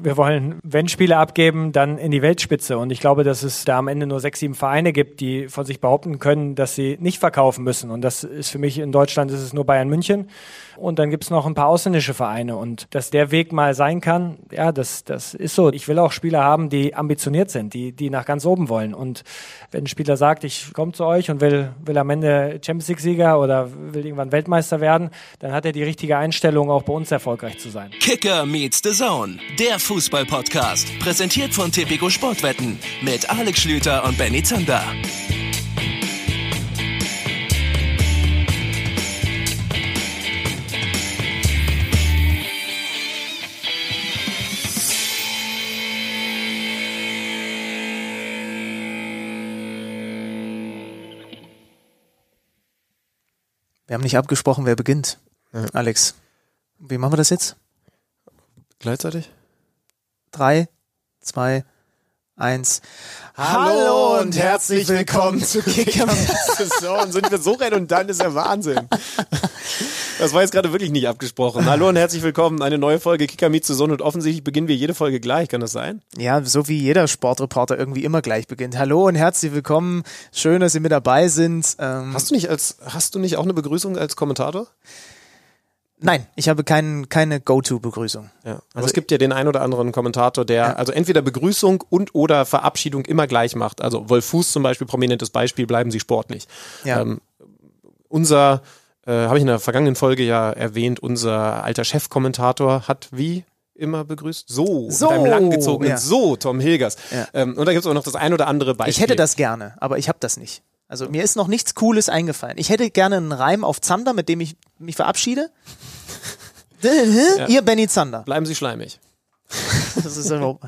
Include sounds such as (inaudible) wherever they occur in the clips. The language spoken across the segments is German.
Wir wollen, wenn Spiele abgeben, dann in die Weltspitze. Und ich glaube, dass es da am Ende nur sechs, sieben Vereine gibt, die von sich behaupten können, dass sie nicht verkaufen müssen. Und das ist für mich in Deutschland ist es nur Bayern München. Und dann gibt es noch ein paar ausländische Vereine. Und dass der Weg mal sein kann, ja, das, das ist so. Ich will auch Spieler haben, die ambitioniert sind, die, die nach ganz oben wollen. Und wenn ein Spieler sagt, ich komme zu euch und will, will am Ende Champions League-Sieger oder will irgendwann Weltmeister werden, dann hat er die richtige Einstellung, auch bei uns erfolgreich zu sein. Kicker meets the Zone, der Fußball-Podcast. Präsentiert von Tipico Sportwetten mit Alex Schlüter und Benny Zander. Wir haben nicht abgesprochen, wer beginnt. Ja. Alex, wie machen wir das jetzt? Gleichzeitig? Drei, zwei, eins. Hallo und herzlich willkommen zu Kicker. (laughs) Sind wir so redundant, ist ja Wahnsinn. Das war jetzt gerade wirklich nicht abgesprochen. Hallo und herzlich willkommen. Eine neue Folge Kicker Meets Saison und offensichtlich beginnen wir jede Folge gleich. Kann das sein? Ja, so wie jeder Sportreporter irgendwie immer gleich beginnt. Hallo und herzlich willkommen. Schön, dass Sie mit dabei sind. Ähm hast du nicht als, hast du nicht auch eine Begrüßung als Kommentator? Nein, ich habe kein, keine Go-To-Begrüßung. Ja, aber also es gibt ja den ein oder anderen Kommentator, der ja. also entweder Begrüßung und oder Verabschiedung immer gleich macht. Also Wolf Fuß zum Beispiel, prominentes Beispiel, bleiben Sie sportlich. Ja. Ähm, unser, äh, habe ich in der vergangenen Folge ja erwähnt, unser alter Chefkommentator hat wie immer begrüßt. So, so mit einem langgezogenen ja. So, Tom Hilgers. Ja. Ähm, und da gibt es auch noch das ein oder andere Beispiel. Ich hätte das gerne, aber ich habe das nicht. Also mir ist noch nichts Cooles eingefallen. Ich hätte gerne einen Reim auf Zander, mit dem ich mich verabschiede. (laughs) ja. Ihr Benny Zander. Bleiben Sie schleimig. (laughs) das ist überhaupt.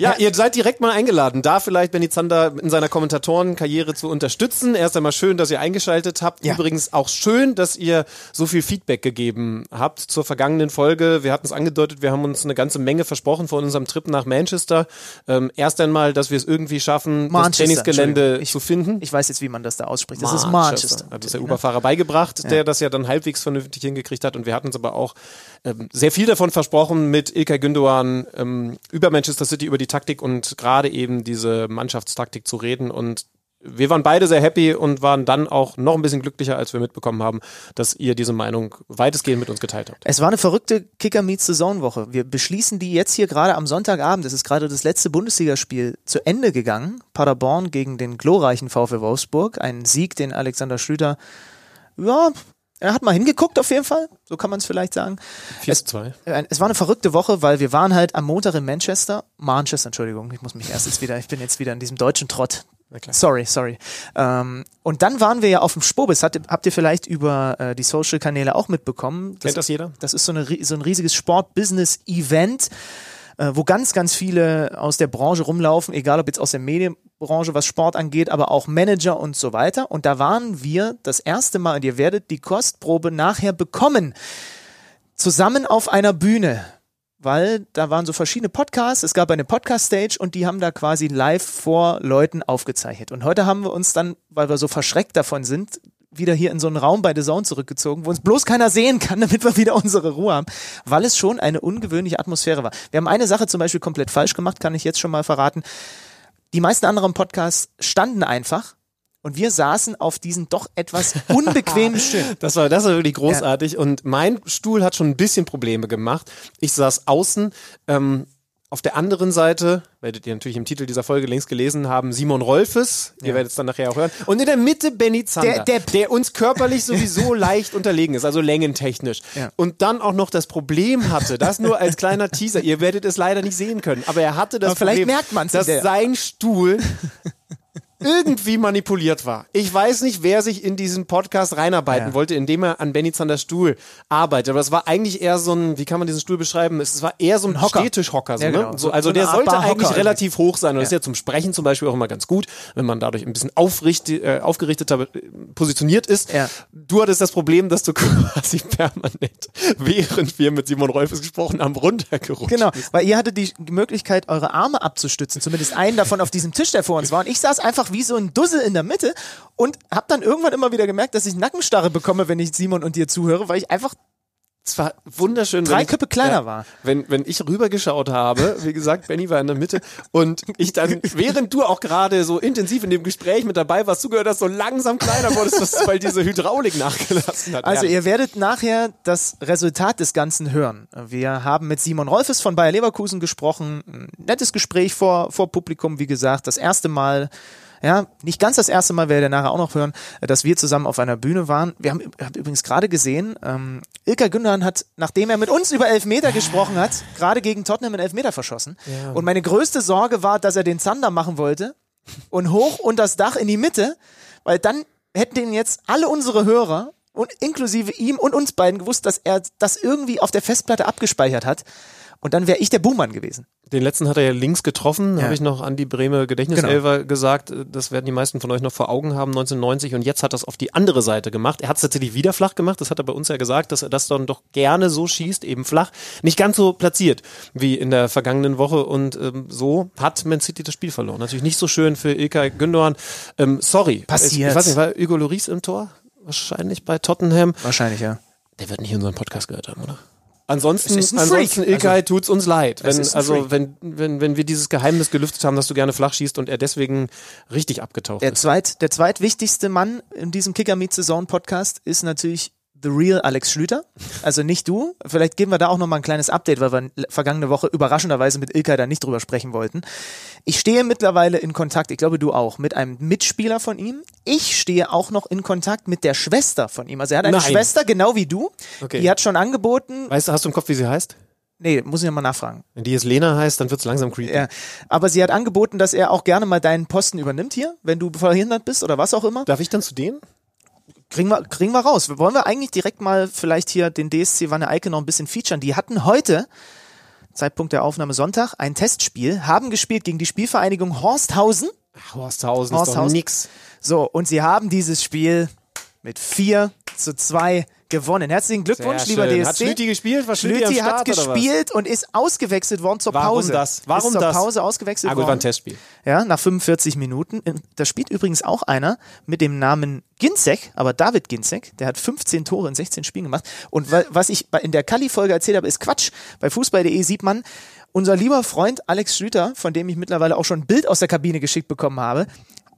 Ja, ihr seid direkt mal eingeladen, da vielleicht Benny Zander in seiner Kommentatorenkarriere zu unterstützen. Erst einmal schön, dass ihr eingeschaltet habt. Ja. Übrigens auch schön, dass ihr so viel Feedback gegeben habt zur vergangenen Folge. Wir hatten es angedeutet, wir haben uns eine ganze Menge versprochen von unserem Trip nach Manchester. Ähm, erst einmal, dass wir es irgendwie schaffen, Manchester, das Trainingsgelände ich, zu finden. Ich weiß jetzt, wie man das da ausspricht. Das Manchester. ist Manchester. Hat uns der Uberfahrer beigebracht, ja. der das ja dann halbwegs vernünftig hingekriegt hat. Und wir hatten uns aber auch ähm, sehr viel davon versprochen, mit Ilkay Gündoğan ähm, über Manchester City, über die Taktik und gerade eben diese Mannschaftstaktik zu reden und wir waren beide sehr happy und waren dann auch noch ein bisschen glücklicher, als wir mitbekommen haben, dass ihr diese Meinung weitestgehend mit uns geteilt habt. Es war eine verrückte Kicker Meets Saisonwoche. Wir beschließen die jetzt hier gerade am Sonntagabend. Es ist gerade das letzte Bundesligaspiel zu Ende gegangen. Paderborn gegen den glorreichen VfL Wolfsburg. Ein Sieg, den Alexander Schlüter ja, er hat mal hingeguckt auf jeden Fall, so kann man es vielleicht sagen. 4 zu 2. Es, es war eine verrückte Woche, weil wir waren halt am Montag in Manchester, Manchester, Entschuldigung, ich muss mich erst jetzt wieder, ich bin jetzt wieder in diesem deutschen Trott. Sorry, sorry. Ähm, und dann waren wir ja auf dem Spobis. Hat, habt ihr vielleicht über äh, die Social-Kanäle auch mitbekommen? Das, Kennt das jeder? Das ist so, eine, so ein riesiges Sport-Business-Event äh, wo ganz, ganz viele aus der Branche rumlaufen, egal ob jetzt aus der Medienbranche, was Sport angeht, aber auch Manager und so weiter. Und da waren wir das erste Mal, und ihr werdet die Kostprobe nachher bekommen, zusammen auf einer Bühne weil da waren so verschiedene Podcasts, es gab eine Podcast-Stage und die haben da quasi live vor Leuten aufgezeichnet. Und heute haben wir uns dann, weil wir so verschreckt davon sind, wieder hier in so einen Raum bei The Zone zurückgezogen, wo uns bloß keiner sehen kann, (laughs) damit wir wieder unsere Ruhe haben, weil es schon eine ungewöhnliche Atmosphäre war. Wir haben eine Sache zum Beispiel komplett falsch gemacht, kann ich jetzt schon mal verraten. Die meisten anderen Podcasts standen einfach und wir saßen auf diesen doch etwas (laughs) unbequemen Stühlen. Das war, das war wirklich großartig. Ja. Und mein Stuhl hat schon ein bisschen Probleme gemacht. Ich saß außen. Ähm, auf der anderen Seite, werdet ihr natürlich im Titel dieser Folge längst gelesen haben, Simon Rolfes, ihr werdet es dann nachher auch hören. Und in der Mitte Benny Zander, der, der, der uns körperlich sowieso (laughs) leicht unterlegen ist, also längentechnisch. Ja. Und dann auch noch das Problem hatte, das nur als kleiner Teaser, ihr werdet es leider nicht sehen können, aber er hatte das aber Problem, dass sein Stuhl irgendwie manipuliert war. Ich weiß nicht, wer sich in diesen Podcast reinarbeiten ja. wollte, indem er an Benny Zanders Stuhl arbeitet. Aber es war eigentlich eher so ein, wie kann man diesen Stuhl beschreiben? Es war eher so ein, ein Hocker. Stehtischhocker. So, ja, ne? genau. ne? so, also so der sollte eigentlich relativ hoch sein. Und ja. das ist ja zum Sprechen zum Beispiel auch immer ganz gut, wenn man dadurch ein bisschen aufrichtig, äh, aufgerichteter äh, positioniert ist. Du hattest das Problem, dass du (laughs) quasi permanent, während wir mit Simon Rolfes gesprochen haben, runtergerutscht Genau, weil ihr hattet die Möglichkeit, eure Arme abzustützen. Zumindest einen davon auf diesem Tisch, der vor uns war. Und ich saß einfach wie so ein Dussel in der Mitte und habe dann irgendwann immer wieder gemerkt, dass ich Nackenstarre bekomme, wenn ich Simon und dir zuhöre, weil ich einfach zwar wunderschön. Drei ich- Köpfe kleiner war. Wenn, wenn ich rübergeschaut habe, wie gesagt, Benny war in der Mitte und ich dann, (laughs) während du auch gerade so intensiv in dem Gespräch mit dabei warst, zugehört hast, so langsam kleiner wurdest, dass, weil diese Hydraulik nachgelassen hat. Also Herrlich. ihr werdet nachher das Resultat des Ganzen hören. Wir haben mit Simon Rolfes von Bayer Leverkusen gesprochen. Ein nettes Gespräch vor, vor Publikum, wie gesagt. Das erste Mal, ja, nicht ganz das erste Mal, werdet ihr nachher auch noch hören, dass wir zusammen auf einer Bühne waren. Wir haben habt übrigens gerade gesehen, ähm, Ilka Gündogan hat, nachdem er mit uns über Elfmeter gesprochen hat, gerade gegen Tottenham einen Elfmeter verschossen. Und meine größte Sorge war, dass er den Zander machen wollte und hoch unter das Dach in die Mitte, weil dann hätten den jetzt alle unsere Hörer und inklusive ihm und uns beiden gewusst, dass er das irgendwie auf der Festplatte abgespeichert hat. Und dann wäre ich der Buhmann gewesen. Den letzten hat er ja links getroffen, Ja. habe ich noch an die Breme Gedächtniselfer gesagt. Das werden die meisten von euch noch vor Augen haben, 1990. Und jetzt hat er es auf die andere Seite gemacht. Er hat es tatsächlich wieder flach gemacht. Das hat er bei uns ja gesagt, dass er das dann doch gerne so schießt, eben flach. Nicht ganz so platziert wie in der vergangenen Woche. Und ähm, so hat Man City das Spiel verloren. Natürlich nicht so schön für Ilkay Gündogan. Ähm, sorry. Passiert. Ich, ich weiß nicht, war Hugo Lloris im Tor? Wahrscheinlich bei Tottenham. Wahrscheinlich, ja. Der wird nicht unseren Podcast gehört haben, oder? Ansonsten, ansonsten. Ilkay, tut's uns leid. Wenn, also, wenn, wenn, wenn wir dieses Geheimnis gelüftet haben, dass du gerne flach schießt und er deswegen richtig abgetaucht Der, ist. zweit, der zweitwichtigste Mann in diesem Kicker Meets Zone Podcast ist natürlich The Real Alex Schlüter. Also nicht du. Vielleicht geben wir da auch nochmal ein kleines Update, weil wir vergangene Woche überraschenderweise mit Ilkay da nicht drüber sprechen wollten. Ich stehe mittlerweile in Kontakt, ich glaube du auch, mit einem Mitspieler von ihm. Ich stehe auch noch in Kontakt mit der Schwester von ihm. Also er hat eine Nein. Schwester, genau wie du. Okay. Die hat schon angeboten. Weißt du, hast du im Kopf, wie sie heißt? Nee, muss ich nochmal nachfragen. Wenn die jetzt Lena heißt, dann wird's langsam creepy. Ja. Aber sie hat angeboten, dass er auch gerne mal deinen Posten übernimmt hier, wenn du verhindert bist oder was auch immer. Darf ich dann zu denen? Kriegen wir, kriegen wir raus. Wollen wir eigentlich direkt mal vielleicht hier den DSC Wanne Eicke noch ein bisschen featuren? Die hatten heute, Zeitpunkt der Aufnahme Sonntag, ein Testspiel, haben gespielt gegen die Spielvereinigung Horsthausen. Horsthausen, ist doch Horsthausen. nix. So, und sie haben dieses Spiel mit 4 zu 2 gewonnen. Herzlichen Glückwunsch, Sehr lieber schön. DSC. Hat Schlüti gespielt? War Schlüti Schlüti hat Start, was? gespielt und ist ausgewechselt worden zur Warum Pause. das? Warum ist zur das? Pause ausgewechselt Ah, gut, war worden. ein Testspiel. Ja, nach 45 Minuten. Da spielt übrigens auch einer mit dem Namen Ginzek, aber David Ginzek, der hat 15 Tore in 16 Spielen gemacht. Und wa- was ich in der Kali-Folge erzählt habe, ist Quatsch. Bei Fußball.de sieht man, unser lieber Freund Alex Schlüter, von dem ich mittlerweile auch schon ein Bild aus der Kabine geschickt bekommen habe,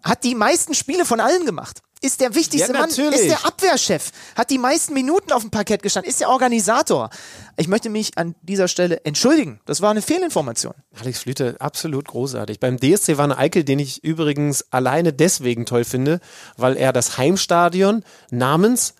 hat die meisten Spiele von allen gemacht. Ist der wichtigste Ja, Mann, ist der Abwehrchef, hat die meisten Minuten auf dem Parkett gestanden, ist der Organisator. Ich möchte mich an dieser Stelle entschuldigen. Das war eine Fehlinformation. Alex Schlüter, absolut großartig. Beim DSC Wanne Eickel, den ich übrigens alleine deswegen toll finde, weil er das Heimstadion namens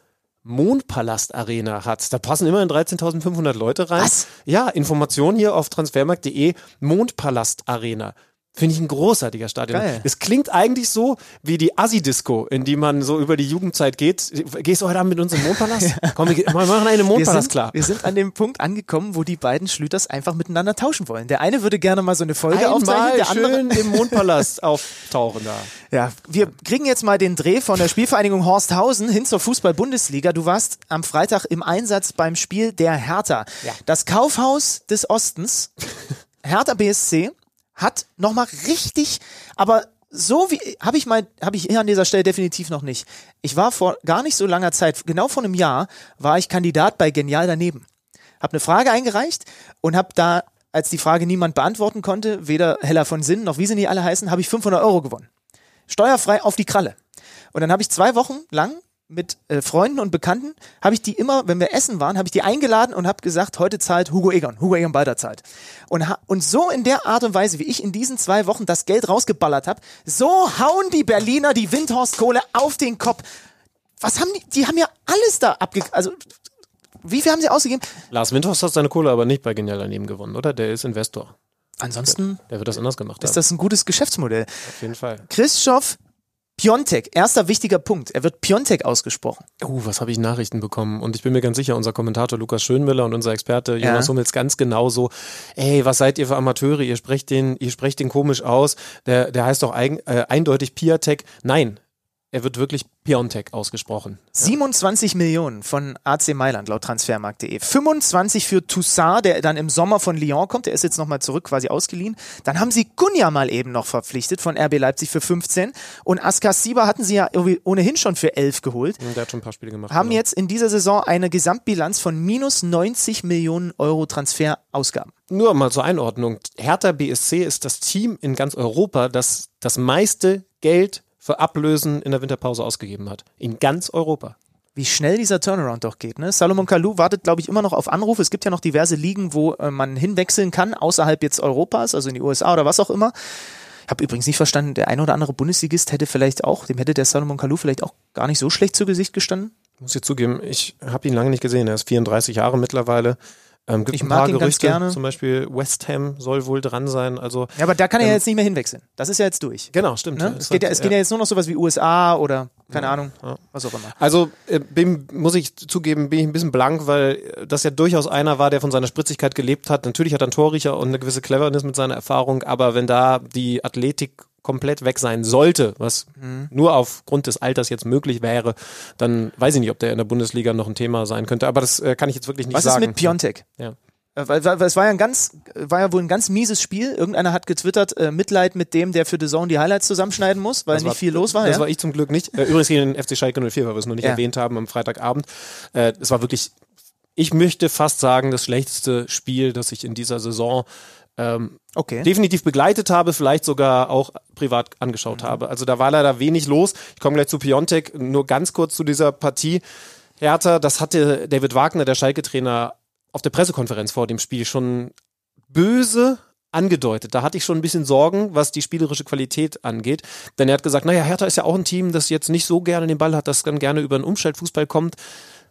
Mondpalast Arena hat. Da passen immerhin 13.500 Leute rein. Was? Ja, Information hier auf transfermarkt.de, Mondpalast Arena. Finde ich ein großartiger Stadion. Geil. Es klingt eigentlich so wie die Assi-Disco, in die man so über die Jugendzeit geht. Gehst du heute Abend mit uns im Mondpalast? (laughs) Komm, wir, machen eine Wir Mondpalast sind, klar. wir sind an dem Punkt angekommen, wo die beiden Schlüters einfach miteinander tauschen wollen. Der eine würde gerne mal so eine Folge aufzeichnen, Einmal der andere. schön im Mondpalast (laughs) auftauchen da. Ja, wir kriegen jetzt mal den Dreh von der Spielvereinigung Horsthausen hin zur Fußball-Bundesliga. Du warst am Freitag im Einsatz beim Spiel der Hertha. Ja. Das Kaufhaus des Ostens, Hertha BSC, hat nochmal richtig, aber so wie, habe ich mal, habe ich hier an dieser Stelle definitiv noch nicht. Ich war vor gar nicht so langer Zeit, genau vor einem Jahr, war ich Kandidat bei Genial daneben. Hab eine Frage eingereicht und hab da, als die Frage niemand beantworten konnte, weder Heller von Sinn noch wie sie nie alle heißen, habe ich 500 Euro gewonnen steuerfrei auf die Kralle. Und dann habe ich zwei Wochen lang mit äh, Freunden und Bekannten, habe ich die immer, wenn wir essen waren, habe ich die eingeladen und habe gesagt, heute zahlt Hugo Egon, Hugo Egon Balder zahlt. Und, und so in der Art und Weise, wie ich in diesen zwei Wochen das Geld rausgeballert habe, so hauen die Berliner die Windhorstkohle auf den Kopf. Was haben die, die haben ja alles da abge... Also, wie viel haben sie ausgegeben? Lars Windhorst hat seine Kohle aber nicht bei Genial daneben gewonnen, oder? Der ist Investor. Ansonsten Der wird das anders gemacht ist haben. das ein gutes Geschäftsmodell. Auf jeden Fall. Christoph Piontek, erster wichtiger Punkt. Er wird Piontek ausgesprochen. Oh, was habe ich Nachrichten bekommen? Und ich bin mir ganz sicher, unser Kommentator Lukas Schönmüller und unser Experte Jonas Ja. Hummels ganz genauso. Ey, was seid ihr für Amateure? Ihr sprecht den, ihr sprecht den komisch aus. Der, der heißt doch eigen, äh, eindeutig Piatek. Nein. Er wird wirklich Piontek ausgesprochen. 27 Millionen von AC Mailand laut transfermarkt.de. 25 für Toussaint, der dann im Sommer von Lyon kommt. Der ist jetzt nochmal zurück, quasi ausgeliehen. Dann haben sie Gunja mal eben noch verpflichtet von RB Leipzig für 15. Und Askasiba hatten sie ja ohnehin schon für 11 geholt. Der hat schon ein paar Spiele gemacht. Haben genau. jetzt in dieser Saison eine Gesamtbilanz von minus 90 Millionen Euro Transferausgaben. Nur mal zur Einordnung. Hertha BSC ist das Team in ganz Europa, das das meiste Geld für Ablösen in der Winterpause ausgegeben hat. In ganz Europa. Wie schnell dieser Turnaround doch geht. Ne? Salomon Kalou wartet, glaube ich, immer noch auf Anrufe. Es gibt ja noch diverse Ligen, wo äh, man hinwechseln kann, außerhalb jetzt Europas, also in die USA oder was auch immer. Ich habe übrigens nicht verstanden, der eine oder andere Bundesligist hätte vielleicht auch, dem hätte der Salomon Kalou vielleicht auch gar nicht so schlecht zu Gesicht gestanden. Ich muss ich zugeben, ich habe ihn lange nicht gesehen. Er ist 34 Jahre mittlerweile. Ähm, gibt ich ein mag ihn Gerüchte, ganz gerne. Zum Beispiel West Ham soll wohl dran sein. Also, ja, aber da kann er ähm, jetzt nicht mehr hinwechseln. Das ist ja jetzt durch. Genau, stimmt. Ne? Es, geht ja, es geht ja jetzt nur noch sowas wie USA oder keine ja, Ahnung, ja. was auch immer. Also äh, bin, muss ich zugeben, bin ich ein bisschen blank, weil das ja durchaus einer war, der von seiner Spritzigkeit gelebt hat. Natürlich hat er einen Torriecher und eine gewisse Cleverness mit seiner Erfahrung, aber wenn da die Athletik komplett weg sein sollte, was mhm. nur aufgrund des Alters jetzt möglich wäre, dann weiß ich nicht, ob der in der Bundesliga noch ein Thema sein könnte. Aber das äh, kann ich jetzt wirklich nicht was sagen. Was ist mit Piontek? Ja. Äh, weil, weil, weil es war ja ein ganz, war ja wohl ein ganz mieses Spiel. Irgendeiner hat getwittert, äh, Mitleid mit dem, der für The Zone die Highlights zusammenschneiden muss, weil das nicht war, viel los war. Das ja? war ich zum Glück nicht. Äh, übrigens gegen den FC Schalke 04, weil wir es noch nicht ja. erwähnt haben am Freitagabend. Äh, es war wirklich, ich möchte fast sagen, das schlechteste Spiel, das ich in dieser Saison ähm, okay. definitiv begleitet habe, vielleicht sogar auch privat angeschaut mhm. habe. Also da war leider wenig los. Ich komme gleich zu Piontek, nur ganz kurz zu dieser Partie. Hertha, das hatte David Wagner, der Schalke-Trainer, auf der Pressekonferenz vor dem Spiel schon böse angedeutet. Da hatte ich schon ein bisschen Sorgen, was die spielerische Qualität angeht. Denn er hat gesagt, naja, Hertha ist ja auch ein Team, das jetzt nicht so gerne den Ball hat, das dann gerne über einen Umschaltfußball kommt.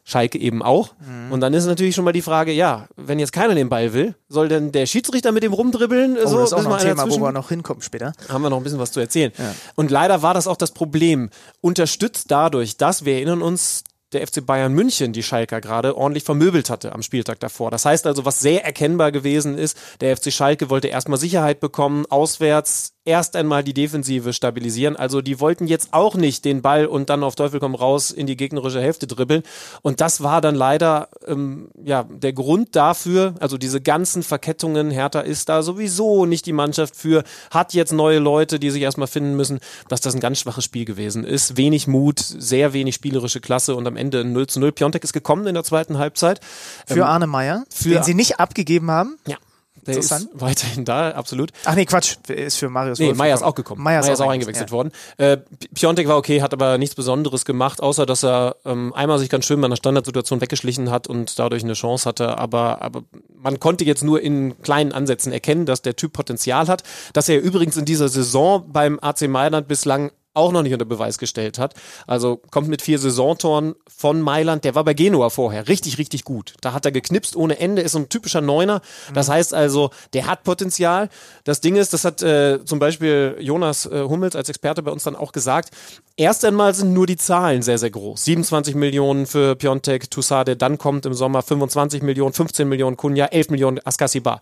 Schalke eben auch. Mhm. Und dann ist natürlich schon mal die Frage, ja, wenn jetzt keiner den Ball will, soll denn der Schiedsrichter mit dem rumdribbeln? Oh, so, das ist auch noch ein Thema, wo wir noch hinkommen später. Haben wir noch ein bisschen was zu erzählen. Ja. Und leider war das auch das Problem. Unterstützt dadurch, dass wir erinnern uns, der FC Bayern München die Schalker gerade ordentlich vermöbelt hatte am Spieltag davor. Das heißt also, was sehr erkennbar gewesen ist, der FC Schalke wollte erstmal Sicherheit bekommen, auswärts erst einmal die Defensive stabilisieren. Also die wollten jetzt auch nicht den Ball und dann auf Teufel komm raus in die gegnerische Hälfte dribbeln. Und das war dann leider ähm, ja der Grund dafür. Also diese ganzen Verkettungen. Hertha ist da sowieso nicht die Mannschaft für. Hat jetzt neue Leute, die sich erstmal finden müssen, dass das ein ganz schwaches Spiel gewesen ist. Wenig Mut, sehr wenig spielerische Klasse und am Ende 0 zu 0. Piontek ist gekommen in der zweiten Halbzeit. Für ähm, Arne Meyer, den sie nicht abgegeben haben. Ja. Der ist weiterhin da, absolut. Ach nee, Quatsch, ist für Marius Nee, Meier ist auch gekommen. Meier ist, ist auch, auch eingewechselt ja. worden. Äh, Piontek war okay, hat aber nichts Besonderes gemacht, außer dass er ähm, einmal sich ganz schön bei einer Standardsituation weggeschlichen hat und dadurch eine Chance hatte. Aber, aber man konnte jetzt nur in kleinen Ansätzen erkennen, dass der Typ Potenzial hat. Dass er übrigens in dieser Saison beim AC Mailand bislang auch noch nicht unter Beweis gestellt hat. Also kommt mit vier Saisontoren von Mailand. Der war bei Genua vorher richtig, richtig gut. Da hat er geknipst ohne Ende, ist so ein typischer Neuner. Das mhm. heißt also, der hat Potenzial. Das Ding ist, das hat äh, zum Beispiel Jonas äh, Hummels als Experte bei uns dann auch gesagt. Erst einmal sind nur die Zahlen sehr, sehr groß. 27 Millionen für Piontek, Toussaint, der dann kommt im Sommer, 25 Millionen, 15 Millionen Kunja, 11 Millionen Askasiba.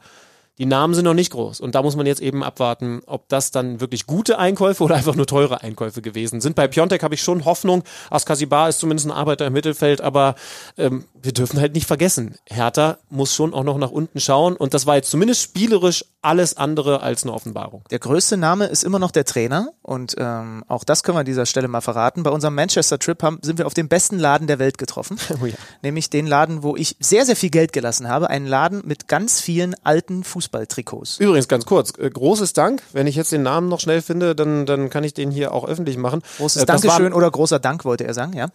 Die Namen sind noch nicht groß. Und da muss man jetzt eben abwarten, ob das dann wirklich gute Einkäufe oder einfach nur teure Einkäufe gewesen sind. Bei Piontek habe ich schon Hoffnung. Askasibar ist zumindest ein Arbeiter im Mittelfeld, aber ähm, wir dürfen halt nicht vergessen, Hertha muss schon auch noch nach unten schauen. Und das war jetzt zumindest spielerisch alles andere als eine Offenbarung. Der größte Name ist immer noch der Trainer. Und ähm, auch das können wir an dieser Stelle mal verraten. Bei unserem Manchester-Trip sind wir auf dem besten Laden der Welt getroffen. (laughs) Oh ja. Nämlich den Laden, wo ich sehr, sehr viel Geld gelassen habe. Einen Laden mit ganz vielen alten Fußball Fußballtrikots. Übrigens, ganz kurz, äh, großes Dank. Wenn ich jetzt den Namen noch schnell finde, dann, dann kann ich den hier auch öffentlich machen. Großes äh, Dankeschön oder großer Dank, wollte er sagen, ja.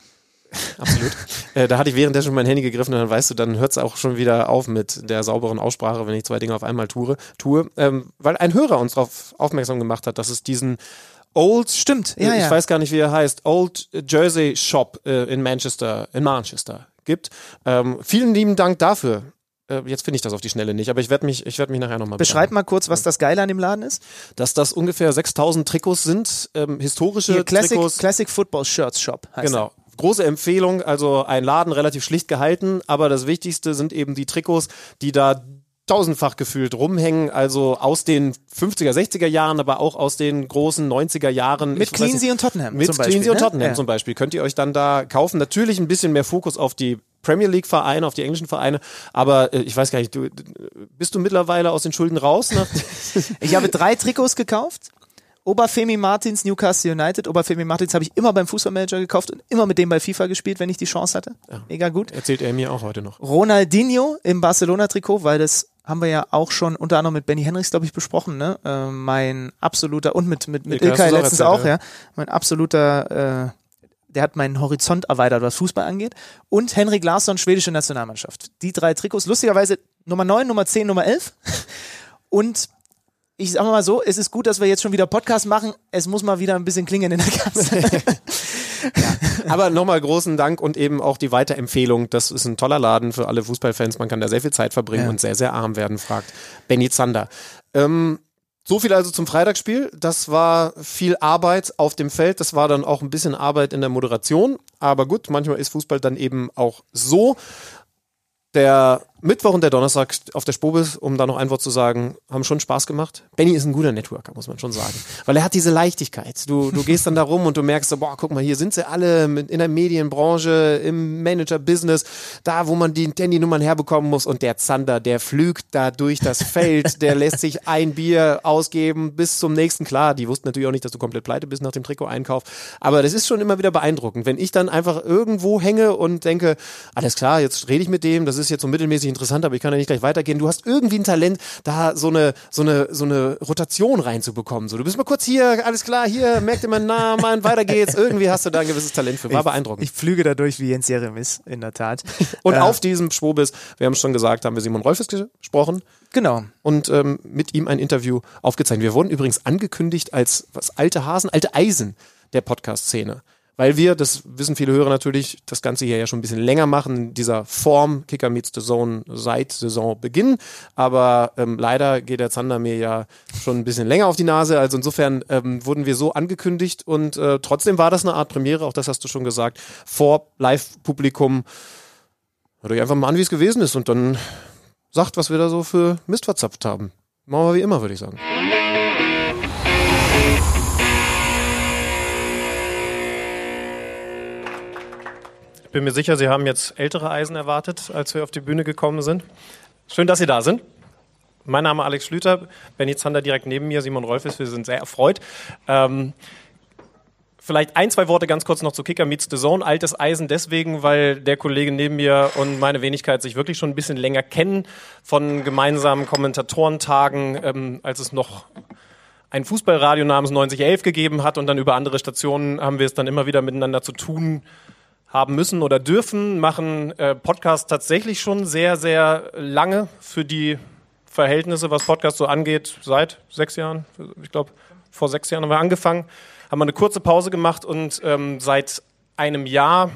(laughs) Absolut. äh, da hatte ich währenddessen schon mein Handy gegriffen und dann weißt du, dann hört es auch schon wieder auf mit der sauberen Aussprache, wenn ich zwei Dinge auf einmal tue. tue ähm, weil ein Hörer uns darauf aufmerksam gemacht hat, dass es diesen Old, stimmt, ja, äh, ich ja. weiß gar nicht, wie er heißt, Old Jersey Shop äh, in Manchester, in Manchester gibt. Ähm, vielen lieben Dank dafür. Äh, jetzt finde ich das auf die Schnelle nicht, aber ich werde mich, ich werde mich nachher nochmal Beschreib mal kurz, was das Geile an dem Laden ist. Dass das ungefähr 6000 Trikots sind, ähm, historische Hier, Classic, Trikots. Classic Football Shirts Shop heißt Genau. Große Empfehlung, also ein Laden relativ schlicht gehalten, aber das Wichtigste sind eben die Trikots, die da tausendfach gefühlt rumhängen, also aus den 50er, 60er Jahren, aber auch aus den großen 90er Jahren. Mit Cleansea und Tottenham Mit Beispiel, Cleansea und ne? Tottenham Ja. zum Beispiel könnt ihr euch dann da kaufen. Natürlich ein bisschen mehr Fokus auf die Premier League Vereine, auf die englischen Vereine, aber äh, ich weiß gar nicht, du, bist du mittlerweile aus den Schulden raus? Nach (laughs) Ich habe drei Trikots gekauft. Oberfemi Martins, Newcastle United. Oberfemi Martins habe ich immer beim Fußballmanager gekauft und immer mit dem bei FIFA gespielt, wenn ich die Chance hatte. Mega gut. Erzählt er mir auch heute noch. Ronaldinho im Barcelona-Trikot, weil das haben wir ja auch schon unter anderem mit Benny Henrichs, glaube ich, besprochen, ne? Äh, mein absoluter, und mit, mit, mit Ilkay hast Ilkay du's auch letztens erzählt, auch, ja. ja. Mein absoluter, äh, der hat meinen Horizont erweitert, was Fußball angeht. Und Henrik Larsson, schwedische Nationalmannschaft. Die drei Trikots, lustigerweise Nummer 9, Nummer 10, Nummer 11. (laughs) Und ich sag mal so, es ist gut, dass wir jetzt schon wieder Podcast machen. Es muss mal wieder ein bisschen klingen in der Kasse. (laughs) Aber nochmal großen Dank und eben auch die Weiterempfehlung. Das ist ein toller Laden für alle Fußballfans. Man kann da sehr viel Zeit verbringen Ja. und sehr, sehr arm werden, fragt Benny Zander. Ähm, so viel also zum Freitagsspiel. Das war viel Arbeit auf dem Feld. Das war dann auch ein bisschen Arbeit in der Moderation. Aber gut, manchmal ist Fußball dann eben auch so. Der Mittwoch und der Donnerstag auf der Spobis, um da noch ein Wort zu sagen, haben schon Spaß gemacht. Benny ist ein guter Networker, muss man schon sagen. Weil er hat diese Leichtigkeit. Du, du gehst dann da rum und du merkst so, boah, guck mal, hier sind sie alle in der Medienbranche, im Manager-Business, da, wo man die Handynummern herbekommen muss. Und der Zander, der flügt da durch das Feld, der lässt sich ein Bier ausgeben bis zum nächsten. Klar, die wussten natürlich auch nicht, dass du komplett pleite bist nach dem Trikot-Einkauf. Aber das ist schon immer wieder beeindruckend. Wenn ich dann einfach irgendwo hänge und denke, alles klar, jetzt rede ich mit dem, das ist jetzt so mittelmäßig interessant, aber ich kann ja nicht gleich weitergehen. Du hast irgendwie ein Talent, da so eine, so eine, so eine Rotation reinzubekommen. So, du bist mal kurz hier, alles klar, hier, merkt dir meinen Namen, weiter geht's. Irgendwie hast du da ein gewisses Talent für. War beeindruckend. Ich flüge dadurch wie Jens Jeremis, in der Tat. (laughs) und Äh, auf diesem Schwobis, wir haben es schon gesagt, haben wir Simon Rolfes gesprochen Genau. und ähm, mit ihm ein Interview aufgezeichnet. Wir wurden übrigens angekündigt als was alte Hasen, alte Eisen der Podcast-Szene. Weil wir, das wissen viele Hörer natürlich, das Ganze hier ja schon ein bisschen länger machen, dieser Form Kicker meets the Zone seit Saisonbeginn. Aber ähm, leider geht der Zander mir ja schon ein bisschen länger auf die Nase. Also insofern ähm, wurden wir so angekündigt und äh, trotzdem war das eine Art Premiere, auch das hast du schon gesagt, vor Live-Publikum. Hört euch einfach mal an, wie es gewesen ist und dann sagt, was wir da so für Mist verzapft haben. Machen wir wie immer, würde ich sagen. Bin mir sicher, Sie haben jetzt ältere Eisen erwartet, als wir auf die Bühne gekommen sind. Schön, dass Sie da sind. Mein Name ist Alex Schlüter, Benny Zander direkt neben mir, Simon Rolfes, wir sind sehr erfreut. Ähm, vielleicht ein, zwei Worte ganz kurz noch zu Kicker Meets the Zone. Altes Eisen deswegen, weil der Kollege neben mir und meine Wenigkeit sich wirklich schon ein bisschen länger kennen von gemeinsamen Kommentatorentagen, ähm, als es noch ein Fußballradio namens 9011 gegeben hat und dann über andere Stationen haben wir es dann immer wieder miteinander zu tun haben müssen oder dürfen, machen äh, Podcast tatsächlich schon sehr, sehr lange für die Verhältnisse, was Podcast so angeht, seit sechs Jahren. Ich glaube, vor sechs Jahren haben wir angefangen, haben wir eine kurze Pause gemacht und ähm, seit einem Jahr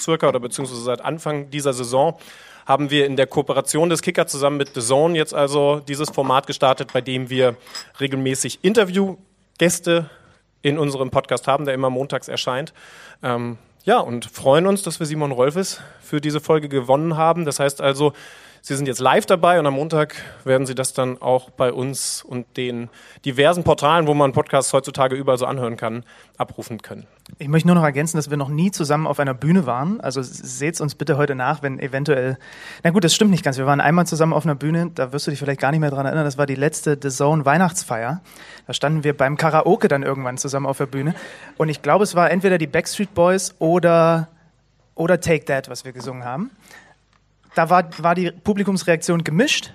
circa oder beziehungsweise seit Anfang dieser Saison haben wir in der Kooperation des Kicker zusammen mit The Zone jetzt also dieses Format gestartet, bei dem wir regelmäßig Interviewgäste in unserem Podcast haben, der immer montags erscheint. Ähm, ja, und freuen uns, dass wir Simon Rolfes für diese Folge gewonnen haben. Das heißt also, Sie sind jetzt live dabei und am Montag werden Sie das dann auch bei uns und den diversen Portalen, wo man Podcasts heutzutage überall so anhören kann, abrufen können. Ich möchte nur noch ergänzen, dass wir noch nie zusammen auf einer Bühne waren. Also seht uns bitte heute nach, wenn eventuell. Na gut, das stimmt nicht ganz. Wir waren einmal zusammen auf einer Bühne, da wirst du dich vielleicht gar nicht mehr dran erinnern. Das war die letzte The Zone Weihnachtsfeier. Da standen wir beim Karaoke dann irgendwann zusammen auf der Bühne. Und ich glaube, es war entweder die Backstreet Boys oder, oder Take That, was wir gesungen haben. Da war, war die Publikumsreaktion gemischt.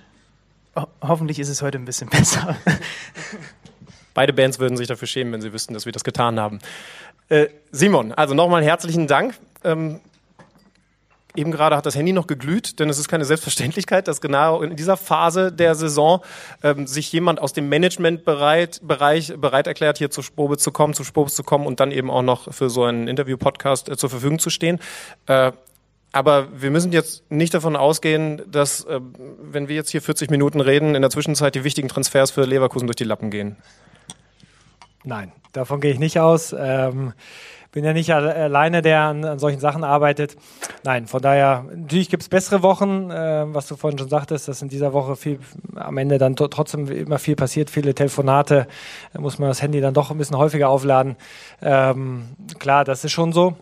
Ho hoffentlich ist es heute ein bisschen (laughs) besser. Beide Bands würden sich dafür schämen, wenn sie wüssten, dass wir das getan haben. Äh, Simon, also nochmal herzlichen Dank. Ähm, eben gerade hat das Handy noch geglüht, denn es ist keine Selbstverständlichkeit, dass genau in dieser Phase der Saison ähm, sich jemand aus dem Managementbereich bereit, erklärt, hier zu Spobe zu kommen, zu Spobe zu kommen und dann eben auch noch für so einen Interview-Podcast äh, zur Verfügung zu stehen. Äh, aber wir müssen jetzt nicht davon ausgehen, dass, äh, wenn wir jetzt hier 40 Minuten reden, in der Zwischenzeit die wichtigen Transfers für Leverkusen durch die Lappen gehen. Nein, davon gehe ich nicht aus. Ähm, bin ja nicht alleine, der an, an solchen Sachen arbeitet. Nein, von daher, natürlich gibt es bessere Wochen, äh, was du vorhin schon sagtest, dass in dieser Woche viel am Ende dann trotzdem immer viel passiert, viele Telefonate, da muss man das Handy dann doch ein bisschen häufiger aufladen. Ähm, klar, das ist schon so,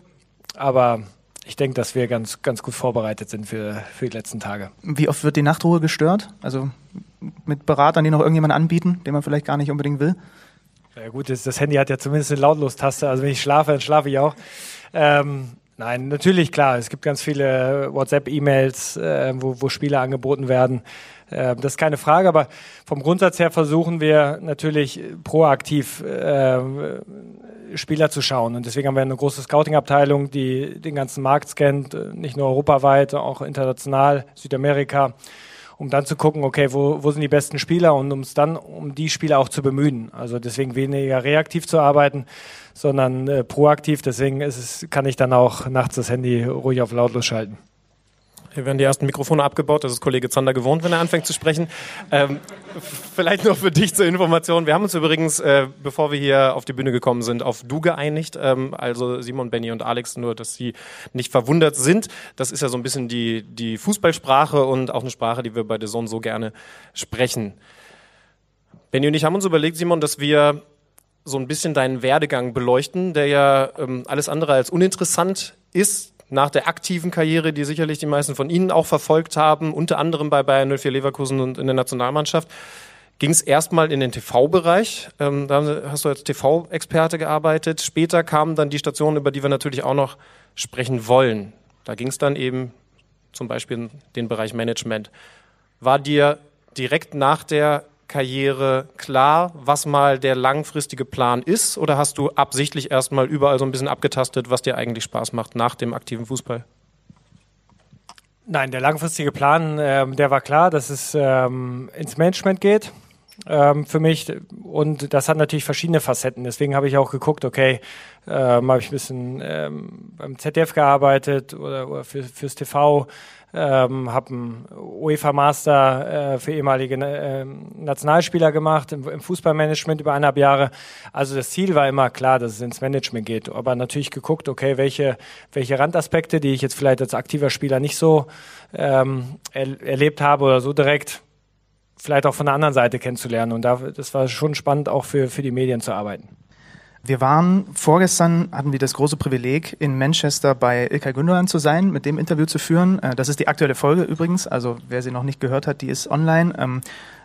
aber ich denke, dass wir ganz, ganz gut vorbereitet sind für, für die letzten Tage. Wie oft wird die Nachtruhe gestört? Also mit Beratern, die noch irgendjemanden anbieten, den man vielleicht gar nicht unbedingt will? Ja gut, das, das Handy hat ja zumindest eine Lautlos-Taste. Also wenn ich schlafe, dann schlafe ich auch. Ähm, nein, natürlich, klar. Es gibt ganz viele WhatsApp-E-Mails, äh, wo, wo Spiele angeboten werden. Äh, das ist keine Frage, aber vom Grundsatz her versuchen wir natürlich proaktiv äh, Spieler zu schauen. Und deswegen haben wir eine große Scouting-Abteilung, die den ganzen Markt scannt, äh, nicht nur europaweit, auch international, Südamerika, um dann zu gucken, okay, wo, wo sind die besten Spieler und um es dann um die Spieler auch zu bemühen. Also deswegen weniger reaktiv zu arbeiten, sondern äh, proaktiv. Deswegen ist es, kann ich dann auch nachts das Handy ruhig auf lautlos schalten. Hier werden die ersten Mikrofone abgebaut. Das ist Kollege Zander gewohnt, wenn er anfängt zu sprechen. Ähm, vielleicht noch für dich zur Information. Wir haben uns übrigens, äh, bevor wir hier auf die Bühne gekommen sind, auf Du geeinigt. Ähm, also Simon, Benny und Alex, nur, dass sie nicht verwundert sind. Das ist ja so ein bisschen die, die Fußballsprache und auch eine Sprache, die wir bei The Zone so gerne sprechen. Benny und ich haben uns überlegt, Simon, dass wir so ein bisschen deinen Werdegang beleuchten, der ja ähm, alles andere als uninteressant ist nach der aktiven Karriere, die sicherlich die meisten von Ihnen auch verfolgt haben, unter anderem bei Bayern 04 Leverkusen und in der Nationalmannschaft, ging es erstmal in den TV-Bereich. Ähm, da hast du als TV-Experte gearbeitet. Später kamen dann die Stationen, über die wir natürlich auch noch sprechen wollen. Da ging es dann eben zum Beispiel in den Bereich Management. War dir direkt nach der Karriere klar, was mal der langfristige Plan ist? Oder hast du absichtlich erstmal überall so ein bisschen abgetastet, was dir eigentlich Spaß macht nach dem aktiven Fußball? Nein, der langfristige Plan, ähm, der war klar, dass es ähm, ins Management geht ähm, für mich. Und das hat natürlich verschiedene Facetten. Deswegen habe ich auch geguckt, okay, ähm, habe ich ein bisschen ähm, beim ZDF gearbeitet oder, oder für, fürs TV ähm, habe einen UEFA Master äh, für ehemalige äh, Nationalspieler gemacht im, im, Fußballmanagement über eineinhalb Jahre. Also das Ziel war immer klar, dass es ins Management geht. Aber natürlich geguckt, okay, welche, welche Randaspekte, die ich jetzt vielleicht als aktiver Spieler nicht so ähm, er, erlebt habe oder so direkt, vielleicht auch von der anderen Seite kennenzulernen. Und da, das war schon spannend, auch für, für die Medien zu arbeiten. Wir waren vorgestern, hatten wir das große Privileg, in Manchester bei Ilkay Gündogan zu sein, mit dem Interview zu führen. Äh, das ist die aktuelle Folge übrigens, also wer sie noch nicht gehört hat, die ist online. Ähm,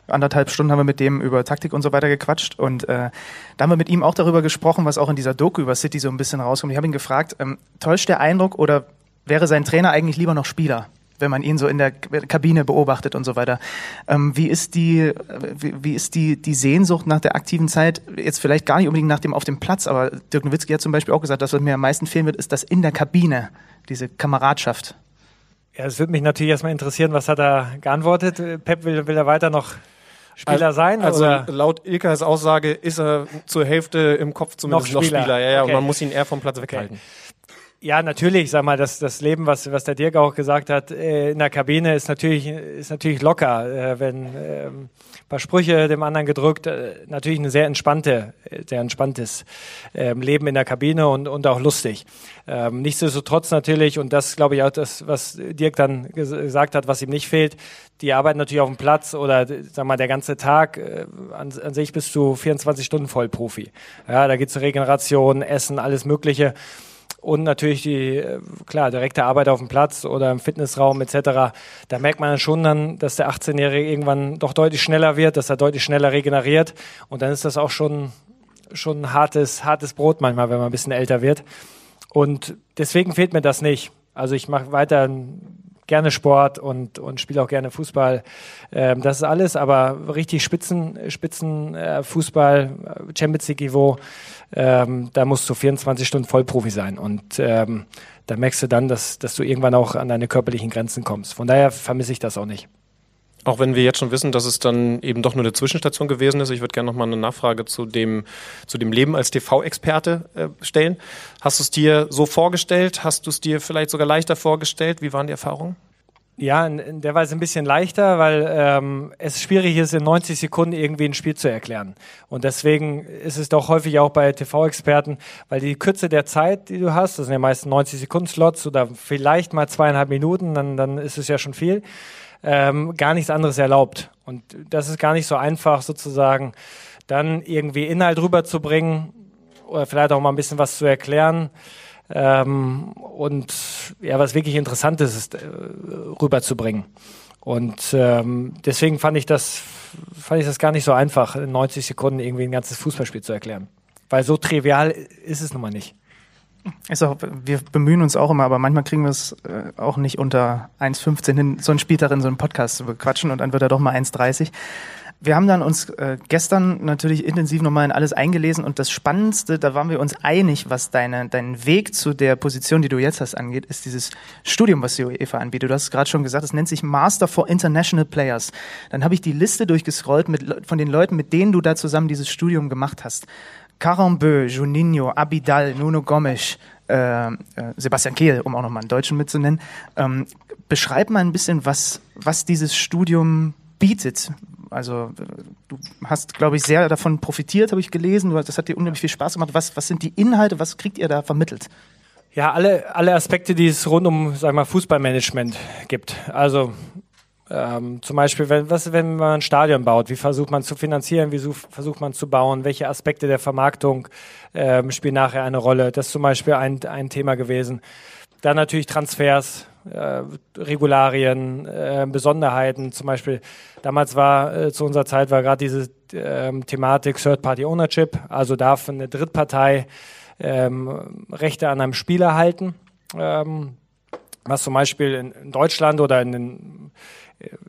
anderthalb Stunden haben wir mit dem über Taktik und so weiter gequatscht und äh, da haben wir mit ihm auch darüber gesprochen, was auch in dieser Doku über City so ein bisschen rauskommt. Ich habe ihn gefragt, ähm, täuscht der Eindruck oder wäre sein Trainer eigentlich lieber noch Spieler? Wenn man ihn so in der Kabine beobachtet und so weiter. Ähm, wie ist die, wie, wie, ist die, die Sehnsucht nach der aktiven Zeit? Jetzt vielleicht gar nicht unbedingt nach dem auf dem Platz, aber Dirk Nowitzki hat zum Beispiel auch gesagt, dass was mir am meisten fehlen wird, ist das in der Kabine, diese Kameradschaft. Ja, es würde mich natürlich erstmal interessieren, was hat er geantwortet? Pep will, will er weiter noch Spieler sein? Also oder? laut Ilkas Aussage ist er zur Hälfte im Kopf zumindest noch Spieler. Noch Spieler. Ja, ja, okay. und man muss ihn eher vom Platz weghalten. Okay. Ja, natürlich, sag mal, das, das Leben, was, was der Dirk auch gesagt hat, äh, in der Kabine ist natürlich, ist natürlich locker, äh, wenn äh, ein paar Sprüche dem anderen gedrückt, äh, natürlich ein sehr entspannte, sehr entspanntes äh, Leben in der Kabine und, und auch lustig. Ähm, nichtsdestotrotz natürlich, und das glaube ich auch das, was Dirk dann gesagt hat, was ihm nicht fehlt, die Arbeit natürlich auf dem Platz oder sag mal, der ganze Tag, äh, an, an sich bist du 24 Stunden Vollprofi. Ja, da geht's Regeneration, Essen, alles Mögliche und natürlich die, äh, klar, direkte Arbeit auf dem Platz oder im Fitnessraum etc. Da merkt man schon dann, dass der 18-Jährige irgendwann doch deutlich schneller wird, dass er deutlich schneller regeneriert und dann ist das auch schon, schon ein hartes, hartes Brot manchmal, wenn man ein bisschen älter wird. Und deswegen fehlt mir das nicht. Also ich mache weiter gerne Sport und, und spiele auch gerne Fußball. Ähm, das ist alles, aber richtig Spitzen, Spitzen äh, Fußball, äh, Champions League Niveau, ähm, da musst du 24 Stunden Vollprofi sein. Und ähm, da merkst du dann, dass, dass du irgendwann auch an deine körperlichen Grenzen kommst. Von daher vermisse ich das auch nicht. Auch wenn wir jetzt schon wissen, dass es dann eben doch nur eine Zwischenstation gewesen ist. Ich würde gerne noch mal eine Nachfrage zu dem, zu dem Leben als TV-Experte äh, stellen. Hast du es dir so vorgestellt? Hast du es dir vielleicht sogar leichter vorgestellt? Wie waren die Erfahrungen? Ja, in, der Weise ein bisschen leichter, weil ähm, es schwierig ist, in 90 Sekunden irgendwie ein Spiel zu erklären. Und deswegen ist es doch häufig auch bei TV-Experten, weil die Kürze der Zeit, die du hast, das sind ja meist 90 Sekunden Slots oder vielleicht mal zweieinhalb Minuten, dann, dann ist es ja schon viel, ähm, gar nichts anderes erlaubt. Und das ist gar nicht so einfach sozusagen, dann irgendwie Inhalt rüberzubringen oder vielleicht auch mal ein bisschen was zu erklären. Ähm, und ja, was wirklich Interessantes ist, äh, rüberzubringen. Und ähm, deswegen fand ich das fand ich das gar nicht so einfach, in 90 Sekunden irgendwie ein ganzes Fußballspiel zu erklären. Weil so trivial ist es nun mal nicht. Ist auch, wir bemühen uns auch immer, aber manchmal kriegen wir es äh, auch nicht unter 1,15 hin, so einen Spieltag in so einem Podcast zu bequatschen und dann wird er doch mal 1,30 wir haben dann uns äh, gestern natürlich intensiv nochmal in alles eingelesen und das Spannendste, da waren wir uns einig, was deine, deinen Weg zu der Position, die du jetzt hast, angeht, ist dieses Studium, was die UEFA anbietet. Du hast es gerade schon gesagt, es nennt sich Master for International Players. Dann habe ich die Liste durchgescrollt mit, von den Leuten, mit denen du da zusammen dieses Studium gemacht hast. Carambeu, Juninho, Abidal, Nuno Gomes, äh, äh, Sebastian Kehl, um auch nochmal einen Deutschen mitzunennen. Ähm, beschreib mal ein bisschen, was, was dieses Studium bietet, also du hast, glaube ich, sehr davon profitiert, habe ich gelesen. Das hat dir unheimlich viel Spaß gemacht. Was, was sind die Inhalte? Was kriegt ihr da vermittelt? Ja, alle, alle Aspekte, die es rund um, sag mal, Fußballmanagement gibt. Also ähm, zum Beispiel, wenn, was, wenn man ein Stadion baut, wie versucht man zu finanzieren, wie versucht man zu bauen, welche Aspekte der Vermarktung ähm, spielen nachher eine Rolle. Das ist zum Beispiel ein, ein Thema gewesen. Dann natürlich Transfers, äh, Regularien, äh, Besonderheiten. Zum Beispiel damals war äh, zu unserer Zeit war gerade diese ähm, Thematik Third-Party Ownership, also darf eine Drittpartei ähm, Rechte an einem Spieler halten, ähm, was zum Beispiel in, Deutschland oder in den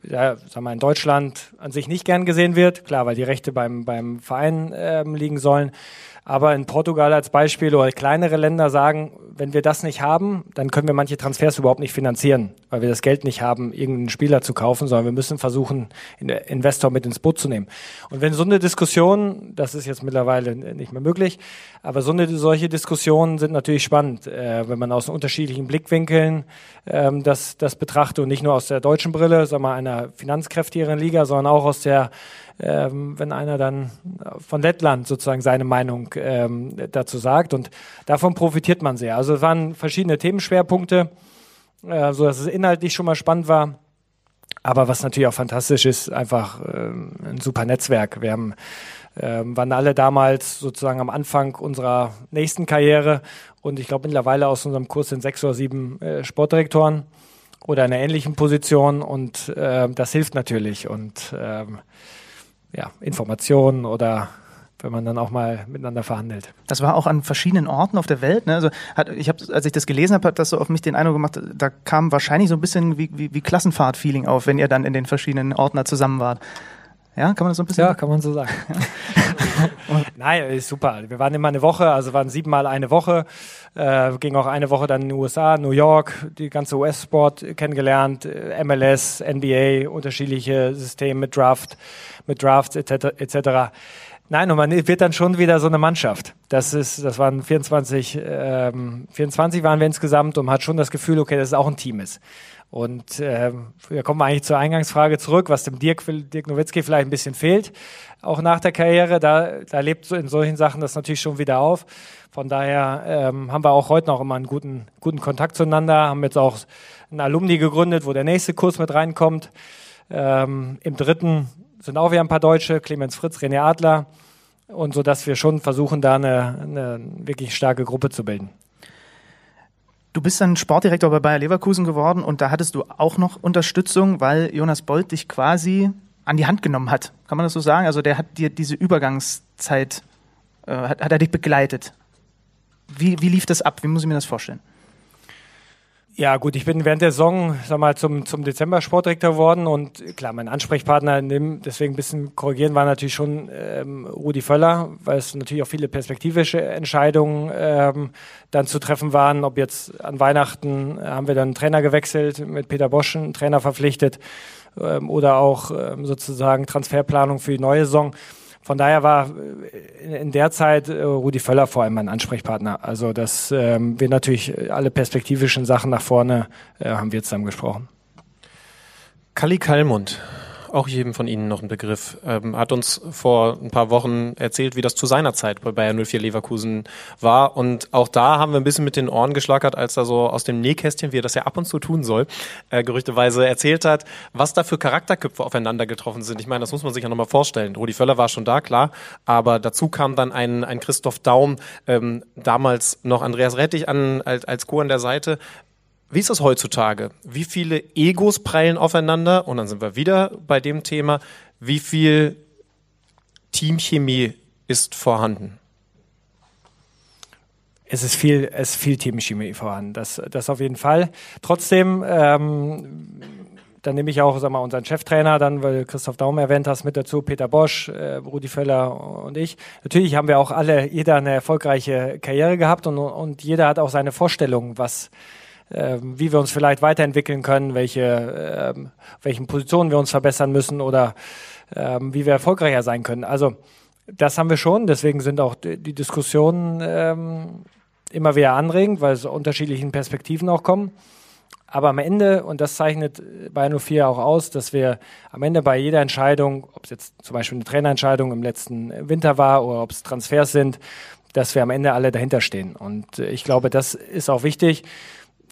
ja, sagen wir in Deutschland an sich nicht gern gesehen wird, klar, weil die Rechte beim, beim Verein ähm, liegen sollen. Aber in Portugal als Beispiel oder kleinere Länder sagen, wenn wir das nicht haben, dann können wir manche Transfers überhaupt nicht finanzieren, weil wir das Geld nicht haben, irgendeinen Spieler zu kaufen, sondern wir müssen versuchen, einen Investor mit ins Boot zu nehmen. Und wenn so eine Diskussion, das ist jetzt mittlerweile nicht mehr möglich, aber so eine, solche Diskussionen sind natürlich spannend, äh, wenn man aus unterschiedlichen Blickwinkeln ähm, das, das betrachtet und nicht nur aus der deutschen Brille, sagen wir mal, einer finanzkräftigeren Liga, sondern auch aus der ähm, wenn einer dann von Lettland sozusagen seine Meinung ähm, dazu sagt. Und davon profitiert man sehr. Also es waren verschiedene Themenschwerpunkte, so dass es inhaltlich schon mal spannend war. Aber was natürlich auch fantastisch ist, einfach ähm, ein super Netzwerk. Wir haben ähm, waren alle damals sozusagen am Anfang unserer nächsten Karriere und ich glaube mittlerweile aus unserem Kurs sind sechs oder sieben äh, Sportdirektoren oder in einer ähnlichen Position und äh, das hilft natürlich und ähm, ja, Informationen oder wenn man dann auch mal miteinander verhandelt. Das war auch an verschiedenen Orten auf der Welt. Ne? Also hat, ich habe, als ich das gelesen habe, hat das so auf mich den Eindruck gemacht, da kam wahrscheinlich so ein bisschen wie, wie, wie Klassenfahrt-Feeling auf, wenn ihr dann in den verschiedenen Orten da zusammen wart. Ja, kann man das so ein bisschen? Ja, kann man so sagen. (laughs) (laughs) Nein, ist super. Wir waren immer eine Woche, also waren siebenmal eine Woche. Äh, ging auch eine Woche dann in den USA, New York, die ganze US-Sport kennengelernt, äh, MLS, NBA, unterschiedliche Systeme mit Draft, mit Drafts etc. etc. Nein, und man wird dann schon wieder so eine Mannschaft. Das ist, das waren 24, ähm, 24 waren wir insgesamt und man hat schon das Gefühl, okay, dass es auch ein Team ist. Und äh, wir kommen eigentlich zur Eingangsfrage zurück, was dem Dirk, Dirk Nowitzki vielleicht ein bisschen fehlt, auch nach der Karriere. Da, da lebt in solchen Sachen das natürlich schon wieder auf. Von daher ähm, haben wir auch heute noch immer einen guten, guten Kontakt zueinander, haben jetzt auch einen Alumni gegründet, wo der nächste Kurs mit reinkommt. Ähm, Im dritten sind auch wieder ein paar Deutsche, Clemens Fritz, René Adler. Und so, dass wir schon versuchen, da eine, eine wirklich starke Gruppe zu bilden. Du bist dann Sportdirektor bei Bayer Leverkusen geworden und da hattest du auch noch Unterstützung, weil Jonas Bolt dich quasi an die Hand genommen hat. Kann man das so sagen? Also der hat dir diese Übergangszeit, äh, hat, hat er dich begleitet. Wie, wie lief das ab? Wie muss ich mir das vorstellen? Ja, gut, ich bin während der Saison, sag mal, zum, zum Dezember Sportdirektor geworden und klar, mein Ansprechpartner in dem, deswegen ein bisschen korrigieren, war natürlich schon ähm, Rudi Völler, weil es natürlich auch viele perspektivische Entscheidungen ähm, dann zu treffen waren. Ob jetzt an Weihnachten äh, haben wir dann einen Trainer gewechselt, mit Peter Bosch einen Trainer verpflichtet ähm, oder auch ähm, sozusagen Transferplanung für die neue Saison. Von daher war äh, in der Zeit äh, Rudi Völler vor allem mein Ansprechpartner. Also dass ähm, wir natürlich alle perspektivischen Sachen nach vorne äh, haben wir zusammen gesprochen. Kalli Kallmund auch jedem von Ihnen noch ein Begriff. Ähm, hat uns vor ein paar Wochen erzählt, wie das zu seiner Zeit bei Bayern 04 Leverkusen war. Und auch da haben wir ein bisschen mit den Ohren geschlackert, als er so aus dem Nähkästchen, wie er das ja ab und zu tun soll, äh, gerüchteweise erzählt hat, was da für Charakterköpfe aufeinander getroffen sind. Ich meine, das muss man sich ja nochmal vorstellen. Rudi Völler war schon da, klar. Aber dazu kam dann ein, ein Christoph Daum, ähm, damals noch Andreas Rettich an, als, als Co. an der Seite. Wie ist das heutzutage? Wie viele Egos prallen aufeinander? Und dann sind wir wieder bei dem Thema, wie viel Teamchemie ist vorhanden? Es ist viel, es ist viel Teamchemie vorhanden. Das, das auf jeden Fall. Trotzdem, ähm, dann nehme ich auch sag mal, unseren Cheftrainer, dann, weil Christoph Daum erwähnt hast, mit dazu, Peter Bosch, äh, Rudi Völler und ich. Natürlich haben wir auch alle, jeder eine erfolgreiche Karriere gehabt und, und jeder hat auch seine Vorstellung, was, wie wir uns vielleicht weiterentwickeln können, welche, ähm, welchen Positionen wir uns verbessern müssen oder ähm, wie wir erfolgreicher sein können. Also das haben wir schon, deswegen sind auch die, die Diskussionen ähm, immer wieder anregend, weil es unterschiedlichen Perspektiven auch kommen. Aber am Ende, und das zeichnet Bayern 04 auch aus, dass wir am Ende bei jeder Entscheidung, ob es jetzt zum Beispiel eine Trainerentscheidung im letzten Winter war oder ob es Transfers sind, dass wir am Ende alle dahinter stehen. Und äh, ich glaube, das ist auch wichtig.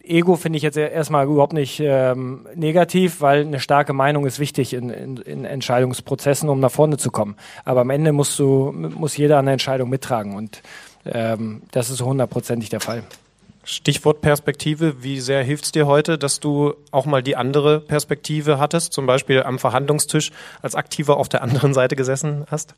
Ego finde ich jetzt erstmal überhaupt nicht ähm, negativ, weil eine starke Meinung ist wichtig in, in, in, Entscheidungsprozessen, um nach vorne zu kommen. Aber am Ende musst du, muss jeder eine Entscheidung mittragen und ähm, das ist hundertprozentig der Fall. Stichwort Perspektive. Wie sehr hilft es dir heute, dass du auch mal die andere Perspektive hattest, zum Beispiel am Verhandlungstisch als Aktiver auf der anderen Seite gesessen hast?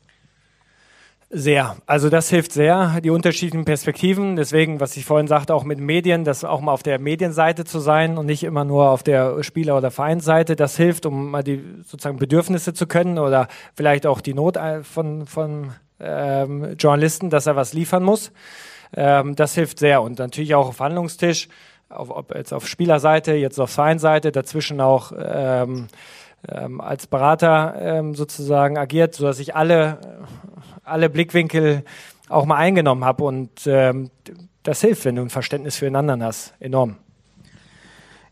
Sehr. Also das hilft sehr, die unterschiedlichen Perspektiven. Deswegen, was ich vorhin sagte, auch mit Medien, das auch mal auf der Medienseite zu sein und nicht immer nur auf der Spieler- oder Vereinsseite. Das hilft, um mal die sozusagen Bedürfnisse zu können oder vielleicht auch die Not von, von ähm, Journalisten, dass er was liefern muss. Ähm, das hilft sehr. Und natürlich auch auf Handlungstisch, auf, ob jetzt auf Spielerseite, jetzt auf Vereinsseite, dazwischen auch ähm, ähm, als Berater ähm, sozusagen agiert, sodass ich alle alle Blickwinkel auch mal eingenommen habe. Und ähm, das hilft, wenn du ein Verständnis füreinander hast. Enorm.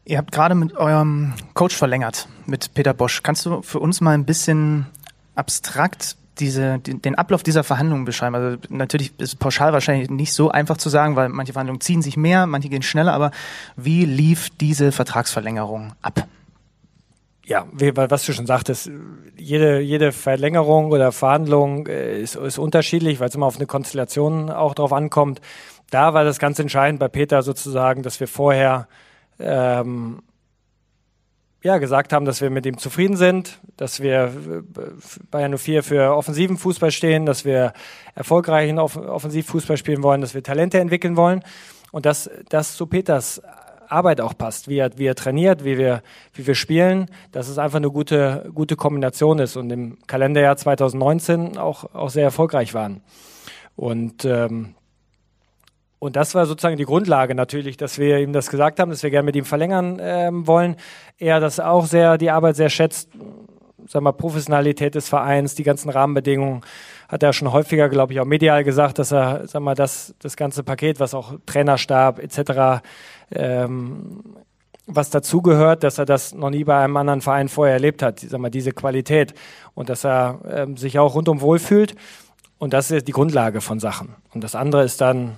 Ihr habt gerade mit eurem Coach verlängert, mit Peter Bosch. Kannst du für uns mal ein bisschen abstrakt diese, den Ablauf dieser Verhandlungen beschreiben? Also natürlich ist pauschal wahrscheinlich nicht so einfach zu sagen, weil manche Verhandlungen ziehen sich mehr, manche gehen schneller, aber wie lief diese Vertragsverlängerung ab? Ja, wie, was du schon sagtest, jede, jede Verlängerung oder Verhandlung äh, ist, ist unterschiedlich, weil es immer auf eine Konstellation auch drauf ankommt. Da war das ganz entscheidend bei Peter sozusagen, dass wir vorher ähm, ja, gesagt haben, dass wir mit ihm zufrieden sind, dass wir bei 04 für offensiven Fußball stehen, dass wir erfolgreichen Off Offensivfußball spielen wollen, dass wir Talente entwickeln wollen und dass das zu Peters Arbeit auch passt, wie er, wie er trainiert, wie wir, wie wir spielen, dass es einfach eine gute, gute Kombination ist und im Kalenderjahr 2019 auch, auch sehr erfolgreich waren. Und, ähm, und das war sozusagen die Grundlage natürlich, dass wir ihm das gesagt haben, dass wir gerne mit ihm verlängern ähm, wollen. Er das auch sehr, die Arbeit sehr schätzt, sag mal, Professionalität des Vereins, die ganzen Rahmenbedingungen hat er schon häufiger, glaube ich, auch medial gesagt, dass er, sag mal, das, das ganze Paket, was auch Trainerstab etc., ähm, was dazugehört, dass er das noch nie bei einem anderen Verein vorher erlebt hat, sag mal, diese Qualität und dass er ähm, sich auch rundum wohlfühlt. Und das ist die Grundlage von Sachen. Und das andere ist dann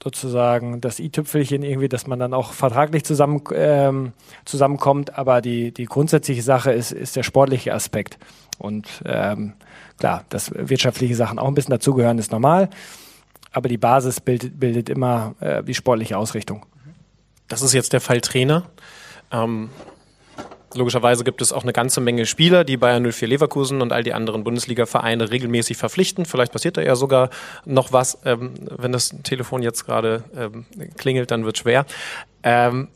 sozusagen das i-Tüpfelchen irgendwie, dass man dann auch vertraglich zusammen, ähm, zusammenkommt. Aber die, die grundsätzliche Sache ist, ist der sportliche Aspekt. Und ähm, klar, dass wirtschaftliche Sachen auch ein bisschen dazugehören, ist normal. Aber die Basis bildet, bildet immer äh, die sportliche Ausrichtung. Das ist jetzt der Fall Trainer. Ähm, logischerweise gibt es auch eine ganze Menge Spieler, die Bayern 04 Leverkusen und all die anderen Bundesliga-Vereine regelmäßig verpflichten. Vielleicht passiert da ja sogar noch was. Ähm, wenn das Telefon jetzt gerade ähm, klingelt, dann wird schwer. Ähm,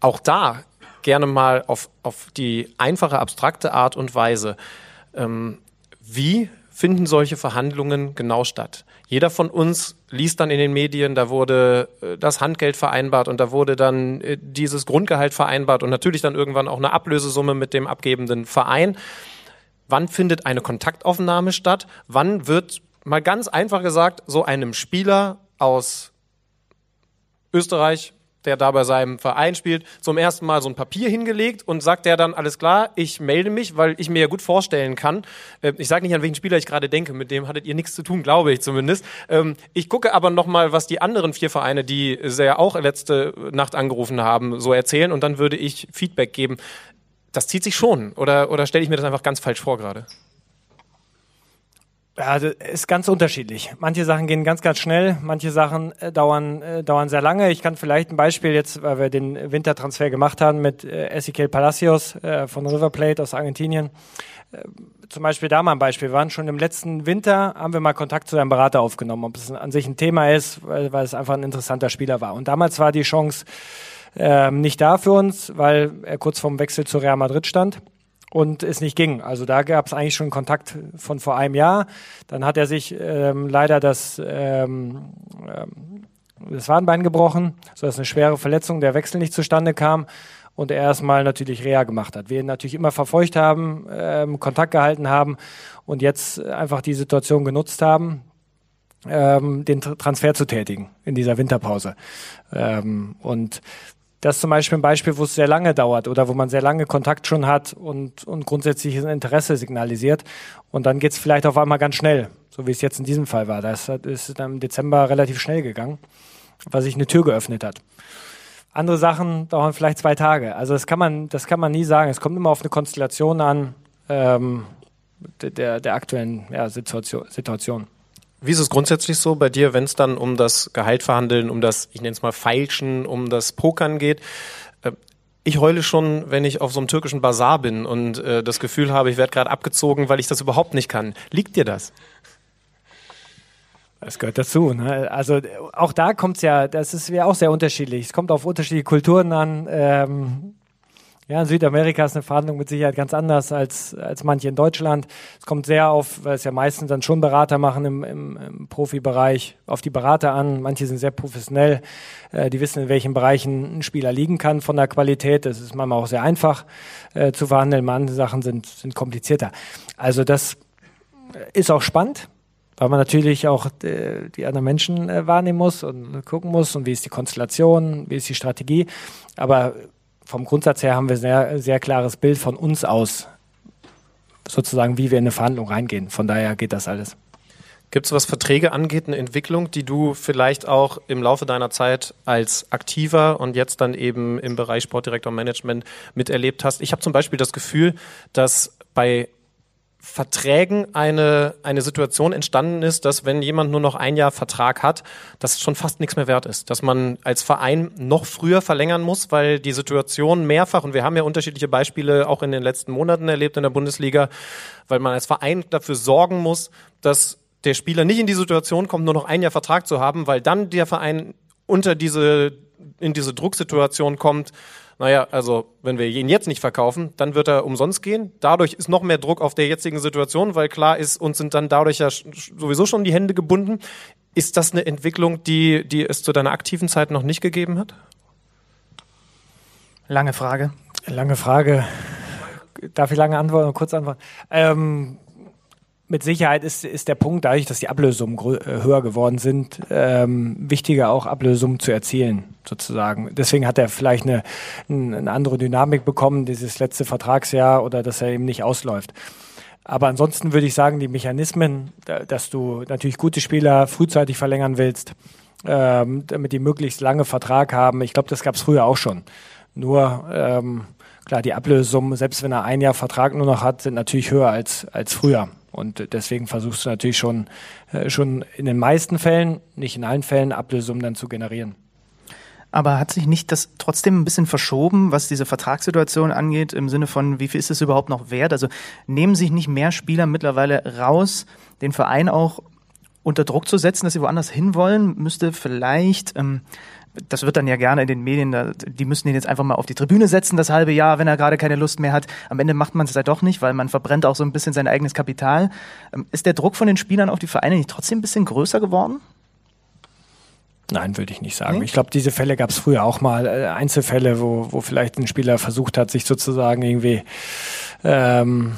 auch da gerne mal auf, auf die einfache, abstrakte Art und Weise. Ähm, wie finden solche Verhandlungen genau statt? Jeder von uns liest dann in den Medien, da wurde äh, das Handgeld vereinbart und da wurde dann äh, dieses Grundgehalt vereinbart und natürlich dann irgendwann auch eine Ablösesumme mit dem abgebenden Verein. Wann findet eine Kontaktaufnahme statt? Wann wird, mal ganz einfach gesagt, so einem Spieler aus Österreich, der da bei seinem Verein spielt, zum ersten Mal so ein Papier hingelegt und sagt der dann, alles klar, ich melde mich, weil ich mir ja gut vorstellen kann, äh, ich sage nicht, an welchen Spieler ich gerade denke, mit dem hattet ihr nichts zu tun, glaube ich zumindest. Ähm, ich gucke aber nochmal, was die anderen vier Vereine, die sehr auch letzte Nacht angerufen haben, so erzählen und dann würde ich Feedback geben. Das zieht sich schon oder, oder stelle ich mir das einfach ganz falsch vor gerade? Also ist ganz unterschiedlich. Manche Sachen gehen ganz, ganz schnell, manche Sachen äh, dauern, äh, dauern sehr lange. Ich kann vielleicht ein Beispiel jetzt, weil wir den Wintertransfer gemacht haben mit äh, Ezequiel Palacios äh, von River Plate aus Argentinien. Äh, zum Beispiel da mal ein Beispiel. Wir waren schon im letzten Winter, haben wir mal Kontakt zu einem Berater aufgenommen, ob es an sich ein Thema ist, weil, weil es einfach ein interessanter Spieler war. Und damals war die Chance ähm, nicht da für uns, weil er kurz vorm Wechsel zu Real Madrid stand und es nicht ging. Also da gab es eigentlich schon Kontakt von vor einem Jahr. Dann hat er sich ähm, leider das, ähm, ähm, das Wadenbein gebrochen, sodass eine schwere Verletzung, der Wechsel nicht zustande kam und er erstmal natürlich Reha gemacht hat. Wir ihn natürlich immer verfolgt haben, ähm, Kontakt gehalten haben und jetzt einfach die Situation genutzt haben, ähm, den Transfer zu tätigen in dieser Winterpause. Ähm, und das ist zum Beispiel ein Beispiel, wo es sehr lange dauert oder wo man sehr lange Kontakt schon hat und, und grundsätzliches Interesse signalisiert. Und dann geht es vielleicht auf einmal ganz schnell, so wie es jetzt in diesem Fall war. Das ist dann im Dezember relativ schnell gegangen, weil sich eine Tür geöffnet hat. Andere Sachen dauern vielleicht zwei Tage. Also das kann man, das kann man nie sagen. Es kommt immer auf eine Konstellation an ähm, der, der aktuellen ja, Situation. Wie ist es grundsätzlich so bei dir, wenn es dann um das Gehalt verhandeln, um das, ich nenne es mal Feilschen, um das Pokern geht? Äh, ich heule schon, wenn ich auf so einem türkischen Bazar bin und äh, das Gefühl habe, ich werde gerade abgezogen, weil ich das überhaupt nicht kann. Liegt dir das? Das gehört dazu. Ne? Also auch da kommt es ja, das ist ja auch sehr unterschiedlich. Es kommt auf unterschiedliche Kulturen an. Ähm, ja, in Südamerika ist eine Verhandlung mit Sicherheit ganz anders als, als manche in Deutschland. Es kommt sehr auf, weil es ja meistens dann schon Berater machen im, im, im Profibereich, auf die Berater an. Manche sind sehr professionell, äh, die wissen, in welchen Bereichen ein Spieler liegen kann von der Qualität. Das ist manchmal auch sehr einfach äh, zu verhandeln. Manche Sachen sind, sind komplizierter. Also das ist auch spannend weil man natürlich auch äh, die anderen Menschen äh, wahrnehmen muss und gucken muss und wie ist die Konstellation, wie ist die Strategie. Aber vom Grundsatz her haben wir sehr, sehr klares Bild von uns aus, sozusagen, wie wir in eine Verhandlung reingehen. Von daher geht das alles. Gibt es, was Verträge angeht, eine Entwicklung, die du vielleicht auch im Laufe deiner Zeit als Aktiver und jetzt dann eben im Bereich Sportdirektor Management miterlebt hast? Ich habe zum Beispiel das Gefühl, dass bei Verträgen eine, eine Situation entstanden ist, dass wenn jemand nur noch ein Jahr Vertrag hat, das schon fast nichts mehr wert ist. Dass man als Verein noch früher verlängern muss, weil die Situation mehrfach, und wir haben ja unterschiedliche Beispiele auch in den letzten Monaten erlebt in der Bundesliga, weil man als Verein dafür sorgen muss, dass der Spieler nicht in die Situation kommt, nur noch ein Jahr Vertrag zu haben, weil dann der Verein unter diese, in diese Drucksituation kommt, naja, also wenn wir ihn jetzt nicht verkaufen, dann wird er umsonst gehen. Dadurch ist noch mehr Druck auf der jetzigen Situation, weil klar ist, uns sind dann dadurch ja sowieso schon die Hände gebunden. Ist das eine Entwicklung, die, die es zu deiner aktiven Zeit noch nicht gegeben hat? Lange Frage. Lange Frage. Darf ich lange antworten, kurz antworten? Ähm, mit Sicherheit ist, ist der Punkt, dadurch, dass die Ablösungen äh, höher geworden sind, ähm, wichtiger auch Ablösungen zu erzielen, sozusagen. Deswegen hat er vielleicht eine, eine andere Dynamik bekommen, dieses letzte Vertragsjahr oder dass er eben nicht ausläuft. Aber ansonsten würde ich sagen, die Mechanismen, dass du natürlich gute Spieler frühzeitig verlängern willst, ähm, damit die möglichst lange Vertrag haben, ich glaube, das gab es früher auch schon. Nur ähm, klar, die Ablösesummen, selbst wenn er ein Jahr Vertrag nur noch hat, sind natürlich höher als, als früher. Und deswegen versuchst du natürlich schon, äh, schon in den meisten Fällen, nicht in allen Fällen, Ablösungen dann zu generieren. Aber hat sich nicht das trotzdem ein bisschen verschoben, was diese Vertragssituation angeht, im Sinne von, wie viel ist es überhaupt noch wert? Also nehmen sich nicht mehr Spieler mittlerweile raus, den Verein auch unter Druck zu setzen, dass sie woanders hinwollen? Müsste vielleicht ähm, das wird dann ja gerne in den Medien, da, die müssen ihn jetzt einfach mal auf die Tribüne setzen, das halbe Jahr, wenn er gerade keine Lust mehr hat. Am Ende macht man es ja doch nicht, weil man verbrennt auch so ein bisschen sein eigenes Kapital. Ähm, ist der Druck von den Spielern auf die Vereine nicht trotzdem ein bisschen größer geworden? Nein, würde ich nicht sagen. Ich glaube, diese Fälle gab es früher auch mal, äh, Einzelfälle, wo, wo vielleicht ein Spieler versucht hat, sich sozusagen irgendwie ähm,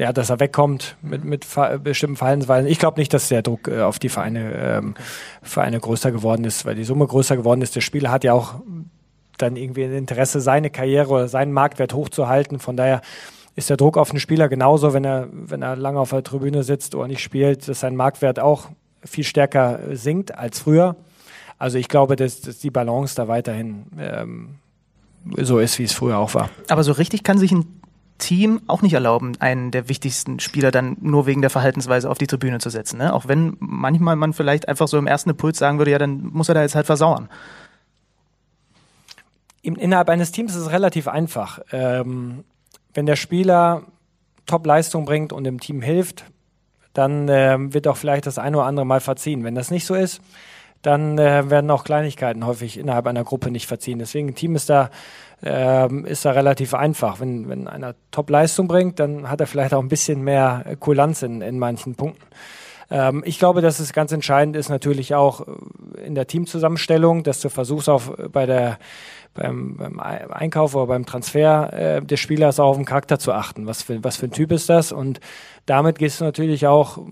ja, dass er wegkommt mit, mit bestimmten Verhaltensweisen. Ich glaube nicht, dass der Druck äh, auf die Vereine, ähm, Vereine größer geworden ist, weil die Summe größer geworden ist. Der Spieler hat ja auch dann irgendwie ein Interesse, seine Karriere oder seinen Marktwert hochzuhalten. Von daher ist der Druck auf den Spieler genauso, wenn er, wenn er lange auf der Tribüne sitzt oder nicht spielt, dass sein Marktwert auch viel stärker sinkt als früher. Also ich glaube, dass, dass die Balance da weiterhin ähm, so ist, wie es früher auch war. Aber so richtig kann sich ein Team auch nicht erlauben, einen der wichtigsten Spieler dann nur wegen der Verhaltensweise auf die Tribüne zu setzen. Ne? Auch wenn manchmal man vielleicht einfach so im ersten Impuls sagen würde, ja, dann muss er da jetzt halt versauern. Innerhalb eines Teams ist es relativ einfach. Ähm, wenn der Spieler Top-Leistung bringt und dem Team hilft, dann äh, wird auch vielleicht das eine oder andere Mal verziehen. Wenn das nicht so ist, dann äh, werden auch Kleinigkeiten häufig innerhalb einer Gruppe nicht verziehen. Deswegen ein Team ist da, äh, ist da relativ einfach. Wenn, wenn einer Top-Leistung bringt, dann hat er vielleicht auch ein bisschen mehr Kulanz in, in manchen Punkten. Ähm, ich glaube, dass es ganz entscheidend ist natürlich auch in der Teamzusammenstellung, dass du versuchst auch bei der beim, beim Einkauf oder beim Transfer äh, des Spielers auch auf den Charakter zu achten. Was für, was für ein Typ ist das? Und damit gehst du natürlich auch äh,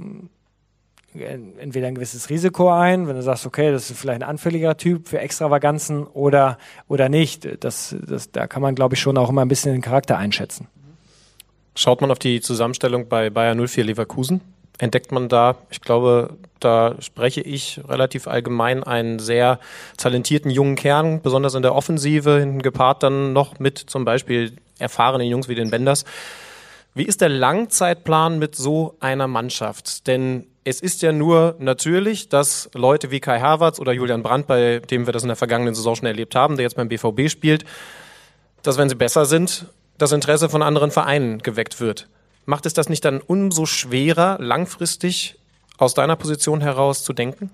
entweder ein gewisses Risiko ein, wenn du sagst, okay, das ist vielleicht ein anfälliger Typ für Extravaganzen oder, oder nicht. Das, das, da kann man, glaube ich, schon auch immer ein bisschen den Charakter einschätzen. Schaut man auf die Zusammenstellung bei Bayer 04 Leverkusen, entdeckt man da, ich glaube, da spreche ich relativ allgemein einen sehr talentierten jungen Kern, besonders in der Offensive, hinten gepaart dann noch mit zum Beispiel erfahrenen Jungs wie den Benders. Wie ist der Langzeitplan mit so einer Mannschaft? Denn es ist ja nur natürlich, dass Leute wie Kai Havertz oder Julian Brandt, bei dem wir das in der vergangenen Saison schon erlebt haben, der jetzt beim BVB spielt, dass wenn sie besser sind, das Interesse von anderen Vereinen geweckt wird. Macht es das nicht dann umso schwerer, langfristig aus deiner Position heraus zu denken?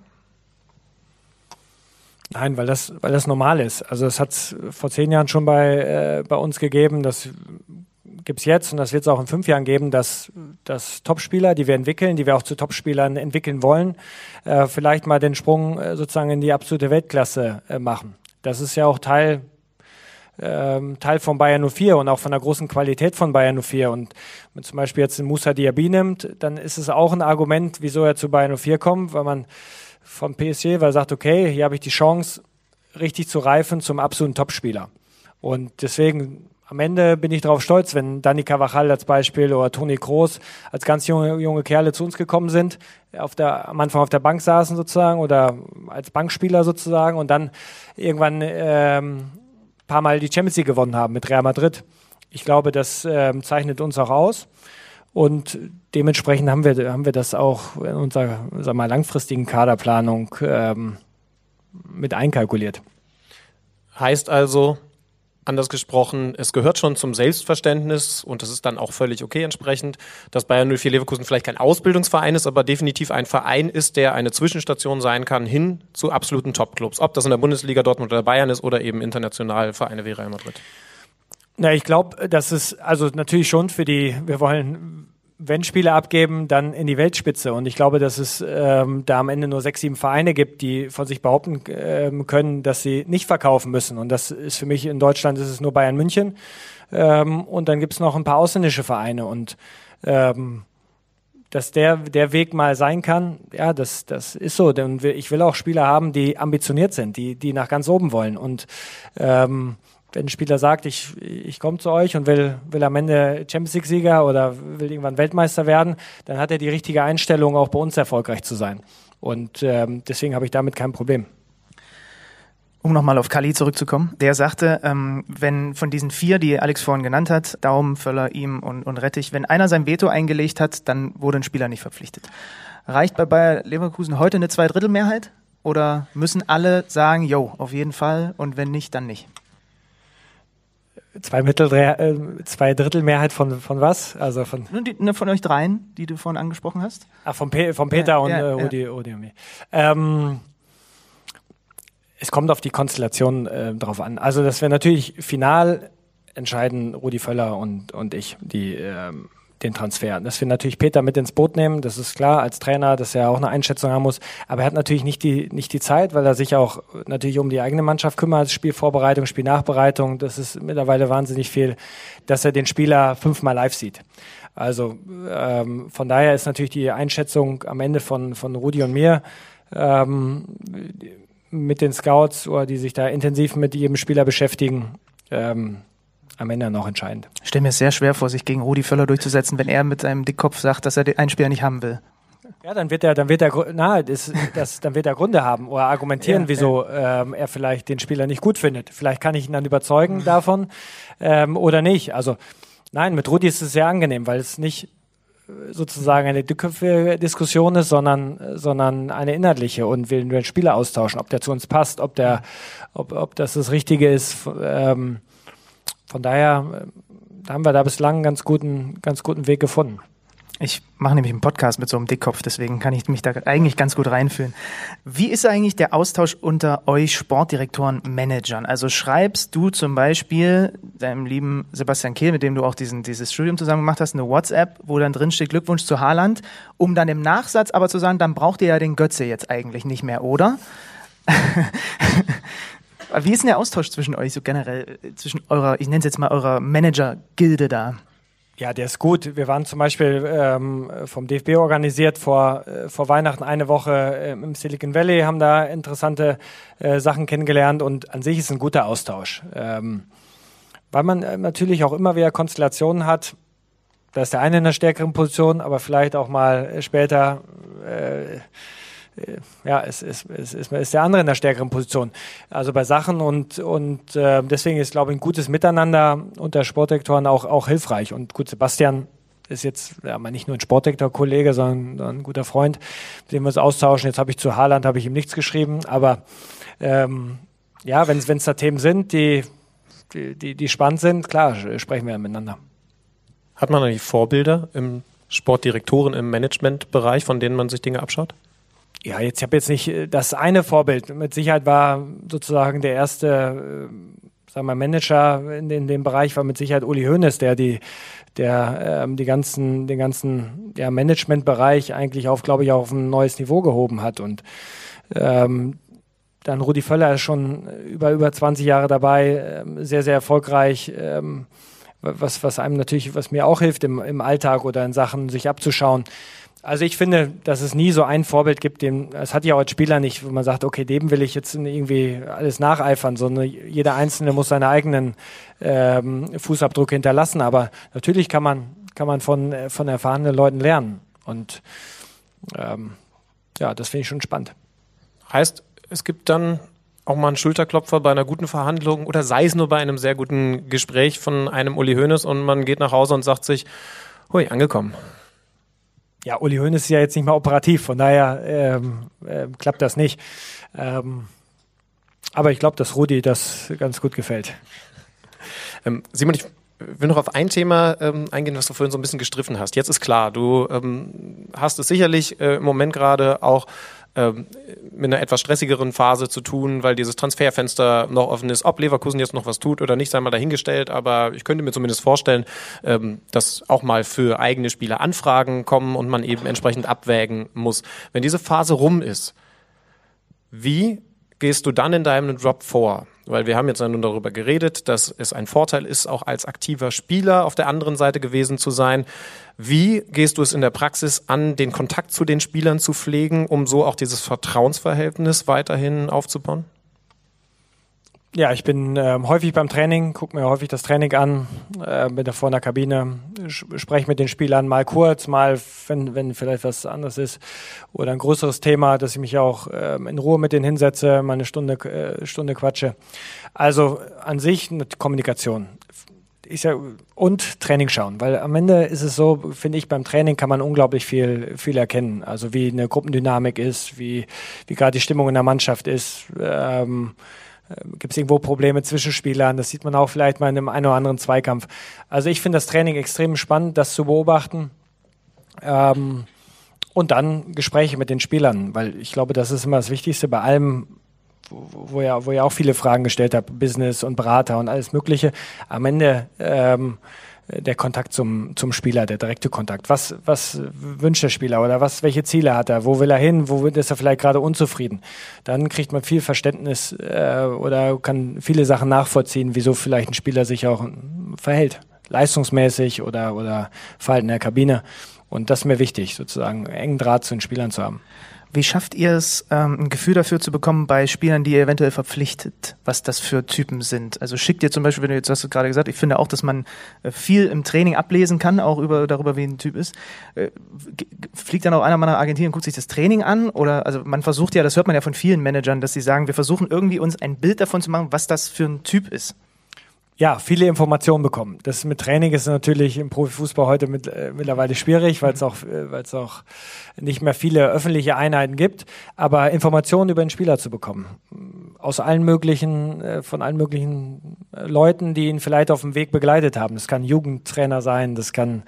Nein, weil das, weil das normal ist. Also es hat es vor zehn Jahren schon bei, äh, bei uns gegeben, das gibt es jetzt und das wird es auch in fünf Jahren geben, dass, dass Topspieler, die wir entwickeln, die wir auch zu Topspielern entwickeln wollen, äh, vielleicht mal den Sprung äh, sozusagen in die absolute Weltklasse äh, machen. Das ist ja auch Teil ähm, Teil von Bayern 04 und auch von der großen Qualität von Bayern 04. Und wenn zum Beispiel jetzt den Musa Diaby nimmt, dann ist es auch ein Argument, wieso er zu Bayern 04 kommt, weil man von PSG, weil er sagt, okay, hier habe ich die Chance, richtig zu reifen zum absoluten Topspieler. Und deswegen am Ende bin ich darauf stolz, wenn Dani Cavachal als Beispiel oder Toni Kroos als ganz junge, junge Kerle zu uns gekommen sind, auf der, am Anfang auf der Bank saßen sozusagen oder als Bankspieler sozusagen und dann irgendwann ähm, paar Mal die Champions League gewonnen haben mit Real Madrid. Ich glaube, das ähm, zeichnet uns auch aus. Und dementsprechend haben wir, haben wir das auch in unserer sag mal, langfristigen Kaderplanung ähm, mit einkalkuliert. Heißt also, anders gesprochen, es gehört schon zum Selbstverständnis und das ist dann auch völlig okay entsprechend, dass Bayern 04 Leverkusen vielleicht kein Ausbildungsverein ist, aber definitiv ein Verein ist, der eine Zwischenstation sein kann hin zu absoluten Topclubs. Ob das in der Bundesliga Dortmund oder Bayern ist oder eben international Vereine wie Real Madrid. Na, ich glaube, das ist also natürlich schon für die, wir wollen wenn Spieler abgeben, dann in die Weltspitze. Und ich glaube, dass es ähm, da am Ende nur sechs, sieben Vereine gibt, die von sich behaupten ähm, können, dass sie nicht verkaufen müssen. Und das ist für mich in Deutschland ist es nur Bayern München. Ähm, und dann gibt es noch ein paar ausländische Vereine. Und ähm, dass der, der Weg mal sein kann, ja, das, das ist so. Denn ich will auch Spieler haben, die ambitioniert sind, die, die nach ganz oben wollen. Und ähm, wenn ein Spieler sagt, ich, ich komme zu euch und will, will am Ende Champions League-Sieger oder will irgendwann Weltmeister werden, dann hat er die richtige Einstellung, auch bei uns erfolgreich zu sein. Und ähm, deswegen habe ich damit kein Problem. Um nochmal auf Kali zurückzukommen, der sagte, ähm, wenn von diesen vier, die Alex vorhin genannt hat, Daum, Völler, ihm und, und Rettich, wenn einer sein Veto eingelegt hat, dann wurde ein Spieler nicht verpflichtet. Reicht bei Bayer Leverkusen heute eine Zweidrittelmehrheit? Oder müssen alle sagen, jo, auf jeden Fall und wenn nicht, dann nicht? Zwei, Mittel, äh, zwei Drittel Mehrheit von, von was? Also von, die, ne, von euch dreien, die du vorhin angesprochen hast? Ah, von, Pe von Peter ja, und ja, äh, Rudi, ja. Rudi und mir. Ähm, es kommt auf die Konstellation äh, drauf an. Also, dass wir natürlich final entscheiden Rudi Völler und, und ich, die, ähm, den Transfer. Das wir natürlich Peter mit ins Boot nehmen, das ist klar, als Trainer, dass er auch eine Einschätzung haben muss. Aber er hat natürlich nicht die, nicht die Zeit, weil er sich auch natürlich um die eigene Mannschaft kümmert, Spielvorbereitung, Spielnachbereitung, das ist mittlerweile wahnsinnig viel, dass er den Spieler fünfmal live sieht. Also ähm, von daher ist natürlich die Einschätzung am Ende von, von Rudi und mir ähm, mit den Scouts oder die sich da intensiv mit jedem Spieler beschäftigen, ähm, am Ende noch entscheidend. Ich stelle mir sehr schwer vor, sich gegen Rudi Völler durchzusetzen, wenn er mit seinem Dickkopf sagt, dass er den einen Spieler nicht haben will. Ja, dann wird er, dann wird er, na, das, das, dann wird er Gründe haben oder argumentieren, ja, wieso ja. Ähm, er vielleicht den Spieler nicht gut findet. Vielleicht kann ich ihn dann überzeugen davon ähm, oder nicht. Also nein, mit Rudi ist es sehr angenehm, weil es nicht sozusagen eine dickköpfige Diskussion ist, sondern, sondern eine inhaltliche und wir den Spieler austauschen, ob der zu uns passt, ob der, ob, ob das das Richtige ist. Ähm, von daher äh, haben wir da bislang einen ganz guten, ganz guten Weg gefunden. Ich mache nämlich einen Podcast mit so einem Dickkopf, deswegen kann ich mich da eigentlich ganz gut reinfühlen. Wie ist eigentlich der Austausch unter euch Sportdirektoren, Managern? Also schreibst du zum Beispiel deinem lieben Sebastian Kehl, mit dem du auch diesen, dieses Studium zusammen gemacht hast, eine WhatsApp, wo dann drin steht Glückwunsch zu Haaland, um dann im Nachsatz aber zu sagen, dann braucht ihr ja den Götze jetzt eigentlich nicht mehr, oder? (laughs) Wie ist denn der Austausch zwischen euch so generell, äh, zwischen eurer, ich nenne es jetzt mal eurer Manager-Gilde da? Ja, der ist gut. Wir waren zum Beispiel ähm, vom DFB organisiert vor, äh, vor Weihnachten eine Woche äh, im Silicon Valley, haben da interessante äh, Sachen kennengelernt und an sich ist ein guter Austausch. Ähm, weil man äh, natürlich auch immer wieder Konstellationen hat, da ist der eine in einer stärkeren Position, aber vielleicht auch mal später äh, äh, ja, es, es, es, es ist der andere in der stärkeren Position. Also bei Sachen und, und äh, deswegen ist, glaube ich, ein gutes Miteinander unter Sportdirektoren auch, auch hilfreich. Und gut, Sebastian ist jetzt ja, nicht nur ein Sportdirektor-Kollege, sondern, ein guter Freund, mit dem wir uns austauschen. Jetzt habe ich zu Haaland habe ich ihm nichts geschrieben, aber ähm, ja, wenn es da Themen sind, die, die, die spannend sind, klar, sprechen wir miteinander. Hat man eigentlich Vorbilder im Sportdirektoren im Managementbereich, von denen man sich Dinge abschaut? Ja, jetzt habe jetzt nicht äh, das eine Vorbild. Mit Sicherheit war sozusagen der erste, äh, sagen wir Manager in, in, dem Bereich war mit Sicherheit Uli Hoeneß, der die der ähm, die ganzen den ganzen ja, Managementbereich eigentlich auf glaube ich auf ein neues Niveau gehoben hat und ähm, dann Rudi Völler ist schon über über 20 Jahre dabei, ähm, sehr sehr erfolgreich. Ähm, was was einem natürlich was mir auch hilft im, im Alltag oder in Sachen sich abzuschauen. Also ich finde, dass es nie so ein Vorbild gibt, dem, es hat ja auch als Spieler nicht, wo man sagt, okay, dem will ich jetzt irgendwie alles nacheifern, sondern jeder Einzelne muss seine eigenen ähm, Fußabdrücke hinterlassen. Aber natürlich kann man, kann man von, von erfahrenen Leuten lernen. Und ähm, ja, das finde ich schon spannend. Heißt, es gibt dann auch mal einen Schulterklopfer bei einer guten Verhandlung oder sei es nur bei einem sehr guten Gespräch von einem Uli Hoeneß und man geht nach Hause und sagt sich, hui, angekommen. Ja, Uli Hoeneß ist ja jetzt nicht mehr operativ, von daher ähm, äh, klappt das nicht. Ähm, aber ich glaube, dass Rudi das ganz gut gefällt. Ähm, Simon, ich will noch auf ein Thema ähm, eingehen, was du vorhin so ein bisschen gestriffen hast. Jetzt ist klar, du ähm, hast es sicherlich äh, im Moment gerade auch ähm, mit einer etwas stressigeren Phase zu tun, weil dieses Transferfenster noch offen ist. Ob Leverkusen jetzt noch was tut oder nicht, sei mal dahingestellt. Aber ich könnte mir zumindest vorstellen, ähm, dass auch mal für eigene Spieler Anfragen kommen und man eben entsprechend abwägen muss. Wenn diese Phase rum ist, wie gehst du dann in deinem Drop vor? Weil wir haben jetzt nun darüber geredet, dass es ein Vorteil ist, auch als aktiver Spieler auf der anderen Seite gewesen zu sein. Wie gehst du es in der Praxis an, den Kontakt zu den Spielern zu pflegen, um so auch dieses Vertrauensverhältnis weiterhin aufzubauen? Ja, ich bin äh, häufig beim Training, gucke mir häufig das Training an, äh, bin da vor der Kabine, spreche mit den Spielern mal kurz, mal, wenn, wenn vielleicht was anderes ist oder ein größeres Thema, dass ich mich auch äh, in Ruhe mit denen hinsetze, mal eine Stunde, äh, Stunde quatsche. Also an sich eine Kommunikation. Ich sag, und Training schauen, weil am Ende ist es so, finde ich, beim Training kann man unglaublich viel, viel erkennen. Also wie eine Gruppendynamik ist, wie, wie gerade die Stimmung in der Mannschaft ist. Ähm, ähm, Gibt es irgendwo Probleme zwischen Spielern? Das sieht man auch vielleicht mal in einem einen oder anderen Zweikampf. Also ich finde das Training extrem spannend, das zu beobachten. Ähm, und dann Gespräche mit den Spielern, weil ich glaube, das ist immer das Wichtigste bei allem, wo, ja, wo ja auch viele Fragen gestellt habe, Business und Berater und alles Mögliche. Am Ende ähm, äh, der Kontakt zum, zum Spieler, der direkte Kontakt. Was, was wünscht der Spieler oder was, welche Ziele hat er? Wo will er hin? Wo ist er vielleicht gerade unzufrieden? Dann kriegt man viel Verständnis äh, oder kann viele Sachen nachvollziehen, wieso vielleicht ein Spieler sich auch verhält. Leistungsmäßig oder, oder Verhalten in der Kabine. Und das ist mir wichtig, sozusagen engen Draht zu den Spielern zu haben. Wie schafft ihr es, ähm, ein Gefühl dafür zu bekommen bei Spielern, die ihr eventuell verpflichtet, was das für Typen sind? Also schickt ihr zum Beispiel, wenn du jetzt hast du gerade gesagt, ich finde auch, dass man äh, viel im Training ablesen kann, auch über, darüber, wie ein Typ ist. Äh, fliegt dann auch einer mal nach Argentinien und guckt sich das Training an? Oder, also man versucht ja, das hört man ja von vielen Managern, dass sie sagen, wir versuchen irgendwie uns ein Bild davon zu machen, was das für ein Typ ist ja, viele Informationen bekommen. Das mit Training ist natürlich im Profifußball heute mit, äh, mittlerweile schwierig, weil es auch, äh, weil es auch nicht mehr viele öffentliche Einheiten gibt. Aber Informationen über den Spieler zu bekommen, aus allen möglichen, äh, von allen möglichen äh, Leuten, die ihn vielleicht auf dem Weg begleitet haben. Das kann Jugendtrainer sein, das kann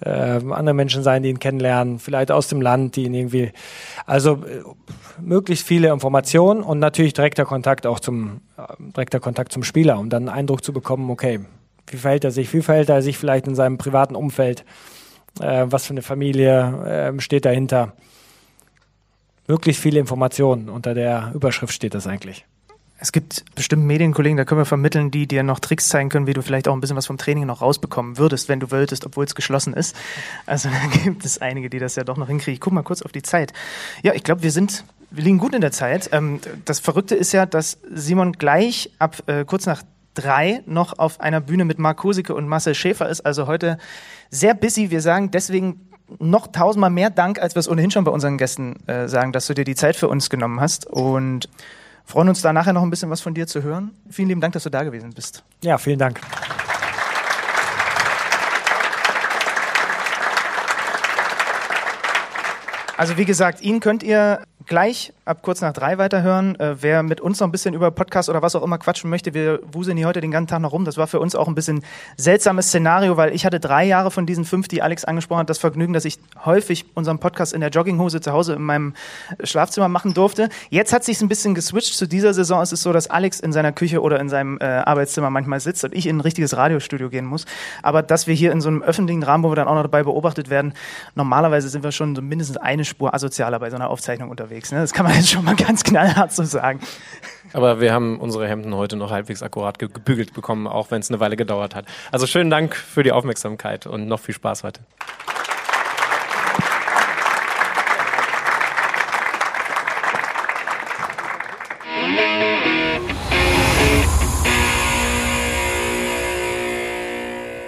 äh, andere Menschen sein, die ihn kennenlernen, vielleicht aus dem Land, die ihn irgendwie, also äh, möglichst viele Informationen und natürlich direkter Kontakt auch zum äh, direkter Kontakt zum Spieler, um dann einen Eindruck zu bekommen, okay, wie verhält er sich, wie verhält er sich vielleicht in seinem privaten Umfeld, äh, was für eine Familie steht dahinter. Möglichst viele Informationen unter der Überschrift steht das eigentlich. Es gibt bestimmt Medienkollegen, da können wir vermitteln, die dir noch Tricks zeigen können, wie du vielleicht auch ein bisschen was vom Training noch rausbekommen würdest, wenn du wolltest, obwohl es geschlossen ist. Also da (laughs) gibt es einige, die das ja doch noch hinkriegen. Ich guck mal kurz auf die Zeit. Ja, ich glaube, wir sind wir liegen gut in der Zeit. Ähm, das Verrückte ist ja, dass Simon gleich ab äh, kurz nach drei noch auf einer Bühne mit Marc Kusike und Marcel Schäfer ist. Also heute sehr busy. Wir sagen deswegen noch tausendmal mehr Dank, als wir es ohnehin schon bei unseren Gästen äh, sagen, dass du dir die Zeit für uns genommen hast. Und freuen uns da nachher noch ein bisschen was von dir zu hören. Vielen lieben Dank, dass du da gewesen bist. Ja, vielen Dank. Also wie gesagt, ihn könnt ihr gleich ab kurz nach drei weiterhören. Äh, wer mit uns noch ein bisschen über Podcast oder was auch immer quatschen möchte, wir wuseln hier heute den ganzen Tag noch rum. Das war für uns auch ein bisschen seltsames Szenario, weil ich hatte drei Jahre von diesen fünf, die Alex angesprochen hat, das Vergnügen, dass ich häufig unseren Podcast in der Jogginghose zu Hause in meinem Schlafzimmer machen durfte. Jetzt hat sich ein bisschen geswitcht. Zu dieser Saison ist es so, dass Alex in seiner Küche oder in seinem äh, Arbeitszimmer manchmal sitzt und ich in ein richtiges Radiostudio gehen muss. Aber dass wir hier in so einem öffentlichen Rahmen, wo wir dann auch noch dabei beobachtet werden, normalerweise sind wir schon so mindestens eine Spur asozialer bei so einer Aufzeichnung unterwegs. Ne? Das kann man jetzt schon mal ganz knallhart so sagen. Aber wir haben unsere Hemden heute noch halbwegs akkurat gebügelt bekommen, auch wenn es eine Weile gedauert hat. Also schönen Dank für die Aufmerksamkeit und noch viel Spaß heute.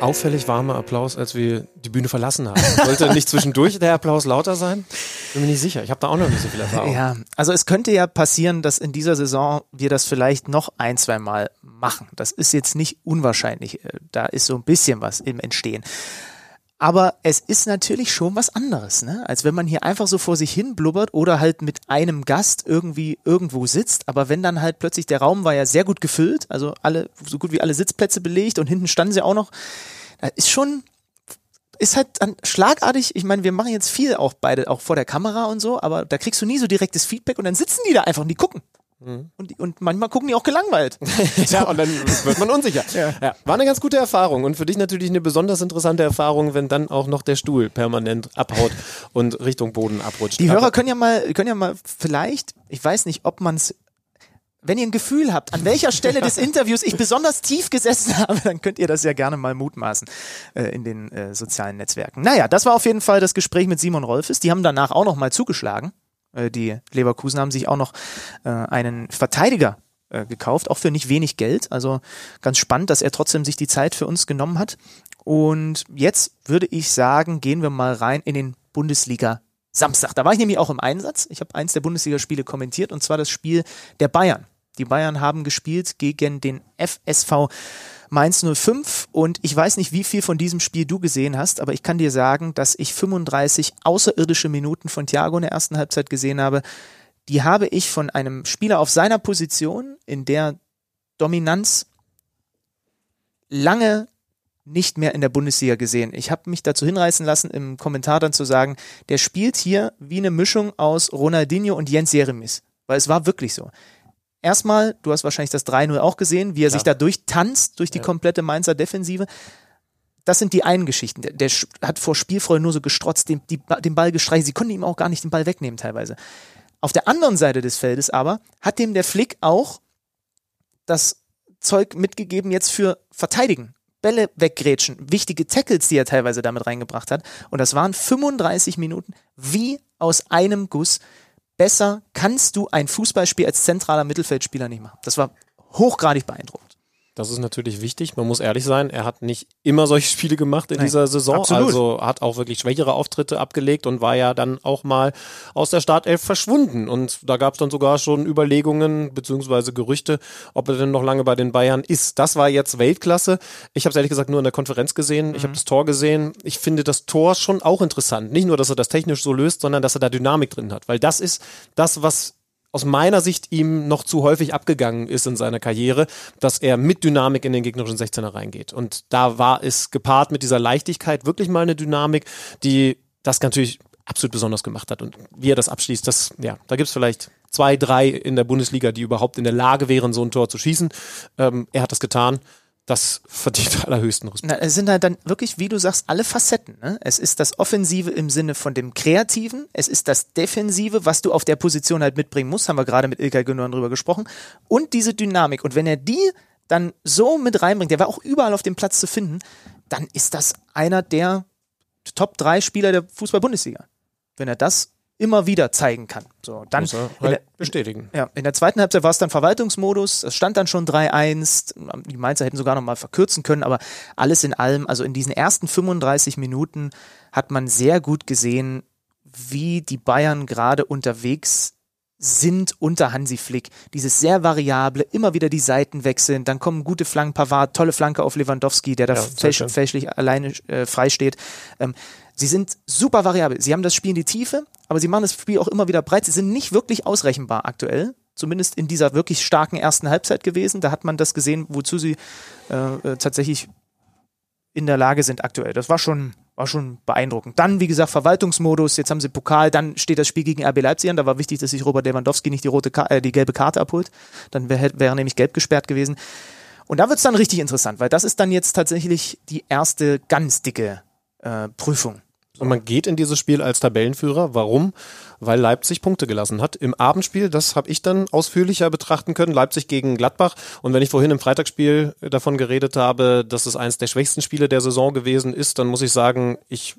Auffällig warmer Applaus, als wir die Bühne verlassen haben. Sollte nicht zwischendurch der Applaus lauter sein? Bin mir nicht sicher. Ich habe da auch noch nicht so viel Erfahrung. Ja, also es könnte ja passieren, dass in dieser Saison wir das vielleicht noch ein, zwei Mal machen. Das ist jetzt nicht unwahrscheinlich. Äh, da ist so ein bisschen was im Entstehen. Aber es ist natürlich schon was anderes, ne? als wenn man hier einfach so vor sich hin blubbert oder halt mit einem Gast irgendwie irgendwo sitzt. Aber wenn dann halt plötzlich der Raum war ja sehr gut gefüllt, also alle, so gut wie alle Sitzplätze belegt und hinten standen sie auch noch, ist schon, ist halt dann schlagartig, ich meine, wir machen jetzt viel auch beide, auch vor der Kamera und so, aber da kriegst du nie so direktes Feedback und dann sitzen die da einfach und die gucken. Mhm. Und, und manchmal gucken die auch gelangweilt. (laughs) ja, und dann wird man unsicher. Ja. ja. War eine ganz gute Erfahrung und für dich natürlich eine besonders interessante Erfahrung, wenn dann auch noch der Stuhl permanent abhaut (laughs) und Richtung Boden abrutscht. Die Hörer können ja mal, können ja mal vielleicht, ich weiß nicht, ob man es wenn ihr ein Gefühl habt, an welcher Stelle des (laughs) Interviews ich besonders tief gesessen habe, dann könnt ihr das ja gerne mal mutmaßen äh, in den äh, sozialen Netzwerken. Naja, das war auf jeden Fall das Gespräch mit Simon Rolfes. Die haben danach auch noch mal zugeschlagen. Äh, die Leverkusen haben sich auch noch äh, einen Verteidiger äh, gekauft, auch für nicht wenig Geld. Also ganz spannend, dass er trotzdem sich die Zeit für uns genommen hat. Und jetzt würde ich sagen, gehen wir mal rein in den Bundesliga Samstag. Da war ich nämlich auch im Einsatz. Ich habe eins der Bundesligaspiele kommentiert und zwar das Spiel der Bayern. Die Bayern haben gespielt gegen den FSV Mainz 05 und ich weiß nicht, wie viel von diesem Spiel du gesehen hast, aber ich kann dir sagen, dass ich 35 außerirdische Minuten von Thiago in der ersten Halbzeit gesehen habe. Die habe ich von einem Spieler auf seiner Position, in der Dominanz lange nicht mehr in der Bundesliga gesehen. Ich habe mich dazu hinreißen lassen, im Kommentar dann zu sagen, der spielt hier wie eine Mischung aus Ronaldinho und Jens Jeremis. Weil es war wirklich so erstmal, du hast wahrscheinlich das 3-0 auch gesehen, wie er ja. sich da durchtanzt durch die ja. komplette Mainzer Defensive. das sind die einen Geschichten. Der, der hat vor Spielfreude nur so gestrotzt, den, die, den Ball gestreicht. Sie konnten ihm auch gar nicht den Ball wegnehmen teilweise. Auf der anderen Seite des Feldes aber hat dem der Flick auch das Zeug mitgegeben jetzt für Verteidigen. Bälle weggrätschen, wichtige Tackles, die er teilweise damit reingebracht hat. Und das waren 35 Minuten wie aus einem Guss. Besser kannst du ein Fußballspiel als zentraler Mittelfeldspieler nicht machen. Das war hochgradig beeindruckend. Das ist natürlich wichtig. Man muss ehrlich sein, er hat nicht immer solche (laughs) Spiele gemacht in Nein, dieser Saison. absolut. Also hat auch wirklich schwächere Auftritte abgelegt und war ja dann auch mal aus der Startelf verschwunden. Und da gab es dann sogar schon Überlegungen beziehungsweise Gerüchte, ob er denn noch lange bei den Bayern ist. Das war jetzt Weltklasse. Ich habe es ehrlich gesagt nur in der Konferenz gesehen. Ich habe das Tor gesehen. Ich finde das Tor schon auch interessant. Nicht nur, dass er das technisch so löst, sondern dass er da Dynamik drin hat. Weil das ist das, was aus meiner Sicht ihm noch zu häufig abgegangen ist in seiner Karriere, dass er mit Dynamik in den gegnerischen 16er reingeht. Und da war es gepaart mit dieser Leichtigkeit wirklich mal eine Dynamik, die das natürlich absolut besonders gemacht hat. Und wie er das abschließt, das, ja, da gibt's vielleicht zwei, drei in der Bundesliga, die überhaupt in der Lage wären, so ein Tor zu schießen. Ähm, er hat das getan. Das verdient (laughs) allerhöchsten Respekt. Na, es sind halt dann wirklich, wie du sagst, alle Facetten. Ne? Es ist das Offensive im Sinne von dem Kreativen, es ist das Defensive, was du auf der Position halt mitbringen musst, haben wir gerade mit Ilkay Gündogan drüber gesprochen, und diese Dynamik. Und wenn er die dann so mit reinbringt, der war auch überall auf dem Platz zu finden, dann ist das einer der Top 3 Spieler der Fußball-Bundesliga. Wenn er das immer wieder zeigen kann. So, dann Muss er in der- halt bestätigen. ja, in der zweiten Halbzeit war es dann Verwaltungsmodus. Es stand dann schon 3-1. Die Mainzer hätten sogar noch mal verkürzen können, aber alles in allem, also in diesen ersten 35 Minuten hat man sehr gut gesehen, wie die Bayern gerade unterwegs sind unter Hansi Flick. Dieses sehr variable, immer wieder die Seiten wechseln, dann kommen gute Flanken, Pavard, tolle Flanke auf Lewandowski, der da Ja, fälsch, fälschlich alleine äh, frei steht. Ähm, sie sind super variabel. Sie haben das Spiel in die Tiefe, aber sie machen das Spiel auch immer wieder breit. Sie sind nicht wirklich ausrechenbar aktuell. Zumindest in dieser wirklich starken ersten Halbzeit gewesen. Da hat man das gesehen, wozu sie äh, äh, tatsächlich in der Lage sind aktuell. Das war schon, war schon beeindruckend. Dann, wie gesagt, Verwaltungsmodus, jetzt haben sie Pokal, dann steht das Spiel gegen RB Leipzig an. Da war wichtig, dass sich Robert Lewandowski nicht die rote Ka äh, die gelbe Karte abholt. Dann wäre wäre nämlich gelb gesperrt gewesen. Und da wird es dann richtig interessant, weil das ist dann jetzt tatsächlich die erste ganz dicke äh, Prüfung. Und man geht in dieses Spiel als Tabellenführer. Warum? Weil Leipzig Punkte gelassen hat. Im Abendspiel, das habe ich dann ausführlicher betrachten können, Leipzig gegen Gladbach. Und wenn ich vorhin im Freitagsspiel davon geredet habe, dass es eines der schwächsten Spiele der Saison gewesen ist, dann muss ich sagen, ich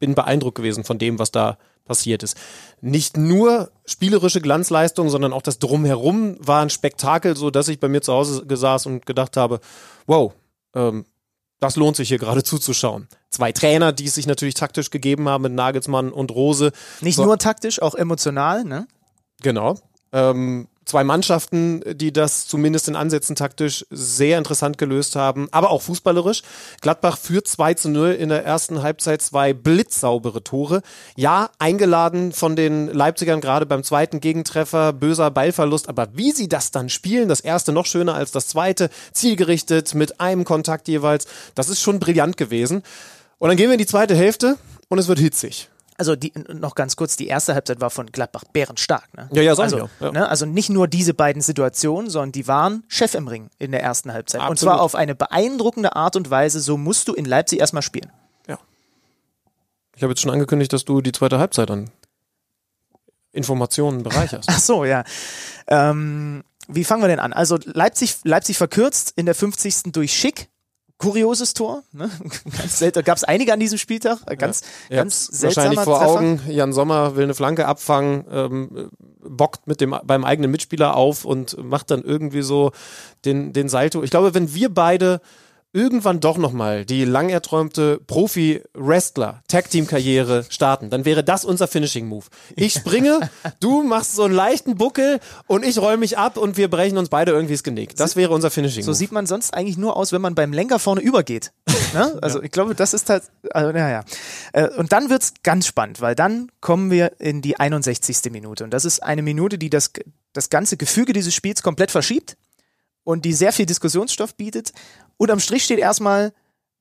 bin beeindruckt gewesen von dem, was da passiert ist. Nicht nur spielerische Glanzleistung, sondern auch das Drumherum war ein Spektakel, so dass ich bei mir zu Hause gesaß und gedacht habe, wow, ähm, das lohnt sich hier gerade (laughs) zuzuschauen. Zwei Trainer, die es sich natürlich taktisch gegeben haben mit Nagelsmann und Rose. Nicht So. nur taktisch, auch emotional, ne? Genau. Ähm, zwei Mannschaften, die das zumindest in Ansätzen taktisch sehr interessant gelöst haben, aber auch fußballerisch. Gladbach führt 2 zu 0 in der ersten Halbzeit, zwei blitzsaubere Tore. Ja, eingeladen von den Leipzigern gerade beim zweiten Gegentreffer, böser Ballverlust, aber wie sie das dann spielen, das erste noch schöner als das zweite, zielgerichtet mit einem Kontakt jeweils, das ist schon brillant gewesen. Und dann gehen wir in die zweite Hälfte und es wird hitzig. Also die, noch ganz kurz, die erste Halbzeit war von Gladbach bärenstark. Ne? Ja, ja, sag also, ja. Ne, also nicht nur diese beiden Situationen, sondern die waren Chef im Ring in der ersten Halbzeit. Und Absolut. zwar auf eine beeindruckende Art und Weise, so musst du in Leipzig erstmal spielen. Ja. Ich habe jetzt schon angekündigt, dass du die zweite Halbzeit an Informationen bereicherst. (laughs) Ach so, ja. Ähm, wie fangen wir denn an? Also Leipzig, Leipzig verkürzt in der 50. durch Schick. Kurioses Tor. Ne? (laughs) Ganz selten. Gab es einige an diesem Spieltag. Ganz, Ihr ganz seltsamer wahrscheinlich vor Treffer. Augen. Jan Sommer will eine Flanke abfangen, ähm, bockt mit dem beim eigenen Mitspieler auf und macht dann irgendwie so den den Salto. Ich glaube, wenn wir beide irgendwann doch nochmal die lang erträumte Profi-Wrestler-Tag-Team-Karriere starten, dann wäre das unser Finishing-Move. Ich springe, (laughs) du machst so einen leichten Buckel und ich roll mich ab und wir brechen uns beide irgendwie das Genick. Das wäre unser Finishing-Move. So sieht man sonst eigentlich nur aus, wenn man beim Lenker vorne übergeht. Ne? (laughs) Also ich glaube, das ist halt, also naja. Äh, Und dann wird's ganz spannend, weil dann kommen wir in die 61. Minute. Und das ist eine Minute, die das, das ganze Gefüge dieses Spiels komplett verschiebt und die sehr viel Diskussionsstoff bietet. Und am Strich steht erstmal,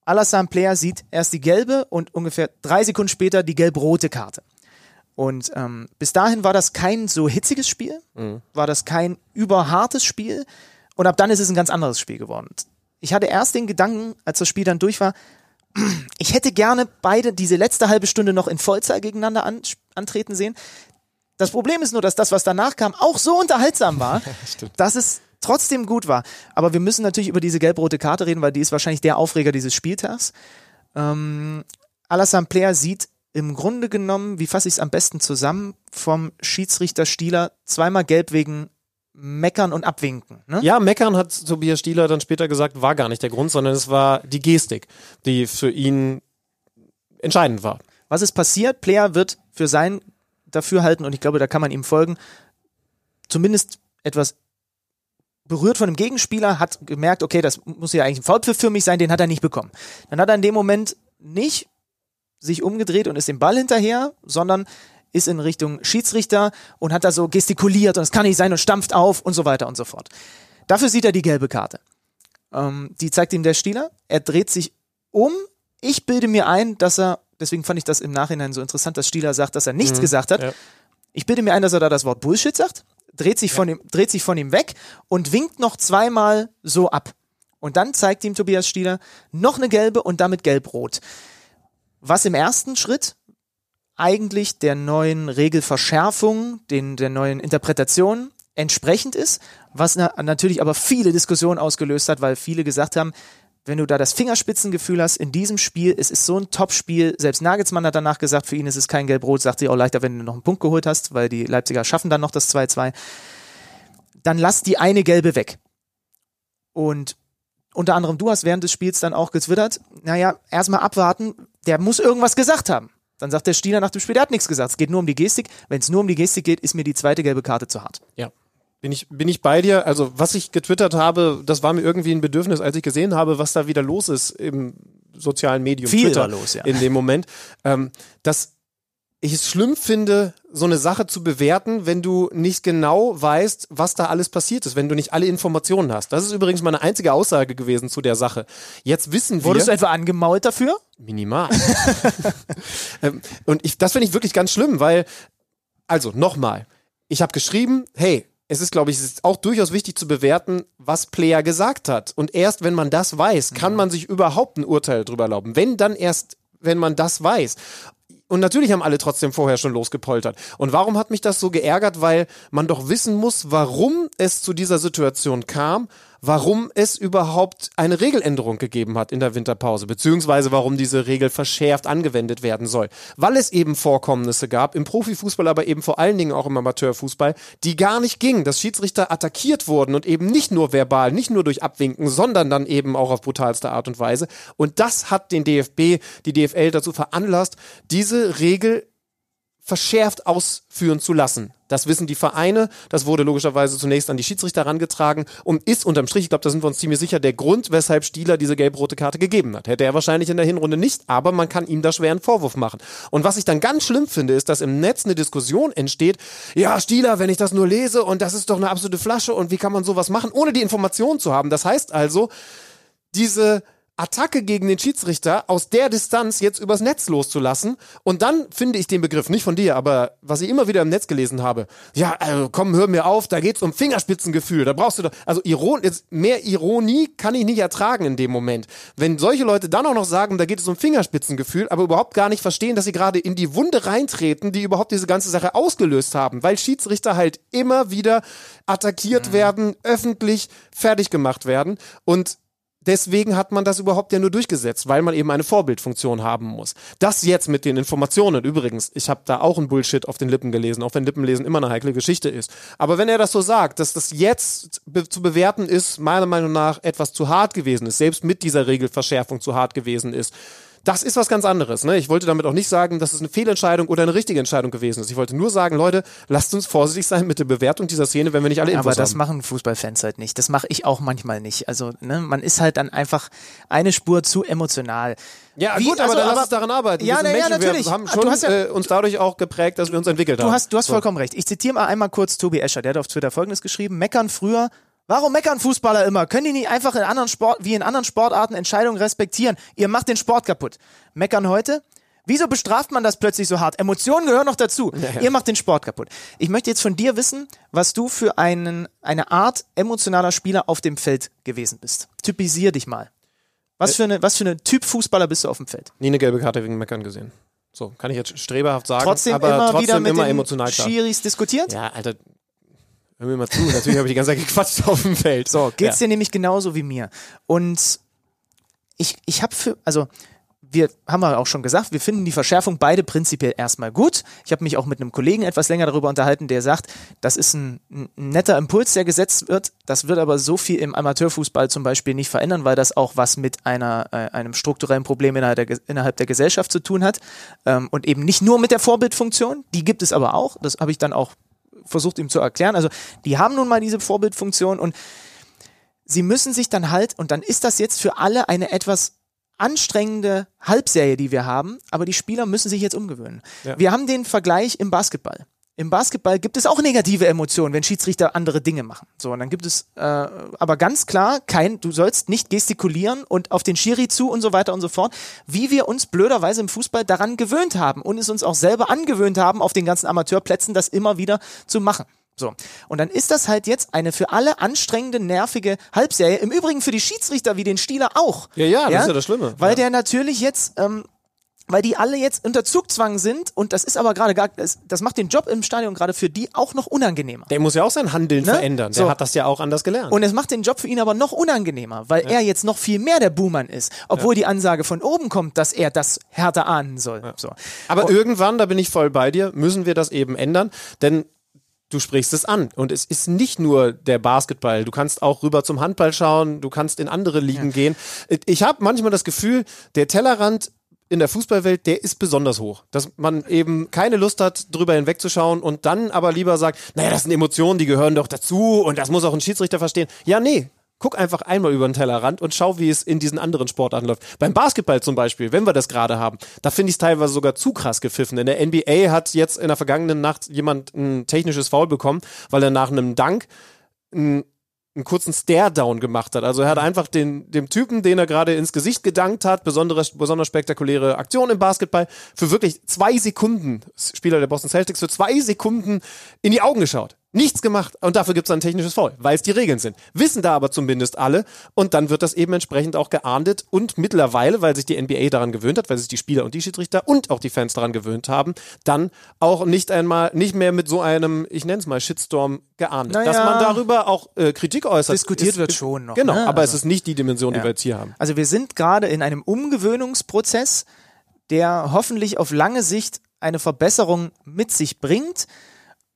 Alassane Player sieht erst die gelbe und ungefähr drei Sekunden später die gelb-rote Karte. Und ähm, bis dahin war das kein so hitziges Spiel, war das kein überhartes Spiel. Und ab dann ist es ein ganz anderes Spiel geworden. Ich hatte erst den Gedanken, als das Spiel dann durch war, (clears throat) ich hätte gerne beide diese letzte halbe Stunde noch in Vollzahl gegeneinander an, antreten sehen. Das Problem ist nur, dass das, was danach kam, auch so unterhaltsam war, (laughs) dass es trotzdem gut war. Aber wir müssen natürlich über diese gelb-rote Karte reden, weil die ist wahrscheinlich der Aufreger dieses Spieltags. Ähm, Alassane Player sieht im Grunde genommen, wie fasse ich es am besten zusammen, vom Schiedsrichter Stieler zweimal gelb wegen Meckern und Abwinken. Ne? Ja, Meckern hat Tobias Stieler dann später gesagt, war gar nicht der Grund, sondern es war die Gestik, die für ihn entscheidend war. Was ist passiert? Player wird für sein Dafürhalten, und ich glaube, da kann man ihm folgen, zumindest etwas berührt von dem Gegenspieler, hat gemerkt, okay, das muss ja eigentlich ein Foulpfiff für mich sein, den hat er nicht bekommen. Dann hat er in dem Moment nicht sich umgedreht und ist dem Ball hinterher, sondern ist in Richtung Schiedsrichter und hat da so gestikuliert und es kann nicht sein und stampft auf und so weiter und so fort. Dafür sieht er die gelbe Karte. Ähm, die zeigt ihm der Spieler. Er dreht sich um. Ich bilde mir ein, dass er, deswegen fand ich das im Nachhinein so interessant, dass Stieler sagt, dass er nichts mhm, gesagt hat. Ja. Ich bilde mir ein, dass er da das Wort Bullshit sagt, dreht sich, ja. von ihm, dreht sich von ihm weg und winkt noch zweimal so ab. Und dann zeigt ihm Tobias Stieler noch eine gelbe und damit gelb-rot. Was im ersten Schritt eigentlich der neuen Regelverschärfung, den, der neuen Interpretation entsprechend ist, was na natürlich aber viele Diskussionen ausgelöst hat, weil viele gesagt haben, wenn du da das Fingerspitzengefühl hast in diesem Spiel, es ist so ein Top-Spiel, selbst Nagelsmann hat danach gesagt, für ihn ist es kein Gelb-Rot, sagt sie auch leichter, wenn du noch einen Punkt geholt hast, weil die Leipziger schaffen dann noch das 2-2, dann lass die eine Gelbe weg. Und unter anderem du hast während des Spiels dann auch getwittert, naja, erstmal abwarten, der muss irgendwas gesagt haben. Dann sagt der Stieler nach dem Spiel, der hat nichts gesagt. Es geht nur um die Gestik. Wenn es nur um die Gestik geht, ist mir die zweite gelbe Karte zu hart. Ja. Bin ich, bin ich bei dir? Also, was ich getwittert habe, das war mir irgendwie ein Bedürfnis, als ich gesehen habe, was da wieder los ist im sozialen Medium Viel Twitter los, ja. in dem Moment. Ähm, dass ich es schlimm finde, so eine Sache zu bewerten, wenn du nicht genau weißt, was da alles passiert ist, wenn du nicht alle Informationen hast. Das ist übrigens meine einzige Aussage gewesen zu der Sache. Jetzt wissen wir. Wurdest du etwa angemault dafür? Minimal. (laughs) Ähm, und ich, das finde ich wirklich ganz schlimm, weil, also nochmal, ich habe geschrieben, hey, es ist, glaube ich, ist auch durchaus wichtig zu bewerten, was Player gesagt hat. Und erst wenn man das weiß, kann mhm. man sich überhaupt ein Urteil drüber erlauben. Wenn dann erst wenn man das weiß. Und natürlich haben alle trotzdem vorher schon losgepoltert. Und warum hat mich das so geärgert? Weil man doch wissen muss, warum es zu dieser Situation kam, warum es überhaupt eine Regeländerung gegeben hat in der Winterpause, beziehungsweise warum diese Regel verschärft angewendet werden soll. Weil es eben Vorkommnisse gab, im Profifußball, aber eben vor allen Dingen auch im Amateurfußball, die gar nicht gingen, dass Schiedsrichter attackiert wurden und eben nicht nur verbal, nicht nur durch Abwinken, sondern dann eben auch auf brutalste Art und Weise. Und das hat den DFB, die DFL dazu veranlasst, diese Regel verschärft ausführen zu lassen. Das wissen die Vereine, das wurde logischerweise zunächst an die Schiedsrichter herangetragen und ist unterm Strich, ich glaube, da sind wir uns ziemlich sicher, der Grund, weshalb Stieler diese gelb-rote Karte gegeben hat. Hätte er wahrscheinlich in der Hinrunde nicht, aber man kann ihm da schwer einen Vorwurf machen. Und was ich dann ganz schlimm finde, ist, dass im Netz eine Diskussion entsteht, ja, Stieler, wenn ich das nur lese und das ist doch eine absolute Flasche und wie kann man sowas machen, ohne die Information zu haben. Das heißt also, diese Attacke gegen den Schiedsrichter aus der Distanz jetzt übers Netz loszulassen. Und dann finde ich den Begriff, nicht von dir, aber was ich immer wieder im Netz gelesen habe, ja, also komm, hör mir auf, da geht's um Fingerspitzengefühl, da brauchst du doch, also Iron, jetzt mehr Ironie kann ich nicht ertragen in dem Moment. Wenn solche Leute dann auch noch sagen, da geht es um Fingerspitzengefühl, aber überhaupt gar nicht verstehen, dass sie gerade in die Wunde reintreten, die überhaupt diese ganze Sache ausgelöst haben, weil Schiedsrichter halt immer wieder attackiert mhm. werden, öffentlich fertig gemacht werden und deswegen hat man das überhaupt ja nur durchgesetzt, weil man eben eine Vorbildfunktion haben muss. Das jetzt mit den Informationen, übrigens, ich habe da auch ein Bullshit auf den Lippen gelesen, auch wenn Lippenlesen immer eine heikle Geschichte ist. Aber wenn er das so sagt, dass das jetzt be zu bewerten ist, meiner Meinung nach etwas zu hart gewesen ist, selbst mit dieser Regelverschärfung zu hart gewesen ist, das ist was ganz anderes. Ne? Ich wollte damit auch nicht sagen, dass es eine Fehlentscheidung oder eine richtige Entscheidung gewesen ist. Ich wollte nur sagen, Leute, lasst uns vorsichtig sein mit der Bewertung dieser Szene, wenn wir nicht alle Infos Aber das haben. machen Fußballfans halt nicht. Das mache ich auch manchmal nicht. Also ne, man ist halt dann einfach eine Spur zu emotional. Ja, Wie, gut, aber also, dann lass uns daran arbeiten. Ja, na, ja, natürlich. Wir haben schon ja, äh, uns dadurch auch geprägt, dass wir uns entwickelt du haben. Hast, du hast so. vollkommen recht. Ich zitiere mal einmal kurz Tobi Escher. Der hat auf Twitter Folgendes geschrieben. Meckern früher Warum meckern Fußballer immer? Können die nicht einfach in anderen Sport, wie in anderen Sportarten Entscheidungen respektieren? Ihr macht den Sport kaputt. Meckern heute? Wieso bestraft man das plötzlich so hart? Emotionen gehören noch dazu. Ja, ja. Ihr macht den Sport kaputt. Ich möchte jetzt von dir wissen, was du für einen, eine Art emotionaler Spieler auf dem Feld gewesen bist. Typisier dich mal. Was für eine, was für eine Typ Fußballer bist du auf dem Feld? Nie eine gelbe Karte wegen Meckern gesehen. So, kann ich jetzt streberhaft sagen, Trotzdem aber immer trotzdem wieder mit immer den emotional klar. Schiris diskutiert? Ja, Alter, hör mir mal zu. Natürlich habe ich die ganze Zeit gequatscht auf dem Feld. So, geht's ja. dir nämlich genauso wie mir. Und ich, ich habe für, also wir haben ja auch schon gesagt, wir finden die Verschärfung beide prinzipiell erstmal gut. Ich habe mich auch mit einem Kollegen etwas länger darüber unterhalten, der sagt, das ist ein, ein netter Impuls, der gesetzt wird. Das wird aber so viel im Amateurfußball zum Beispiel nicht verändern, weil das auch was mit einer, äh, einem strukturellen Problem innerhalb der, innerhalb der Gesellschaft zu tun hat. Ähm, und eben nicht nur mit der Vorbildfunktion, die gibt es aber auch. Das habe ich dann auch versucht ihm zu erklären. Also die haben nun mal diese Vorbildfunktion und sie müssen sich dann halt, und dann ist das jetzt für alle eine etwas anstrengende Halbserie, die wir haben, aber die Spieler müssen sich jetzt umgewöhnen. Ja. Wir haben den Vergleich im Basketball. Im Basketball gibt es auch negative Emotionen, wenn Schiedsrichter andere Dinge machen. So, und dann gibt es äh, aber ganz klar kein, du sollst nicht gestikulieren und auf den Schiri zu und so weiter und so fort, wie wir uns blöderweise im Fußball daran gewöhnt haben und es uns auch selber angewöhnt haben, auf den ganzen Amateurplätzen das immer wieder zu machen. So. Und dann ist das halt jetzt eine für alle anstrengende, nervige Halbserie. Im Übrigen für die Schiedsrichter wie den Stieler auch. Ja, ja, das ist ja das Schlimme. Weil Ja. der natürlich jetzt, ähm, weil die alle jetzt unter Zugzwang sind und das ist aber gerade gar, das, das macht den Job im Stadion gerade für die auch noch unangenehmer. Der muss ja auch sein Handeln Ne? verändern. Der So. hat das ja auch anders gelernt. Und es macht den Job für ihn aber noch unangenehmer, weil er jetzt noch viel mehr der Buhmann ist, obwohl die Ansage von oben kommt, dass er das härter ahnen soll. So. Aber Und- irgendwann, da bin ich voll bei dir, müssen wir das eben ändern, denn du sprichst es an. Und es ist nicht nur der Basketball. Du kannst auch rüber zum Handball schauen, du kannst in andere Ligen gehen. Ich habe manchmal das Gefühl, der Tellerrand in der Fußballwelt, der ist besonders hoch. Dass man eben keine Lust hat, drüber hinwegzuschauen und dann aber lieber sagt, naja, das sind Emotionen, die gehören doch dazu und das muss auch ein Schiedsrichter verstehen. Ja, nee. Guck einfach einmal über den Tellerrand und schau, wie es in diesen anderen Sportarten läuft. Beim Basketball zum Beispiel, wenn wir das gerade haben, da finde ich es teilweise sogar zu krass gepfiffen. In der NBA hat jetzt in der vergangenen Nacht jemand ein technisches Foul bekommen, weil er nach einem Dank einen, einen kurzen Stare-Down gemacht hat. Also er hat einfach den, dem Typen, den er gerade ins Gesicht gedankt hat, besonders, besonders spektakuläre Aktion im Basketball, für wirklich zwei Sekunden, Spieler der Boston Celtics, für zwei Sekunden in die Augen geschaut. Nichts gemacht. Und dafür gibt es ein technisches Foul, weil es die Regeln sind. Wissen da aber zumindest alle. Und dann wird das eben entsprechend auch geahndet. Und mittlerweile, weil sich die NBA daran gewöhnt hat, weil sich die Spieler und die Schiedsrichter und auch die Fans daran gewöhnt haben, dann auch nicht einmal, nicht mehr mit so einem, ich nenne es mal Shitstorm geahndet. Naja. Dass man darüber auch äh, Kritik äußert. Diskutiert ist, wird ist, schon noch, Genau, ne? aber Also- es ist nicht die Dimension, die Ja. wir jetzt hier haben. Also wir sind gerade in einem Umgewöhnungsprozess, der hoffentlich auf lange Sicht eine Verbesserung mit sich bringt.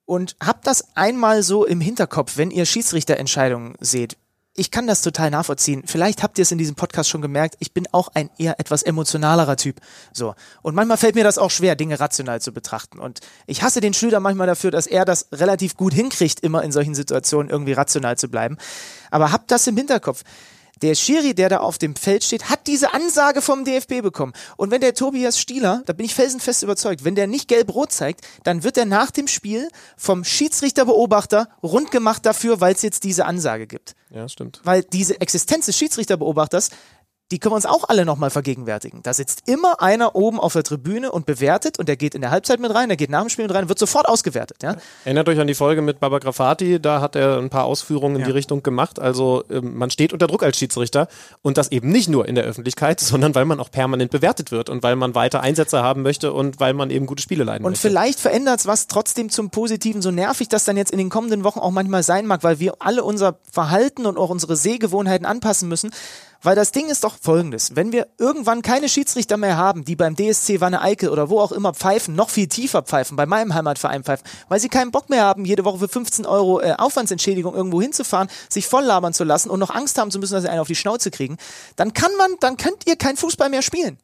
Und habt das einmal so im Hinterkopf, wenn ihr Schiedsrichterentscheidungen seht. Ich kann das total nachvollziehen. Vielleicht habt ihr es in diesem Podcast schon gemerkt. Ich bin auch ein eher etwas emotionalerer Typ. So. Und manchmal fällt mir das auch schwer, Dinge rational zu betrachten. Und ich hasse den Schlüter manchmal dafür, dass er das relativ gut hinkriegt, immer in solchen Situationen irgendwie rational zu bleiben. Aber habt das im Hinterkopf. Der Schiri, der da auf dem Feld steht, hat diese Ansage vom DFB bekommen. Und wenn der Tobias Stieler, da bin ich felsenfest überzeugt, wenn der nicht gelb-rot zeigt, dann wird er nach dem Spiel vom Schiedsrichterbeobachter rund gemacht dafür, weil es jetzt diese Ansage gibt. Ja, stimmt. Weil diese Existenz des Schiedsrichterbeobachters, die können wir uns auch alle nochmal vergegenwärtigen. Da sitzt immer einer oben auf der Tribüne und bewertet und der geht in der Halbzeit mit rein, der geht nach dem Spiel mit rein, wird sofort ausgewertet. Ja? Erinnert euch an die Folge mit Baba Grafati, da hat er ein paar Ausführungen in Ja. die Richtung gemacht. Also ähm, man steht unter Druck als Schiedsrichter und das eben nicht nur in der Öffentlichkeit, (laughs) sondern weil man auch permanent bewertet wird und weil man weiter Einsätze haben möchte und weil man eben gute Spiele leiden Und möchte. vielleicht verändert es was trotzdem zum Positiven, so nervig das dann jetzt in den kommenden Wochen auch manchmal sein mag, weil wir alle unser Verhalten und auch unsere Sehgewohnheiten anpassen müssen. Weil das Ding ist doch folgendes. Wenn wir irgendwann keine Schiedsrichter mehr haben, die beim DSC Wanne Eickel oder wo auch immer pfeifen, noch viel tiefer pfeifen, bei meinem Heimatverein pfeifen, weil sie keinen Bock mehr haben, jede Woche für 15 Euro äh, Aufwandsentschädigung irgendwo hinzufahren, sich voll labern zu lassen und noch Angst haben zu müssen, dass sie einen auf die Schnauze kriegen, dann kann man, dann könnt ihr kein Fußball mehr spielen.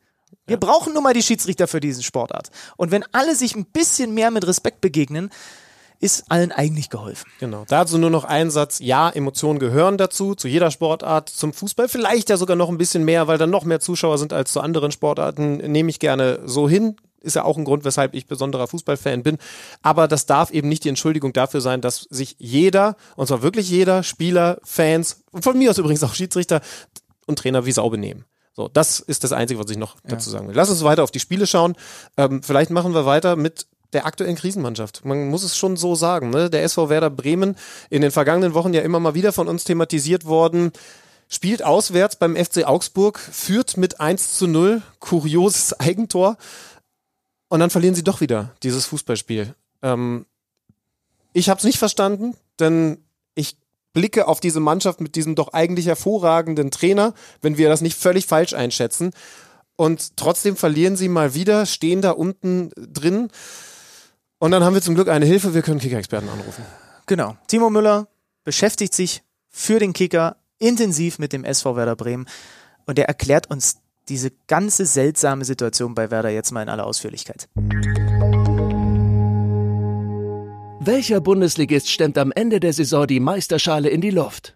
Wir brauchen nun mal die Schiedsrichter für diesen Sportart. Und wenn alle sich ein bisschen mehr mit Respekt begegnen, ist allen eigentlich geholfen. Genau. Dazu nur noch ein Satz. Ja, Emotionen gehören dazu, zu jeder Sportart, zum Fußball vielleicht ja sogar noch ein bisschen mehr, weil dann noch mehr Zuschauer sind als zu anderen Sportarten. Nehme ich gerne so hin. Ist ja auch ein Grund, weshalb ich besonderer Fußballfan bin. Aber das darf eben nicht die Entschuldigung dafür sein, dass sich jeder, und zwar wirklich jeder, Spieler, Fans und von mir aus übrigens auch Schiedsrichter und Trainer wie Sau benehmen. So, das ist das Einzige, was ich noch dazu sagen will. Lass uns weiter auf die Spiele schauen. Ähm, vielleicht machen wir weiter mit der aktuellen Krisenmannschaft. Man muss es schon so sagen. Ne? Der SV Werder Bremen in den vergangenen Wochen ja immer mal wieder von uns thematisiert worden. spielt auswärts beim FC Augsburg, führt mit 1 zu 0, kurioses (laughs) Eigentor. Und dann verlieren sie doch wieder dieses Fußballspiel. Ähm, ich habe es nicht verstanden, denn ich blicke auf diese Mannschaft mit diesem doch eigentlich hervorragenden Trainer, wenn wir das nicht völlig falsch einschätzen. Und trotzdem verlieren sie mal wieder, stehen da unten drin. Und dann haben wir zum Glück eine Hilfe, wir können Kicker-Experten anrufen. Genau. Timo Müller beschäftigt sich für den Kicker intensiv mit dem SV Werder Bremen und er erklärt uns diese ganze seltsame Situation bei Werder jetzt mal in aller Ausführlichkeit. Welcher Bundesligist stemmt am Ende der Saison die Meisterschale in die Luft?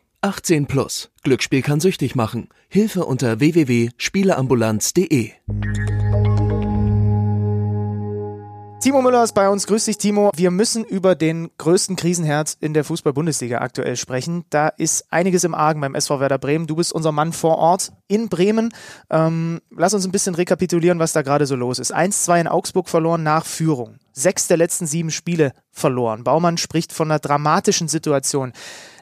18 plus. Glücksspiel kann süchtig machen. Hilfe unter www.spieleambulanz.de. Timo Müller ist bei uns. Grüß dich, Timo. Wir müssen über den größten Krisenherz in der Fußball-Bundesliga aktuell sprechen. Da ist einiges im Argen beim SV Werder Bremen. Du bist unser Mann vor Ort in Bremen. Ähm, lass uns ein bisschen rekapitulieren, was da gerade so los ist. 1-2 in Augsburg verloren nach Führung. Sechs der letzten sieben Spiele verloren. Baumann spricht von einer dramatischen Situation.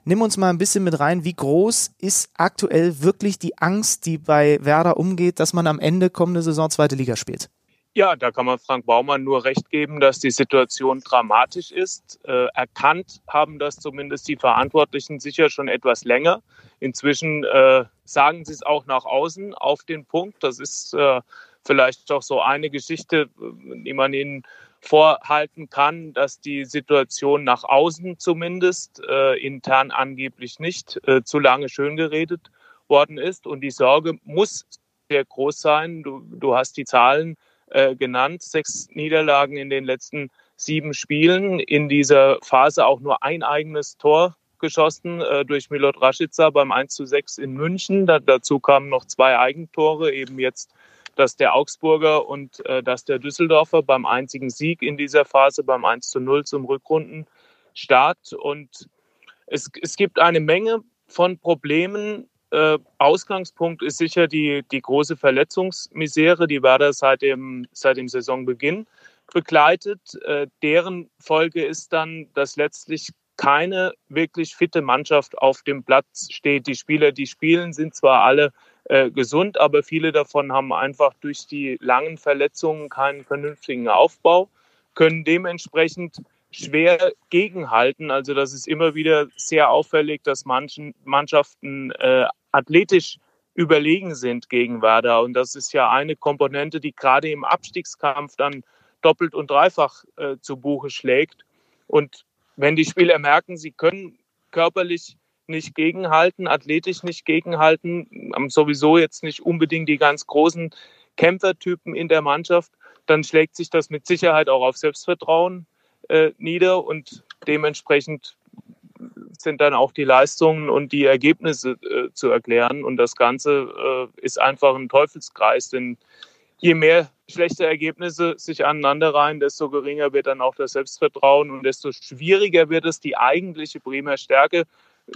Nimm uns mal ein bisschen mit rein, wie groß ist aktuell wirklich die Angst, die bei Werder umgeht, dass man am Ende kommende Saison zweite Liga spielt? Ja, da kann man Frank Baumann nur recht geben, dass die Situation dramatisch ist. Äh, erkannt haben das zumindest die Verantwortlichen sicher schon etwas länger. Inzwischen äh, sagen sie es auch nach außen auf den Punkt. Das ist äh, vielleicht doch so eine Geschichte, die man ihnen vorhalten kann, dass die Situation nach außen zumindest äh, intern angeblich nicht äh, zu lange schön geredet worden ist. Und die Sorge muss sehr groß sein. Du, du hast die Zahlen äh, genannt. Sechs Niederlagen in den letzten sieben Spielen. In dieser Phase auch nur ein eigenes Tor geschossen äh, durch Milot Rashica beim 1 zu 6 in München. Da, dazu kamen noch zwei Eigentore, eben jetzt dass der Augsburger und äh, dass der Düsseldorfer beim einzigen Sieg in dieser Phase beim 1 zu 0 zum Rückrundenstart. Und es, es gibt eine Menge von Problemen. Äh, Ausgangspunkt ist sicher die, die große Verletzungsmisere, die Werder seit dem, seit dem Saisonbeginn begleitet. Äh, deren Folge ist dann, dass letztlich keine wirklich fitte Mannschaft auf dem Platz steht. Die Spieler, die spielen, sind zwar alle äh, gesund, aber viele davon haben einfach durch die langen Verletzungen keinen vernünftigen Aufbau, können dementsprechend schwer gegenhalten. Also das ist immer wieder sehr auffällig, dass manchen Mannschaften äh, athletisch überlegen sind gegen Werder. Und das ist ja eine Komponente, die gerade im Abstiegskampf dann doppelt und dreifach äh, zu Buche schlägt. Und wenn die Spieler merken, sie können körperlich nicht gegenhalten, athletisch nicht gegenhalten, haben sowieso jetzt nicht unbedingt die ganz großen Kämpfertypen in der Mannschaft, dann schlägt sich das mit Sicherheit auch auf Selbstvertrauen äh, nieder und dementsprechend sind dann auch die Leistungen und die Ergebnisse äh, zu erklären. Und das Ganze äh, ist einfach ein Teufelskreis, denn je mehr schlechte Ergebnisse sich aneinanderreihen, desto geringer wird dann auch das Selbstvertrauen und desto schwieriger wird es, die eigentliche Bremer Stärke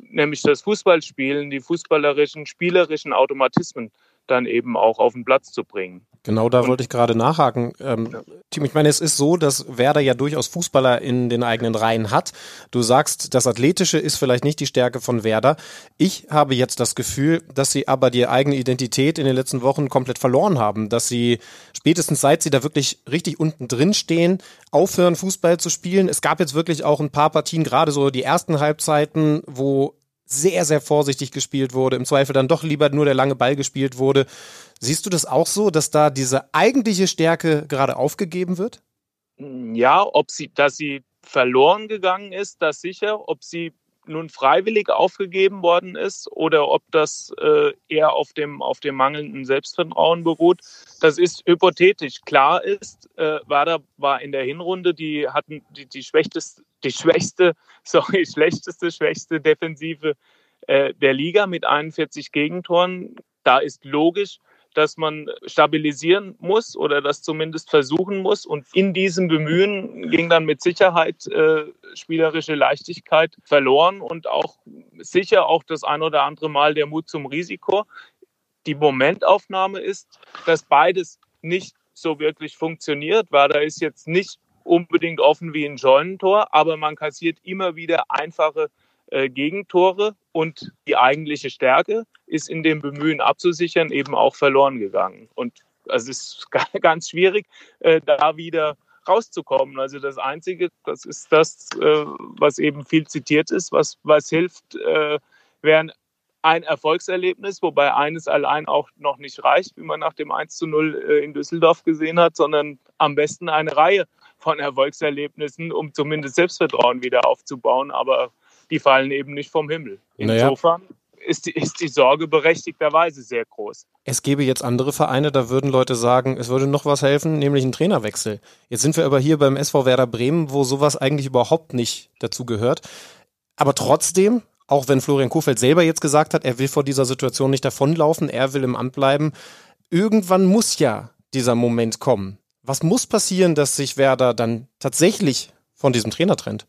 nämlich das Fußballspielen, die fußballerischen, spielerischen Automatismen dann eben auch auf den Platz zu bringen. Genau, da wollte ich gerade nachhaken. Ähm, ja. Tim, ich meine, es ist so, dass Werder ja durchaus Fußballer in den eigenen Reihen hat. Du sagst, das Athletische ist vielleicht nicht die Stärke von Werder. Ich habe jetzt das Gefühl, dass sie aber die eigene Identität in den letzten Wochen komplett verloren haben. Dass sie spätestens seit sie da wirklich richtig unten drin stehen, aufhören, Fußball zu spielen. Es gab jetzt wirklich auch ein paar Partien, gerade so die ersten Halbzeiten, wo sehr, sehr vorsichtig gespielt wurde, im Zweifel dann doch lieber nur der lange Ball gespielt wurde. Siehst du das auch so, dass da diese eigentliche Stärke gerade aufgegeben wird? Ja, ob sie, dass sie verloren gegangen ist, das sicher. Ob sie nun freiwillig aufgegeben worden ist oder ob das äh, eher auf dem, auf dem mangelnden Selbstvertrauen beruht, das ist hypothetisch. Klar ist, äh, Werder war in der Hinrunde, die hatten die, die schwächste, die schwächste, (laughs) sorry, schlechteste, schwächste Defensive äh, der Liga mit 41 Gegentoren. Da ist logisch, dass man stabilisieren muss oder das zumindest versuchen muss. Und in diesem Bemühen ging dann mit Sicherheit äh, spielerische Leichtigkeit verloren und auch sicher auch das ein oder andere Mal der Mut zum Risiko. Die Momentaufnahme ist, dass beides nicht so wirklich funktioniert. Werder ist jetzt nicht unbedingt offen wie ein Scheunentor, aber man kassiert immer wieder einfache äh, Gegentore und die eigentliche Stärke ist in dem Bemühen abzusichern eben auch verloren gegangen. Und es ist (laughs) ganz schwierig, äh, da wieder rauszukommen. Also das Einzige, das ist das, äh, was eben viel zitiert ist, was, was hilft, äh, wären ein Erfolgserlebnis, wobei eines allein auch noch nicht reicht, wie man nach dem 1 zu 0 äh, in Düsseldorf gesehen hat, sondern am besten eine Reihe von Erfolgserlebnissen, um zumindest Selbstvertrauen wieder aufzubauen. Aber die fallen eben nicht vom Himmel. Insofern naja. ist, die, ist die Sorge berechtigterweise sehr groß. Es gäbe jetzt andere Vereine, da würden Leute sagen, es würde noch was helfen, nämlich ein Trainerwechsel. Jetzt sind wir aber hier beim SV Werder Bremen, wo sowas eigentlich überhaupt nicht dazu gehört. Aber trotzdem, auch wenn Florian Kofeld selber jetzt gesagt hat, er will vor dieser Situation nicht davonlaufen, er will im Amt bleiben, irgendwann muss ja dieser Moment kommen. Was muss passieren, dass sich Werder dann tatsächlich von diesem Trainer trennt?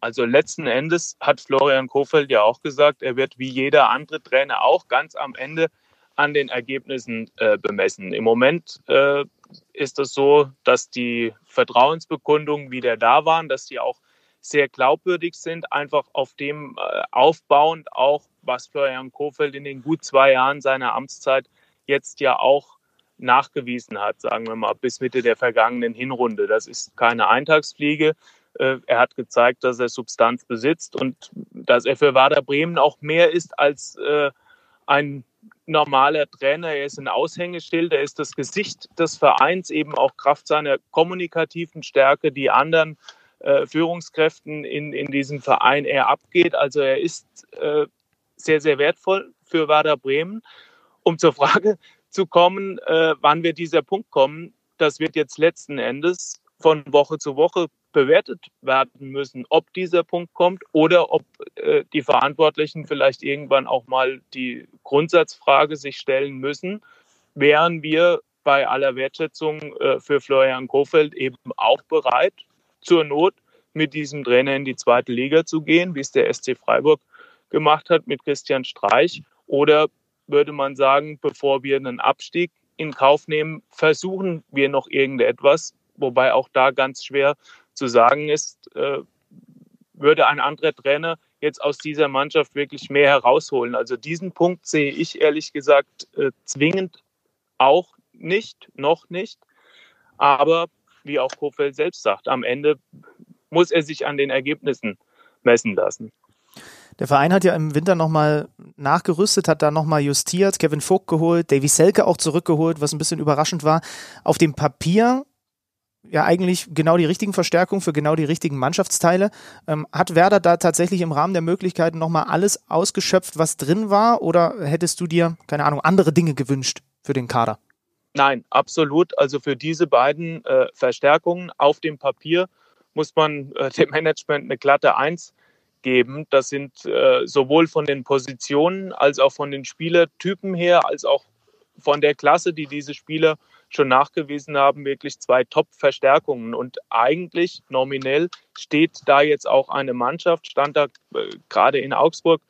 Also letzten Endes hat Florian Kofeld ja auch gesagt, er wird wie jeder andere Trainer auch ganz am Ende an den Ergebnissen äh, bemessen. Im Moment äh, ist es so, dass die Vertrauensbekundungen wieder da waren, dass die auch sehr glaubwürdig sind, einfach auf dem äh, aufbauend auch, was Florian Kofeld in den gut zwei Jahren seiner Amtszeit jetzt ja auch nachgewiesen hat, sagen wir mal, bis Mitte der vergangenen Hinrunde. Das ist keine Eintagsfliege. Äh, er hat gezeigt, dass er Substanz besitzt und dass er für Werder Bremen auch mehr ist als äh, ein normaler Trainer. Er ist ein Aushängeschild, er ist das Gesicht des Vereins, eben auch Kraft seiner kommunikativen Stärke, die anderen äh, Führungskräften in, in diesem Verein eher abgeht. Also er ist sehr, sehr wertvoll für Werder Bremen. Um zur Frage zu kommen, äh, wann wird dieser Punkt kommen, das wird jetzt letzten Endes von Woche zu Woche bewertet werden müssen, ob dieser Punkt kommt oder ob äh, die Verantwortlichen vielleicht irgendwann auch mal die Grundsatzfrage sich stellen müssen, wären wir bei aller Wertschätzung äh, für Florian Kofeld eben auch bereit, zur Not mit diesem Trainer in die zweite Liga zu gehen, wie es der SC Freiburg gemacht hat mit Christian Streich? Oder würde man sagen, bevor wir einen Abstieg in Kauf nehmen, versuchen wir noch irgendetwas, wobei auch da ganz schwer zu sagen ist, äh, würde ein anderer Trainer jetzt aus dieser Mannschaft wirklich mehr herausholen. Also diesen Punkt sehe ich ehrlich gesagt äh, zwingend auch nicht, noch nicht. Aber wie auch Kofeld selbst sagt, am Ende muss er sich an den Ergebnissen messen lassen. Der Verein hat ja im Winter nochmal nachgerüstet, hat da nochmal justiert, Kevin Vogt geholt, Davy Selke auch zurückgeholt, was ein bisschen überraschend war. Auf dem Papier ja eigentlich genau die richtigen Verstärkungen für genau die richtigen Mannschaftsteile. Ähm, hat Werder da tatsächlich im Rahmen der Möglichkeiten nochmal alles ausgeschöpft, was drin war? Oder hättest du dir, keine Ahnung, andere Dinge gewünscht für den Kader? Nein, absolut. Also für diese beiden äh, Verstärkungen auf dem Papier muss man äh, dem Management eine glatte Eins geben. Das sind äh, sowohl von den Positionen als auch von den Spielertypen her, als auch von der Klasse, die diese Spieler schon nachgewiesen haben, wirklich zwei Top-Verstärkungen. Und eigentlich nominell steht da jetzt auch eine Mannschaft, stand da äh, gerade in Augsburg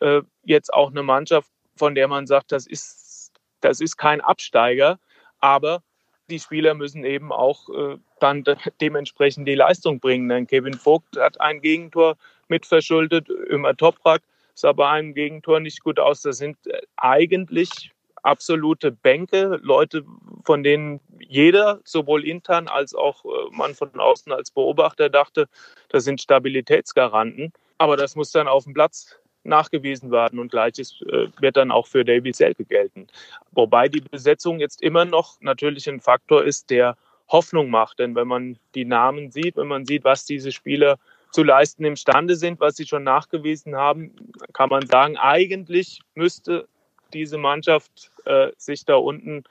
äh, jetzt auch eine Mannschaft, von der man sagt, das ist, das ist kein Absteiger, aber die Spieler müssen eben auch äh, dann dementsprechend die Leistung bringen. Denn Kevin Vogt hat ein Gegentor mitverschuldet, Ömer Toprak sah bei einem Gegentor nicht gut aus. Das sind äh, eigentlich absolute Bänke, Leute, von denen jeder, sowohl intern als auch äh, man von außen als Beobachter dachte, das sind Stabilitätsgaranten. Aber das muss dann auf dem Platz nachgewiesen werden und gleiches äh, wird dann auch für Davy Selke gelten. Wobei die Besetzung jetzt immer noch natürlich ein Faktor ist, der Hoffnung macht. Denn wenn man die Namen sieht, wenn man sieht, was diese Spieler zu leisten imstande sind, was sie schon nachgewiesen haben, kann man sagen, eigentlich müsste diese Mannschaft äh, sich da unten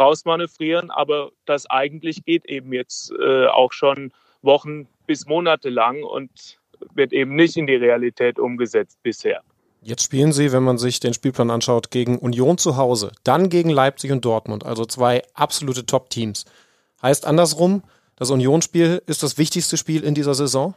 rausmanövrieren. Aber das eigentlich geht eben jetzt äh, auch schon Wochen bis Monate lang und wird eben nicht in die Realität umgesetzt bisher. Jetzt spielen sie, wenn man sich den Spielplan anschaut, gegen Union zu Hause, dann gegen Leipzig und Dortmund, also zwei absolute Top-Teams. Heißt andersrum, das Unionsspiel ist das wichtigste Spiel in dieser Saison?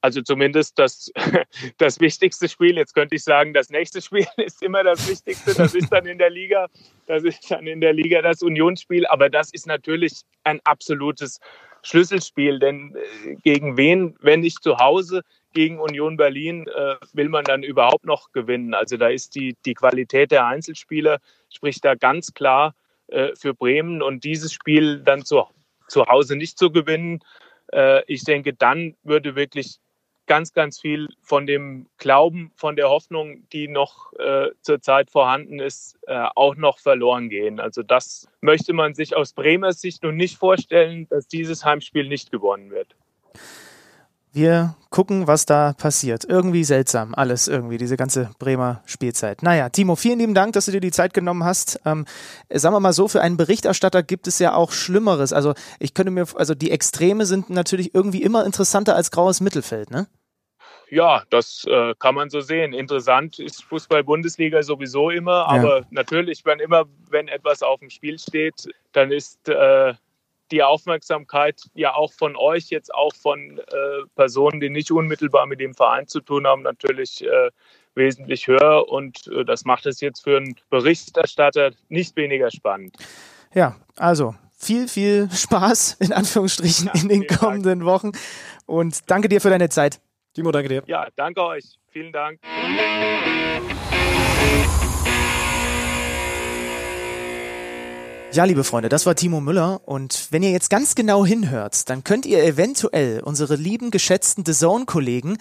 Also zumindest das, (laughs) das wichtigste Spiel. Jetzt könnte ich sagen, das nächste Spiel (laughs) ist immer das Wichtigste. Das ist dann in der Liga. Das ist dann in der Liga das Unionsspiel. Aber das ist natürlich ein absolutes Schlüsselspiel. Denn äh, gegen wen, wenn nicht zu Hause, gegen Union Berlin, äh, will man dann überhaupt noch gewinnen? Also da ist die, die Qualität der Einzelspieler, spricht da ganz klar äh, für Bremen. Und dieses Spiel dann zu, zu Hause nicht zu gewinnen, ich denke, dann würde wirklich ganz, ganz viel von dem Glauben, von der Hoffnung, die noch äh, zurzeit vorhanden ist, äh, auch noch verloren gehen. Also das möchte man sich aus Bremer Sicht nun nicht vorstellen, dass dieses Heimspiel nicht gewonnen wird. Wir gucken, was da passiert. Irgendwie seltsam, alles irgendwie, diese ganze Bremer Spielzeit. Naja, Timo, vielen lieben Dank, dass du dir die Zeit genommen hast. Ähm, sagen wir mal so, für einen Berichterstatter gibt es ja auch Schlimmeres. Also ich könnte mir, also die Extreme sind natürlich irgendwie immer interessanter als graues Mittelfeld, ne? Ja, das äh, kann man so sehen. Interessant ist Fußball-Bundesliga sowieso immer, aber ja. natürlich, wenn immer, wenn etwas auf dem Spiel steht, dann ist äh, die Aufmerksamkeit ja auch von euch, jetzt auch von äh, Personen, die nicht unmittelbar mit dem Verein zu tun haben, natürlich äh, wesentlich höher. Und äh, das macht es jetzt für einen Berichterstatter nicht weniger spannend. Ja, also viel, viel Spaß in Anführungsstrichen ja, in den kommenden Dank. Wochen. Und danke dir für deine Zeit. Timo, danke dir. Ja, danke euch. Vielen Dank. Ja, liebe Freunde, das war Timo Müller und wenn ihr jetzt ganz genau hinhört, dann könnt ihr eventuell unsere lieben, geschätzten The Zone-Kollegen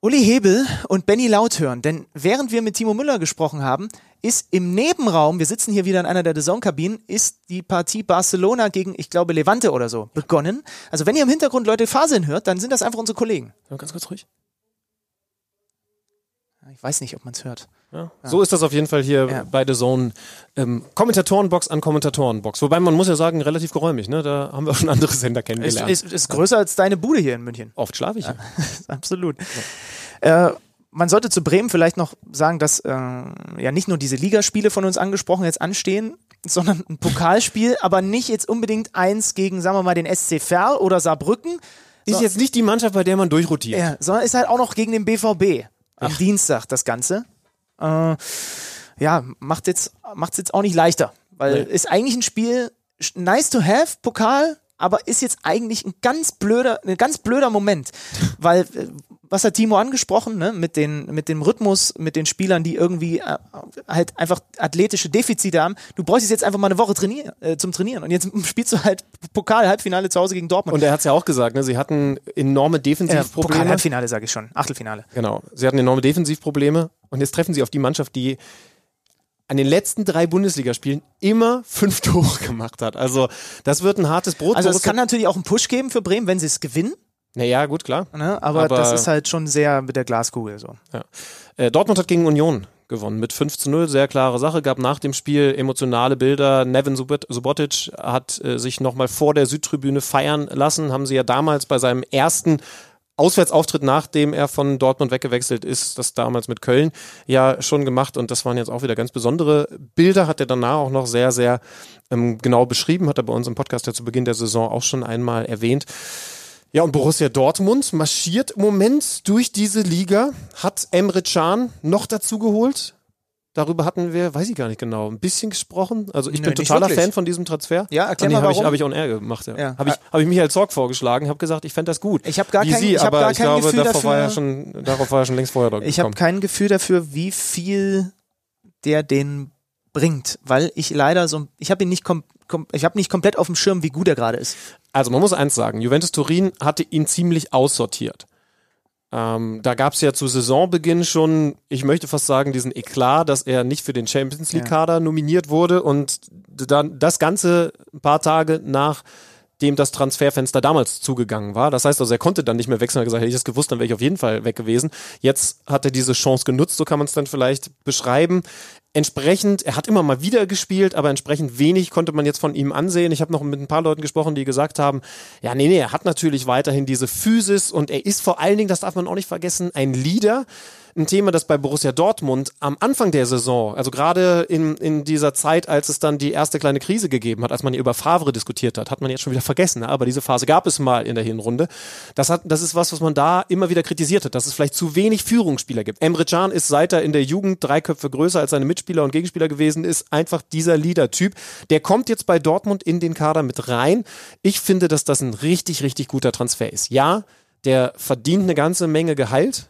Uli Hebel und Benny Laut hören, denn während wir mit Timo Müller gesprochen haben, ist im Nebenraum, wir sitzen hier wieder in einer der The Zone-Kabinen, ist die Partie Barcelona gegen, ich glaube, Levante oder so begonnen. Also wenn ihr im Hintergrund Leute faseln hört, dann sind das einfach unsere Kollegen. Ganz kurz ruhig. Ich weiß nicht, ob man es hört. Ja. So ist das auf jeden Fall hier ja. bei The Zone. Ähm, Kommentatorenbox an Kommentatorenbox. Wobei man muss ja sagen, relativ geräumig. Ne? Da haben wir schon andere Sender kennengelernt. Ist, ist, ist größer als deine Bude hier in München. Oft schlafe ich ja. (laughs) Absolut. Äh, man sollte zu Bremen vielleicht noch sagen, dass äh, ja nicht nur diese Ligaspiele von uns angesprochen jetzt anstehen, sondern ein Pokalspiel, (laughs) aber nicht jetzt unbedingt eins gegen, sagen wir mal, den SC Verl oder Saarbrücken. Ist so, jetzt nicht die Mannschaft, bei der man durchrotiert. Ja, sondern ist halt auch noch gegen den BVB am Ach. Dienstag das Ganze. Äh, ja, macht jetzt macht's jetzt auch nicht leichter, weil nee. ist eigentlich ein Spiel nice to have Pokal, aber ist jetzt eigentlich ein ganz blöder ein ganz blöder Moment, (laughs) weil äh, was hat Timo angesprochen, ne? mit, den, mit dem Rhythmus, mit den Spielern, die irgendwie äh, halt einfach athletische Defizite haben. Du bräuchtest jetzt einfach mal eine Woche trainier, äh, zum Trainieren. Und jetzt (laughs) spielst du halt Pokal, Halbfinale zu Hause gegen Dortmund. Und er hat es ja auch gesagt, ne? sie hatten enorme Defensivprobleme. Äh, Pokal, Halbfinale sage ich schon, Achtelfinale. Genau, sie hatten enorme Defensivprobleme und jetzt treffen sie auf die Mannschaft, die an den letzten drei Bundesligaspielen immer fünf (laughs) Tore gemacht hat. Also das wird ein hartes Brot. Also es kann natürlich auch einen Push geben für Bremen, wenn sie es gewinnen. Naja, gut, klar. Ne? Aber, Aber, das ist halt schon sehr mit der Glaskugel so. Ja. Äh, Dortmund hat gegen Union gewonnen mit 5 zu 0, sehr klare Sache, gab nach dem Spiel emotionale Bilder. Nevin Subotic hat äh, sich nochmal vor der Südtribüne feiern lassen, haben sie ja damals bei seinem ersten Auswärtsauftritt, nachdem er von Dortmund weggewechselt ist, das damals mit Köln ja schon gemacht und das waren jetzt auch wieder ganz besondere Bilder, hat er danach auch noch sehr, sehr ähm, genau beschrieben, hat er bei uns im Podcast ja zu Beginn der Saison auch schon einmal erwähnt. Ja, und Borussia Dortmund marschiert im Moment durch diese Liga, hat Emre Can noch dazu geholt. Darüber hatten wir, weiß ich gar nicht genau, ein bisschen gesprochen. Also ich Nö, bin totaler Fan von diesem Transfer. Ja, erklär mal warum. Habe ich, hab ich on air gemacht, ja. ja. Habe ich, hab ich Michael Zorg vorgeschlagen, habe gesagt, ich fände das gut. Ich habe gar wie kein, Sie, ich hab aber gar ich kein glaube, Gefühl dafür. War ja schon, darauf war ja schon längst vorher dort Ich habe kein Gefühl dafür, wie viel der den bringt, weil ich leider so, ich habe ihn nicht, kom, kom ich habe nicht komplett auf dem Schirm, wie gut er gerade ist. Also man muss eins sagen, Juventus Turin hatte ihn ziemlich aussortiert. Ähm, da gab es ja zu Saisonbeginn schon, ich möchte fast sagen, diesen Eklat, dass er nicht für den Champions League-Kader ja. nominiert wurde und dann das Ganze ein paar Tage nach dem das Transferfenster damals zugegangen war. Das heißt also, er konnte dann nicht mehr wechseln. Er hat gesagt, hätte ich das gewusst, dann wäre ich auf jeden Fall weg gewesen. Jetzt hat er diese Chance genutzt, so kann man es dann vielleicht beschreiben entsprechend, er hat immer mal wieder gespielt, aber entsprechend wenig konnte man jetzt von ihm ansehen. Ich habe noch mit ein paar Leuten gesprochen, die gesagt haben, ja, nee, nee, er hat natürlich weiterhin diese Physis und er ist vor allen Dingen, das darf man auch nicht vergessen, ein Leader. Ein Thema, das bei Borussia Dortmund am Anfang der Saison, also gerade in, in dieser Zeit, als es dann die erste kleine Krise gegeben hat, als man hier über Favre diskutiert hat, hat man jetzt schon wieder vergessen, ne? aber diese Phase gab es mal in der Hinrunde. Das, hat, das ist was, was man da immer wieder kritisiert hat, dass es vielleicht zu wenig Führungsspieler gibt. Emre Can ist seit er in der Jugend drei Köpfe größer als seine Mitspieler und Gegenspieler gewesen ist, einfach dieser Leader-Typ. Der kommt jetzt bei Dortmund in den Kader mit rein. Ich finde, dass das ein richtig, richtig guter Transfer ist. Ja, der verdient eine ganze Menge Gehalt,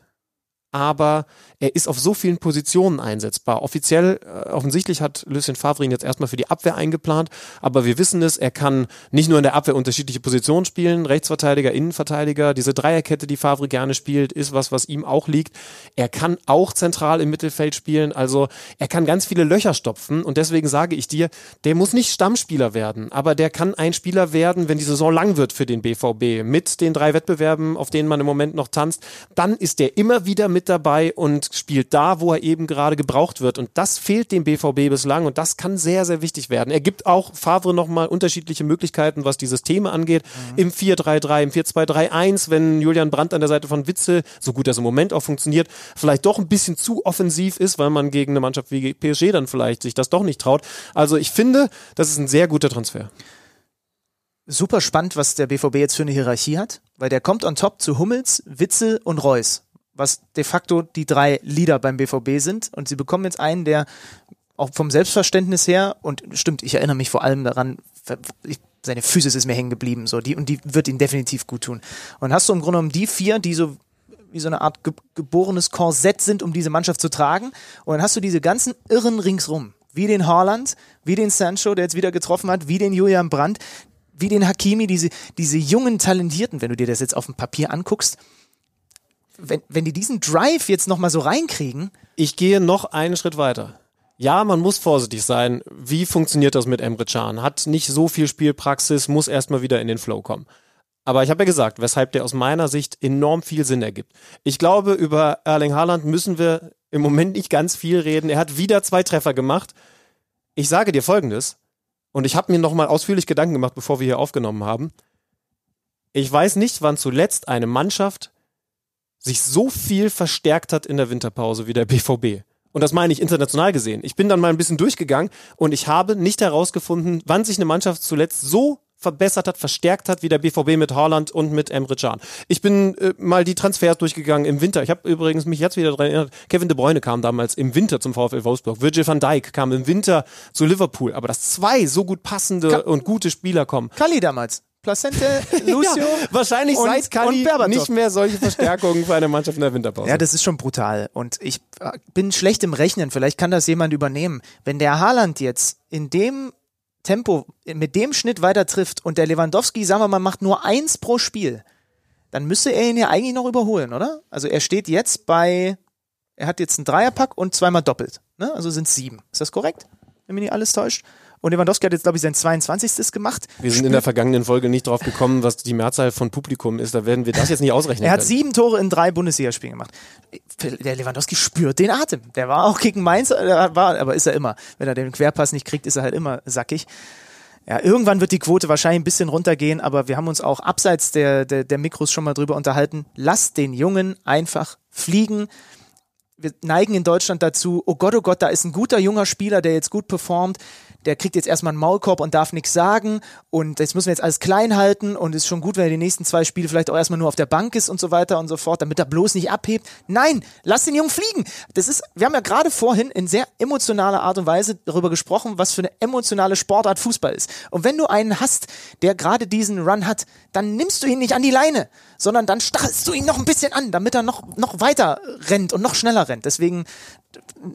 aber er ist auf so vielen Positionen einsetzbar. Offiziell, äh, offensichtlich hat Lucien Favre ihn jetzt erstmal für die Abwehr eingeplant, aber wir wissen es, er kann nicht nur in der Abwehr unterschiedliche Positionen spielen, Rechtsverteidiger, Innenverteidiger, diese Dreierkette, die Favre gerne spielt, ist was, was ihm auch liegt. Er kann auch zentral im Mittelfeld spielen, also er kann ganz viele Löcher stopfen. Und deswegen sage ich dir, der muss nicht Stammspieler werden, aber der kann ein Spieler werden, wenn die Saison lang wird für den BVB, mit den drei Wettbewerben, auf denen man im Moment noch tanzt, dann ist der immer wieder mit dabei und spielt da, wo er eben gerade gebraucht wird. Und das fehlt dem BVB bislang und das kann sehr, sehr wichtig werden. Er gibt auch Favre nochmal unterschiedliche Möglichkeiten, was die Systeme angeht. Mhm. Im 4-3-3, im 4-2-3-1, wenn Julian Brandt an der Seite von Witzel, so gut das im Moment auch funktioniert, vielleicht doch ein bisschen zu offensiv ist, weil man gegen eine Mannschaft wie PSG dann vielleicht sich das doch nicht traut. Also ich finde, das ist ein sehr guter Transfer super spannend, was der BVB jetzt für eine Hierarchie hat, weil der kommt on top zu Hummels, Witzel und Reus was de facto die drei Leader beim BVB sind. Und sie bekommen jetzt einen, der auch vom Selbstverständnis her, und stimmt, ich erinnere mich vor allem daran, ich, seine Physis ist mir hängen geblieben, so, die, und die wird ihn definitiv gut tun. Und hast du im Grunde genommen die vier, die so wie so eine Art ge geborenes Korsett sind, um diese Mannschaft zu tragen. Und dann hast du diese ganzen Irren ringsrum, wie den Haaland, wie den Sancho, der jetzt wieder getroffen hat, wie den Julian Brandt, wie den Hakimi, diese, diese jungen Talentierten, wenn du dir das jetzt auf dem Papier anguckst, wenn, wenn die diesen Drive jetzt nochmal so reinkriegen. Ich gehe noch einen Schritt weiter. Ja, man muss vorsichtig sein. Wie funktioniert das mit Emre Can? Hat nicht so viel Spielpraxis, muss erstmal wieder in den Flow kommen. Aber ich habe ja gesagt, weshalb der aus meiner Sicht enorm viel Sinn ergibt. Ich glaube, über Erling Haaland müssen wir im Moment nicht ganz viel reden. Er hat wieder zwei Treffer gemacht. Ich sage dir Folgendes, und ich habe mir nochmal ausführlich Gedanken gemacht, bevor wir hier aufgenommen haben. Ich weiß nicht, wann zuletzt eine Mannschaft sich so viel verstärkt hat in der Winterpause wie der BVB. Und das meine ich international gesehen. Ich bin dann mal ein bisschen durchgegangen und ich habe nicht herausgefunden, wann sich eine Mannschaft zuletzt so verbessert hat, verstärkt hat, wie der BVB mit Haaland und mit Emre Can. Ich bin äh, mal die Transfers durchgegangen im Winter. Ich habe übrigens mich jetzt wieder daran erinnert, Kevin De Bruyne kam damals im Winter zum VfL Wolfsburg. Virgil van Dijk kam im Winter zu Liverpool. Aber dass zwei so gut passende Ka und gute Spieler kommen. Kali damals. Placente, (laughs) Lucio. ja, wahrscheinlich und, seit Kali nicht mehr solche Verstärkungen für eine Mannschaft in der Winterpause. Ja, das ist schon brutal. Und ich äh, bin schlecht im Rechnen. Vielleicht kann das jemand übernehmen. Wenn der Haaland jetzt in dem Tempo, mit dem Schnitt weiter trifft und der Lewandowski, sagen wir mal, macht nur eins pro Spiel, dann müsste er ihn ja eigentlich noch überholen, oder? Also er steht jetzt bei, er hat jetzt einen Dreierpack und zweimal doppelt. Ne? Also sind es sieben. Ist das korrekt? Wenn mich nicht alles täuscht. Und Lewandowski hat jetzt, glaube ich, sein 22. gemacht. Wir sind in der vergangenen Folge nicht drauf gekommen, was die Mehrzahl von Publikum ist. Da werden wir das jetzt nicht ausrechnen. er hat können. sieben Tore in drei Bundesligaspielen gemacht. Der Lewandowski spürt den Atem. Der war auch gegen Mainz, war, aber ist er immer. Wenn er den Querpass nicht kriegt, ist er halt immer sackig. Ja, irgendwann wird die Quote wahrscheinlich ein bisschen runtergehen, aber wir haben uns auch abseits der, der, der Mikros schon mal drüber unterhalten. Lass den Jungen einfach fliegen wir neigen in Deutschland dazu, oh Gott, oh Gott, da ist ein guter junger Spieler, der jetzt gut performt der kriegt jetzt erstmal einen Maulkorb und darf nichts sagen und jetzt müssen wir jetzt alles klein halten und ist schon gut, wenn er die nächsten zwei Spiele vielleicht auch erstmal nur auf der Bank ist und so weiter und so fort, damit er bloß nicht abhebt. Nein, lass den Jungen fliegen. Das ist, wir haben ja gerade vorhin in sehr emotionaler Art und Weise darüber gesprochen, was für eine emotionale Sportart Fußball ist. Und wenn du einen hast, der gerade diesen Run hat, dann nimmst du ihn nicht an die Leine, sondern dann stachelst du ihn noch ein bisschen an, damit er noch, noch weiter rennt und noch schneller rennt. Deswegen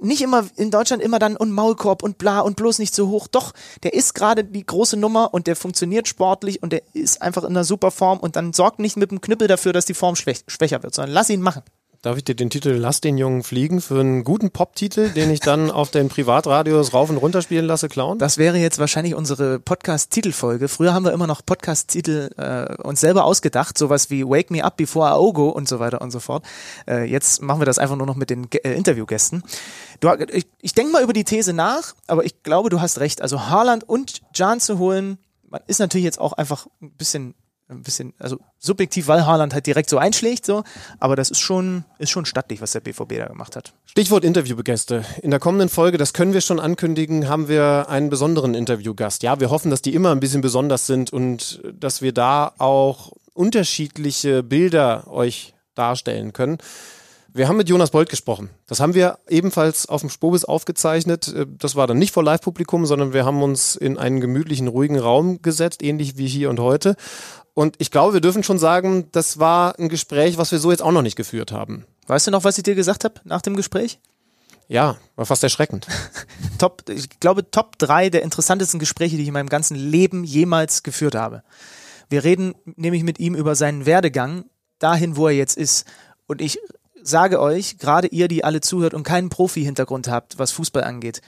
nicht immer in Deutschland immer dann und Maulkorb und bla und bloß nicht so hoch. Doch, der ist gerade die große Nummer und der funktioniert sportlich und der ist einfach in einer super Form und dann sorgt nicht mit dem Knüppel dafür, dass die Form schwächer wird, sondern lass ihn machen. Darf ich dir den Titel Lass den Jungen fliegen für einen guten Pop-Titel, den ich dann auf den Privatradios rauf und runter spielen lasse, klauen? Das wäre jetzt wahrscheinlich unsere Podcast-Titelfolge. Früher haben wir immer noch Podcast-Titel äh, uns selber ausgedacht, sowas wie Wake Me Up Before Aogo und so weiter und so fort. Äh, jetzt machen wir das einfach nur noch mit den äh, Interviewgästen. Du, ich, ich denke mal über die These nach, aber ich glaube, du hast recht. Also Haaland und Jan zu holen, man ist natürlich jetzt auch einfach ein bisschen ein bisschen, also subjektiv, weil Haaland halt direkt so einschlägt, so, aber das ist schon, ist schon stattlich, was der BVB da gemacht hat. Stichwort Interviewgäste. In der kommenden Folge, das können wir schon ankündigen, haben wir einen besonderen Interviewgast. Ja, wir hoffen, dass die immer ein bisschen besonders sind und dass wir da auch unterschiedliche Bilder euch darstellen können. Wir haben mit Jonas Bolt gesprochen. Das haben wir ebenfalls auf dem Spobis aufgezeichnet. Das war dann nicht vor Live-Publikum, sondern wir haben uns in einen gemütlichen, ruhigen Raum gesetzt, ähnlich wie hier und heute. Und ich glaube, wir dürfen schon sagen, das war ein Gespräch, was wir so jetzt auch noch nicht geführt haben. Weißt du noch, was ich dir gesagt habe nach dem Gespräch? Ja, war fast erschreckend. (laughs) top, ich glaube, Top drei der interessantesten Gespräche, die ich in meinem ganzen Leben jemals geführt habe. Wir reden nämlich mit ihm über seinen Werdegang dahin, wo er jetzt ist. Und ich sage euch, gerade ihr, die alle zuhört und keinen Profi-Hintergrund habt, was Fußball angeht,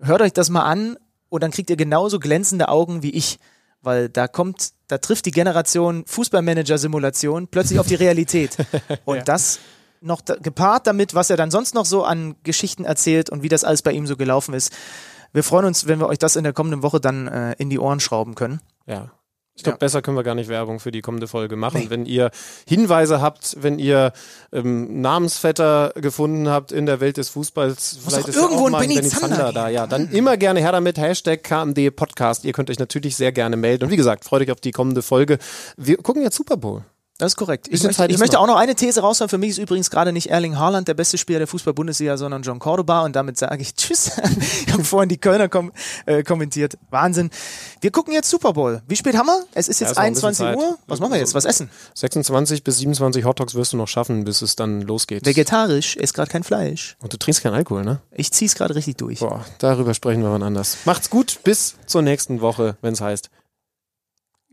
hört euch das mal an und dann kriegt ihr genauso glänzende Augen wie ich, weil da kommt, da trifft die Generation Fußballmanager-Simulation plötzlich auf die Realität. (laughs) Und ja. das noch da, gepaart damit, was er dann sonst noch so an Geschichten erzählt und wie das alles bei ihm so gelaufen ist. Wir freuen uns, wenn wir euch das in der kommenden Woche dann äh, in die Ohren schrauben können. Ja, ich glaube, ja. besser können wir gar nicht Werbung für die kommende Folge machen. Nee. Wenn ihr Hinweise habt, wenn ihr ähm, Namensvetter gefunden habt in der Welt des Fußballs, Muss vielleicht ist irgendwo auch mal ein Benny Zander da. Ja, dann mhm. immer gerne her damit. Hashtag KMD Podcast. Ihr könnt euch natürlich sehr gerne melden. Und wie gesagt, freut euch auf die kommende Folge. Wir gucken jetzt Super Bowl. Das ist korrekt. Ich, möchte, ich möchte, auch noch eine These raushauen. Für mich ist übrigens gerade nicht Erling Haaland der beste Spieler der Fußball-Bundesliga, sondern John Cordoba. Und damit sage ich Tschüss. (laughs) ich habe vorhin die Kölner kom äh, kommentiert. Wahnsinn. Wir gucken jetzt Super Bowl. Wie spät haben wir? Es ist jetzt ja, 21 Uhr. Was machen wir jetzt? Was essen? 26 bis 27 Hotdogs wirst du noch schaffen, bis es dann losgeht. Vegetarisch, ist gerade kein Fleisch. Und du trinkst keinen Alkohol, ne? Ich zieh's gerade richtig durch. Boah, darüber sprechen wir wann anders. Macht's gut. Bis zur nächsten Woche, wenn es heißt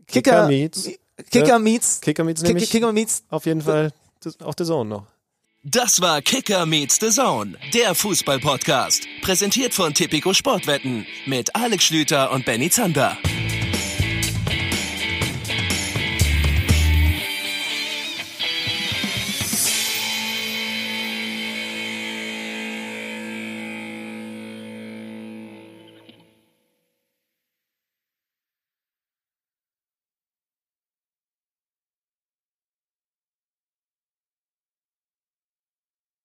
Kicker, Kicker Meets. Kicker Meets. Kicker Meets Kicker, Kicker Meets. Auf jeden Fall auch The Zone noch. Das war Kicker Meets The Zone, der Fußball-Podcast. Präsentiert von Tipico Sportwetten mit Alex Schlüter und Benny Zander.